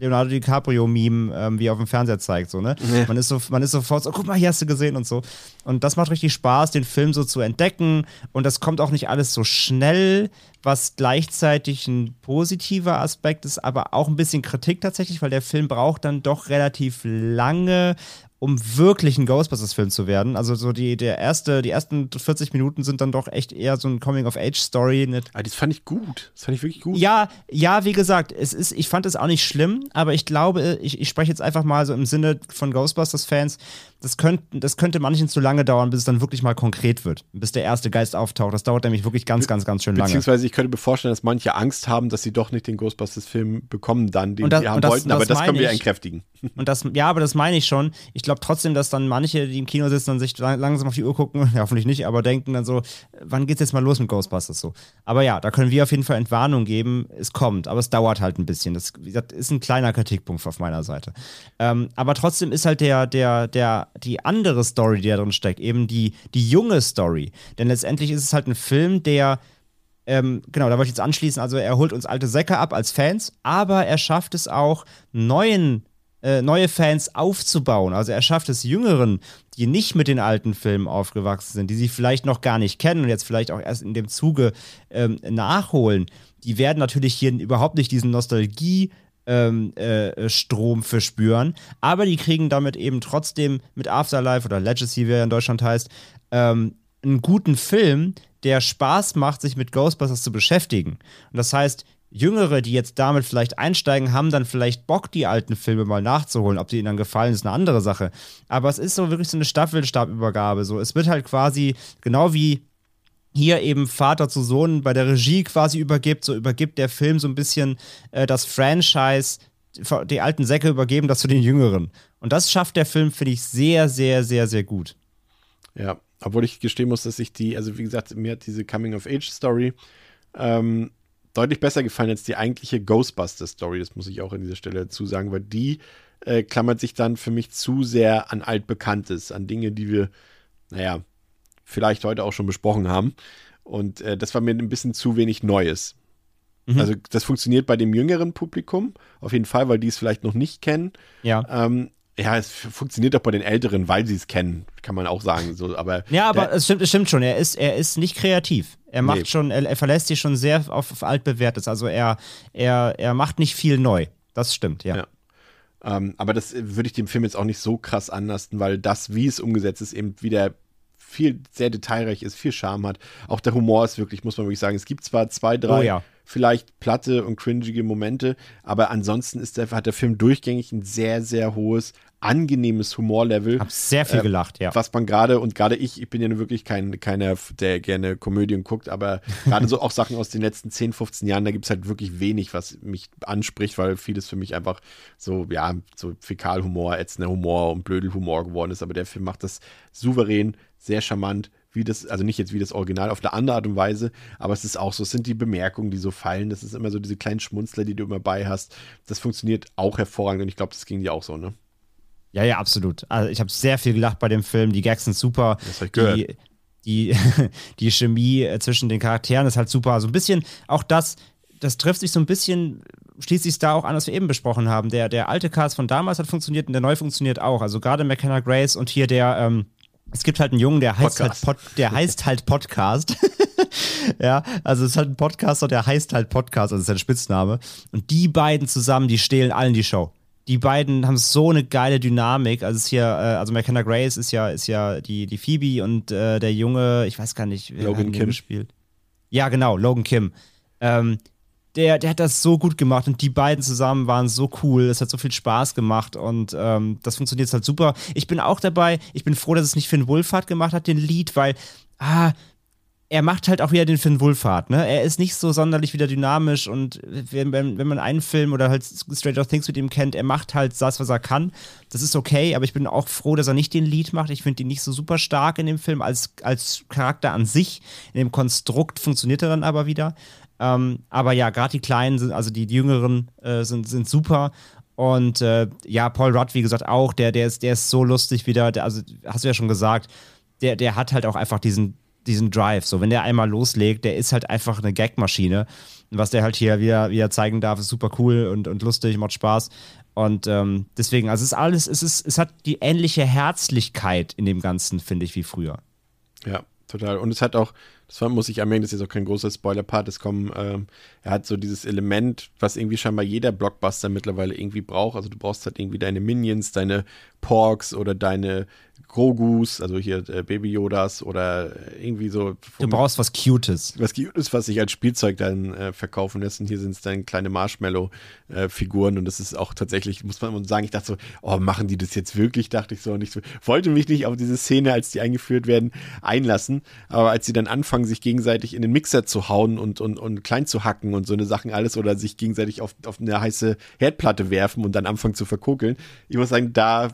S3: Leonardo DiCaprio-Meme, ähm, wie er auf dem Fernseher zeigt. So, ne? Ja. Man, ist so, man ist sofort so, guck mal, hier hast du gesehen und so. Und das macht richtig Spaß, den Film so zu entdecken. Und das kommt auch nicht alles so schnell, was gleichzeitig ein positiver Aspekt ist, aber auch ein bisschen Kritik tatsächlich, weil der Film braucht dann doch relativ lange, um wirklich ein Ghostbusters-Film zu werden. Also so die, der erste, die ersten 40 Minuten sind dann doch echt eher so ein Coming-of-Age-Story.
S1: Ah, das fand ich gut. Das fand ich wirklich gut.
S3: Ja, ja, wie gesagt, es ist, ich fand es auch nicht schlimm, aber ich glaube, ich, ich spreche jetzt einfach mal so im Sinne von Ghostbusters-Fans, das, könnt, das könnte manchen zu lange dauern, bis es dann wirklich mal konkret wird, bis der erste Geist auftaucht. Das dauert nämlich wirklich ganz, ganz, ganz schön lange.
S1: Beziehungsweise ich könnte mir vorstellen, dass manche Angst haben, dass sie doch nicht den Ghostbusters-Film bekommen, dann, den
S3: das,
S1: sie haben
S3: das,
S1: wollten, aber
S3: das
S1: das können wir
S3: ich.
S1: entkräftigen.
S3: Und das, ja, aber das meine ich schon. Ich glaube trotzdem, dass dann manche, die im Kino sitzen und sich langsam auf die Uhr gucken, ja, hoffentlich nicht, aber denken dann so, wann geht's jetzt mal los mit Ghostbusters so? Aber ja, da können wir auf jeden Fall Entwarnung geben. Es kommt, aber es dauert halt ein bisschen. Das, das ist ein kleiner Kritikpunkt auf meiner Seite. Ähm, aber trotzdem ist halt der, der, der, die andere Story, die da drin steckt, eben die, die junge Story. Denn letztendlich ist es halt ein Film, der ähm, genau, da wollte ich jetzt anschließen. Also, er holt uns alte Säcke ab als Fans, aber er schafft es auch, neuen, äh, neue Fans aufzubauen. Also, er schafft es Jüngeren, die nicht mit den alten Filmen aufgewachsen sind, die sie vielleicht noch gar nicht kennen und jetzt vielleicht auch erst in dem Zuge ähm, nachholen. Die werden natürlich hier überhaupt nicht diesen Nostalgie- ähm, äh, Strom verspüren, aber die kriegen damit eben trotzdem mit Afterlife oder Legacy, wie er in Deutschland heißt, ähm, einen guten Film, der Spaß macht, sich mit Ghostbusters zu beschäftigen. Und das heißt, Jüngere, die jetzt damit vielleicht einsteigen, haben dann vielleicht Bock, die alten Filme mal nachzuholen. Ob die ihnen dann gefallen, ist eine andere Sache. Aber es ist so wirklich so eine Staffelstabübergabe. So, es wird halt quasi genau wie hier eben Vater zu Sohn bei der Regie quasi übergibt, so übergibt der Film so ein bisschen äh, das Franchise, die alten Säcke übergeben das zu den Jüngeren. Und das schafft der Film, finde ich, sehr, sehr, sehr, sehr gut.
S1: Ja, obwohl ich gestehen muss, dass ich die, also wie gesagt, mir hat diese Coming-of-Age-Story ähm, deutlich besser gefallen als die eigentliche Ghostbusters-Story. Das muss ich auch an dieser Stelle dazu sagen, weil die äh, klammert sich dann für mich zu sehr an Altbekanntes, an Dinge, die wir, naja, vielleicht heute auch schon besprochen haben. Und äh, das war mir ein bisschen zu wenig Neues. Mhm. Also das funktioniert bei dem jüngeren Publikum auf jeden Fall, weil die es vielleicht noch nicht kennen.
S3: Ja.
S1: Ähm, ja, es funktioniert auch bei den Älteren, weil sie es kennen, kann man auch sagen. So, aber
S3: ja, aber es stimmt, es stimmt schon. Er ist, er ist nicht kreativ. Er macht nee. schon, er, er, verlässt sich schon sehr auf, auf altbewährtes. Also er, er, er macht nicht viel neu. Das stimmt, ja. ja.
S1: Ähm, aber das würde ich dem Film jetzt auch nicht so krass anlasten, weil das, wie es umgesetzt ist, eben wieder viel sehr detailreich ist, viel Charme hat. Auch der Humor ist wirklich, muss man wirklich sagen, es gibt zwar zwei, drei
S3: oh, ja.
S1: vielleicht platte und cringige Momente, aber ansonsten ist der, hat der Film durchgängig ein sehr, sehr hohes, angenehmes Humorlevel.
S3: Hab sehr viel äh, gelacht, ja.
S1: Was man gerade, und gerade ich, ich bin ja wirklich kein, keiner, der gerne Komödien guckt, aber gerade so auch Sachen aus den letzten 10, 15 Jahren, da gibt es halt wirklich wenig, was mich anspricht, weil vieles für mich einfach so, ja, so Fäkalhumor, ätzender Humor und Blödelhumor geworden ist. Aber der Film macht das souverän, sehr charmant, wie das, also nicht jetzt wie das Original auf der andere Art und Weise, aber es ist auch so, es sind die Bemerkungen, die so fallen, das ist immer so diese kleinen Schmunzler, die du immer bei hast. Das funktioniert auch hervorragend und ich glaube, das ging dir auch so, ne?
S3: Ja, ja, absolut. Also ich habe sehr viel gelacht bei dem Film, die Gags sind super.
S1: Das ich gehört.
S3: Die, die, die Chemie äh, zwischen den Charakteren ist halt super. So also ein bisschen, auch das, das trifft sich so ein bisschen, schließt sich da auch an, was wir eben besprochen haben. Der, der alte Cast von damals hat funktioniert und der neue funktioniert auch. Also gerade McKenna Grace und hier der, ähm, es gibt halt einen Jungen, der heißt halt Podcast. halt, Pod, der heißt halt Podcast. ja, also es ist halt ein Podcaster, der heißt halt Podcast, also ist sein Spitzname. Und die beiden zusammen, die stehlen allen die Show. Die beiden haben so eine geile Dynamik. Also es ist hier, äh, also McKenna Grace ist ja, ist ja die, die Phoebe und äh, der Junge, ich weiß gar nicht,
S1: wer Logan Kim
S3: spielt. Ja, genau, Logan Kim. Ähm, der, der hat das so gut gemacht und die beiden zusammen waren so cool. Es hat so viel Spaß gemacht und ähm, das funktioniert halt super. Ich bin auch dabei. Ich bin froh, dass es nicht Finn Wohlfahrt gemacht hat, den Lied, weil, ah, er macht halt auch wieder den Finn Wohlfahrt, ne? Er ist nicht so sonderlich wieder dynamisch und wenn, wenn, wenn man einen Film oder halt Stranger Things mit ihm kennt, er macht halt das, was er kann. Das ist okay, aber ich bin auch froh, dass er nicht den Lied macht. Ich finde ihn nicht so super stark in dem Film als, als Charakter an sich. In dem Konstrukt funktioniert er dann aber wieder. Ähm, aber ja, gerade die Kleinen, sind, also die, die Jüngeren, äh, sind, sind super. Und äh, ja, Paul Rudd, wie gesagt, auch, der, der, ist, der ist so lustig wieder. Der, also, hast du ja schon gesagt, der, der hat halt auch einfach diesen, diesen Drive. So, wenn der einmal loslegt, der ist halt einfach eine Gagmaschine. Was der halt hier wieder, wieder zeigen darf, ist super cool und, und lustig, macht Spaß. Und ähm, deswegen, also es ist alles, es ist, es hat die ähnliche Herzlichkeit in dem Ganzen, finde ich, wie früher.
S1: Ja, total. Und es hat auch, das muss ich anmerken, das ist jetzt auch kein großer Spoiler-Part, es kommen, ähm, er hat so dieses Element, was irgendwie scheinbar jeder Blockbuster mittlerweile irgendwie braucht. Also du brauchst halt irgendwie deine Minions, deine Porks oder deine Grogus, also hier äh, Baby Yodas oder irgendwie so.
S3: Du brauchst was Cutes.
S1: Was Cutes, was sich als Spielzeug dann äh, verkaufen lässt. Und hier sind es dann kleine Marshmallow-Figuren. und das ist auch tatsächlich, muss man sagen, ich dachte so, oh, machen die das jetzt wirklich? Dachte ich so. Und ich so, wollte mich nicht auf diese Szene, als die eingeführt werden, einlassen. Aber als sie dann anfangen, sich gegenseitig in den Mixer zu hauen und, und, und klein zu hacken und so eine Sachen alles oder sich gegenseitig auf, auf eine heiße Herdplatte werfen und dann anfangen zu verkokeln, ich muss sagen, da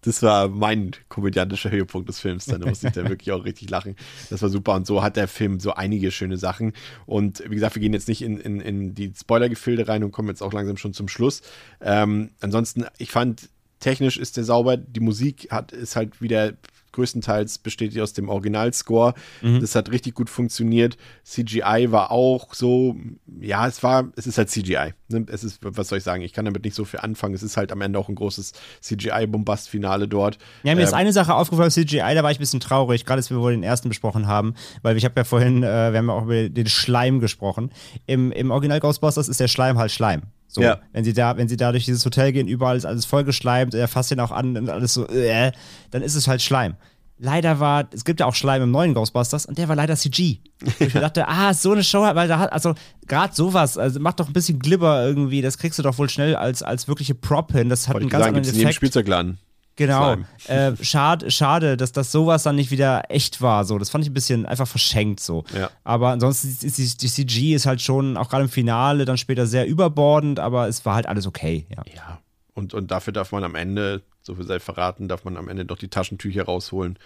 S1: das war mein komödiantischer Höhepunkt des Films. Dann musste ich da wirklich auch richtig lachen. Das war super. Und so hat der Film so einige schöne Sachen. Und wie gesagt, wir gehen jetzt nicht in, in, in die Spoiler-Gefilde rein und kommen jetzt auch langsam schon zum Schluss. Ähm, ansonsten, ich fand, technisch ist der sauber. Die Musik hat, ist halt wieder größtenteils besteht die aus dem Originalscore. Mhm. Das hat richtig gut funktioniert. CGI war auch so, ja, es war, es ist halt CGI. Ne? Es ist, was soll ich sagen, ich kann damit nicht so viel anfangen. Es ist halt am Ende auch ein großes CGI-Bombast-Finale dort.
S3: Ja, mir ähm, ist eine Sache aufgefallen, CGI, da war ich ein bisschen traurig, gerade als wir wohl den ersten besprochen haben, weil ich habe ja vorhin, äh, wir haben ja auch über den Schleim gesprochen. Im, im Original Ghostbusters ist der Schleim halt Schleim. So, ja. wenn sie da, wenn sie da durch dieses Hotel gehen, überall ist alles vollgeschleimt, er fasst ihn auch an und alles so, äh, dann ist es halt Schleim. Leider war, es gibt ja auch Schleim im neuen Ghostbusters und der war leider CG. ich mir dachte, ah, so eine Show, weil da hat, also gerade sowas, also macht doch ein bisschen Glibber irgendwie, das kriegst du doch wohl schnell als, als wirkliche Prop hin. Das hat Wollte einen ganz sagen, anderen Effekt.
S1: Spielzeugladen.
S3: Genau. Äh, schade, schade, dass das sowas dann nicht wieder echt war. So, das fand ich ein bisschen einfach verschenkt so. Ja. Aber ansonsten ist die, die CG ist halt schon auch gerade im Finale dann später sehr überbordend, aber es war halt alles okay. Ja.
S1: ja. Und, und dafür darf man am Ende, so viel sei verraten, darf man am Ende doch die Taschentücher rausholen.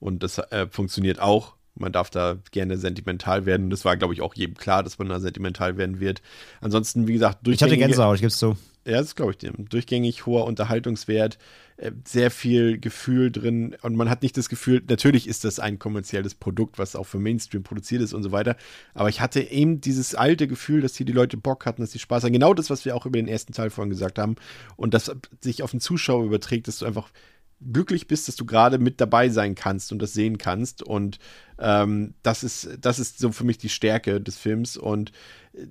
S1: Und das äh, funktioniert auch. Man darf da gerne sentimental werden. Das war, glaube ich, auch jedem klar, dass man da sentimental werden wird. Ansonsten, wie gesagt,
S3: durch. Ich hatte Gänsehaut, ich gebe es zu.
S1: Ja, das glaube ich dem. Durchgängig hoher Unterhaltungswert, sehr viel Gefühl drin und man hat nicht das Gefühl, natürlich ist das ein kommerzielles Produkt, was auch für Mainstream produziert ist und so weiter, aber ich hatte eben dieses alte Gefühl, dass hier die Leute Bock hatten, dass sie Spaß haben. Genau das, was wir auch über den ersten Teil vorhin gesagt haben und das sich auf den Zuschauer überträgt, dass du einfach glücklich bist, dass du gerade mit dabei sein kannst und das sehen kannst. Und ähm, das ist, das ist so für mich die Stärke des Films. Und äh,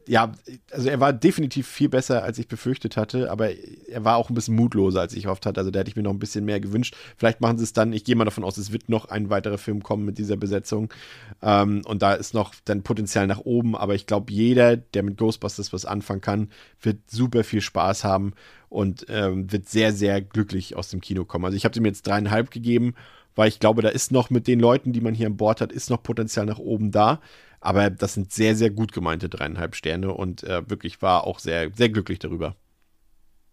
S1: ja, also er war definitiv viel besser, als ich befürchtet hatte, aber er war auch ein bisschen mutloser, als ich gehofft hatte. Also da hätte ich mir noch ein bisschen mehr gewünscht. Vielleicht machen sie es dann, ich gehe mal davon aus, es wird noch ein weiterer Film kommen mit dieser Besetzung. Ähm, und da ist noch dann Potenzial nach oben, aber ich glaube, jeder, der mit Ghostbusters was anfangen kann, wird super viel Spaß haben und ähm, wird sehr, sehr glücklich aus dem Kino kommen. Also ich habe ihm jetzt dreieinhalb gegeben, weil ich glaube, da ist noch mit den Leuten, die man hier an Bord hat, ist noch Potenzial nach oben da. Aber das sind sehr, sehr gut gemeinte dreieinhalb Sterne und äh, wirklich war auch sehr, sehr glücklich darüber.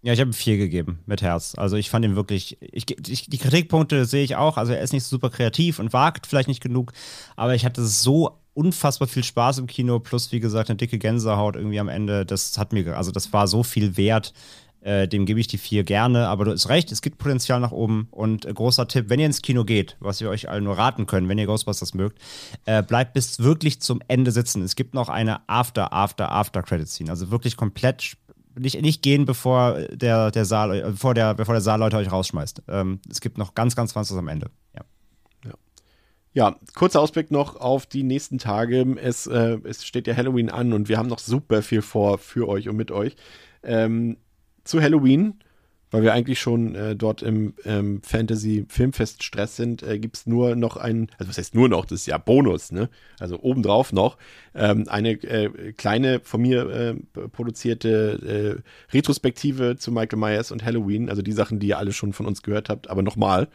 S3: Ja, ich habe vier gegeben mit Herz. Also ich fand ihn wirklich, ich, ich, die Kritikpunkte sehe ich auch. Also er ist nicht super kreativ und wagt vielleicht nicht genug, aber ich hatte so unfassbar viel Spaß im Kino, plus wie gesagt eine dicke Gänsehaut irgendwie am Ende. Das hat mir, also das war so viel wert. Äh, dem gebe ich die vier gerne, aber du hast recht, es gibt Potenzial nach oben. Und äh, großer Tipp, wenn ihr ins Kino geht, was wir euch allen nur raten können, wenn ihr Ghostbusters mögt, äh, bleibt bis wirklich zum Ende sitzen. Es gibt noch eine After, After, After Credit Scene. Also wirklich komplett nicht, nicht gehen, bevor der, der Saal, äh, bevor der, bevor der Saal Leute euch rausschmeißt. Ähm, es gibt noch ganz, ganz was am Ende. Ja.
S1: Ja, kurzer Ausblick noch auf die nächsten Tage. Es, äh, es steht ja Halloween an und wir haben noch super viel vor für euch und mit euch. Ähm, zu Halloween, weil wir eigentlich schon äh, dort im ähm, Fantasy-Filmfest-Stress sind, äh, gibt es nur noch einen, also was heißt nur noch, das ist ja Bonus, ne? Also obendrauf noch, ähm, eine äh, kleine von mir äh, produzierte äh, Retrospektive zu Michael Myers und Halloween, also die Sachen, die ihr alle schon von uns gehört habt, aber nochmal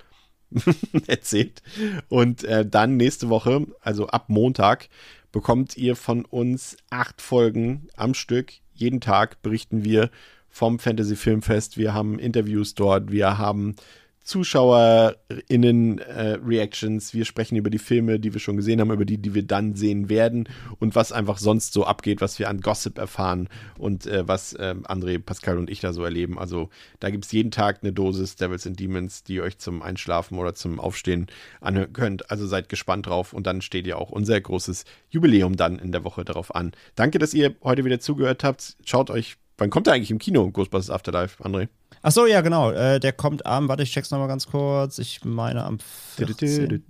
S1: erzählt. Und äh, dann nächste Woche, also ab Montag, bekommt ihr von uns acht Folgen am Stück. Jeden Tag berichten wir vom Fantasy Filmfest. Wir haben Interviews dort, wir haben ZuschauerInnen-Reactions. Äh, wir sprechen über die Filme, die wir schon gesehen haben, über die, die wir dann sehen werden und was einfach sonst so abgeht, was wir an Gossip erfahren und äh, was äh, André, Pascal und ich da so erleben. Also da gibt es jeden Tag eine Dosis Devils and Demons, die ihr euch zum Einschlafen oder zum Aufstehen anhören könnt. Also seid gespannt drauf und dann steht ja auch unser großes Jubiläum dann in der Woche darauf an. Danke, dass ihr heute wieder zugehört habt. Schaut euch Wann kommt der eigentlich im Kino, Ghostbusters Afterlife, André?
S3: Ach so, ja, genau. Äh, der kommt am, warte, ich check's nochmal ganz kurz. Ich meine am 14.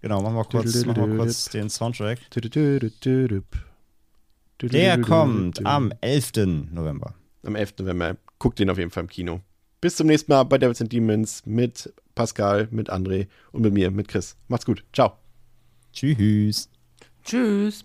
S3: Genau, machen wir kurz, machen wir kurz den Soundtrack. Der kommt am 11. November.
S1: Am 11. November. Guckt den auf jeden Fall im Kino. Bis zum nächsten Mal bei Devils and Demons mit Pascal, mit André und mit mir, mit Chris. Macht's gut. Ciao.
S3: Tschüss.
S2: Tschüss.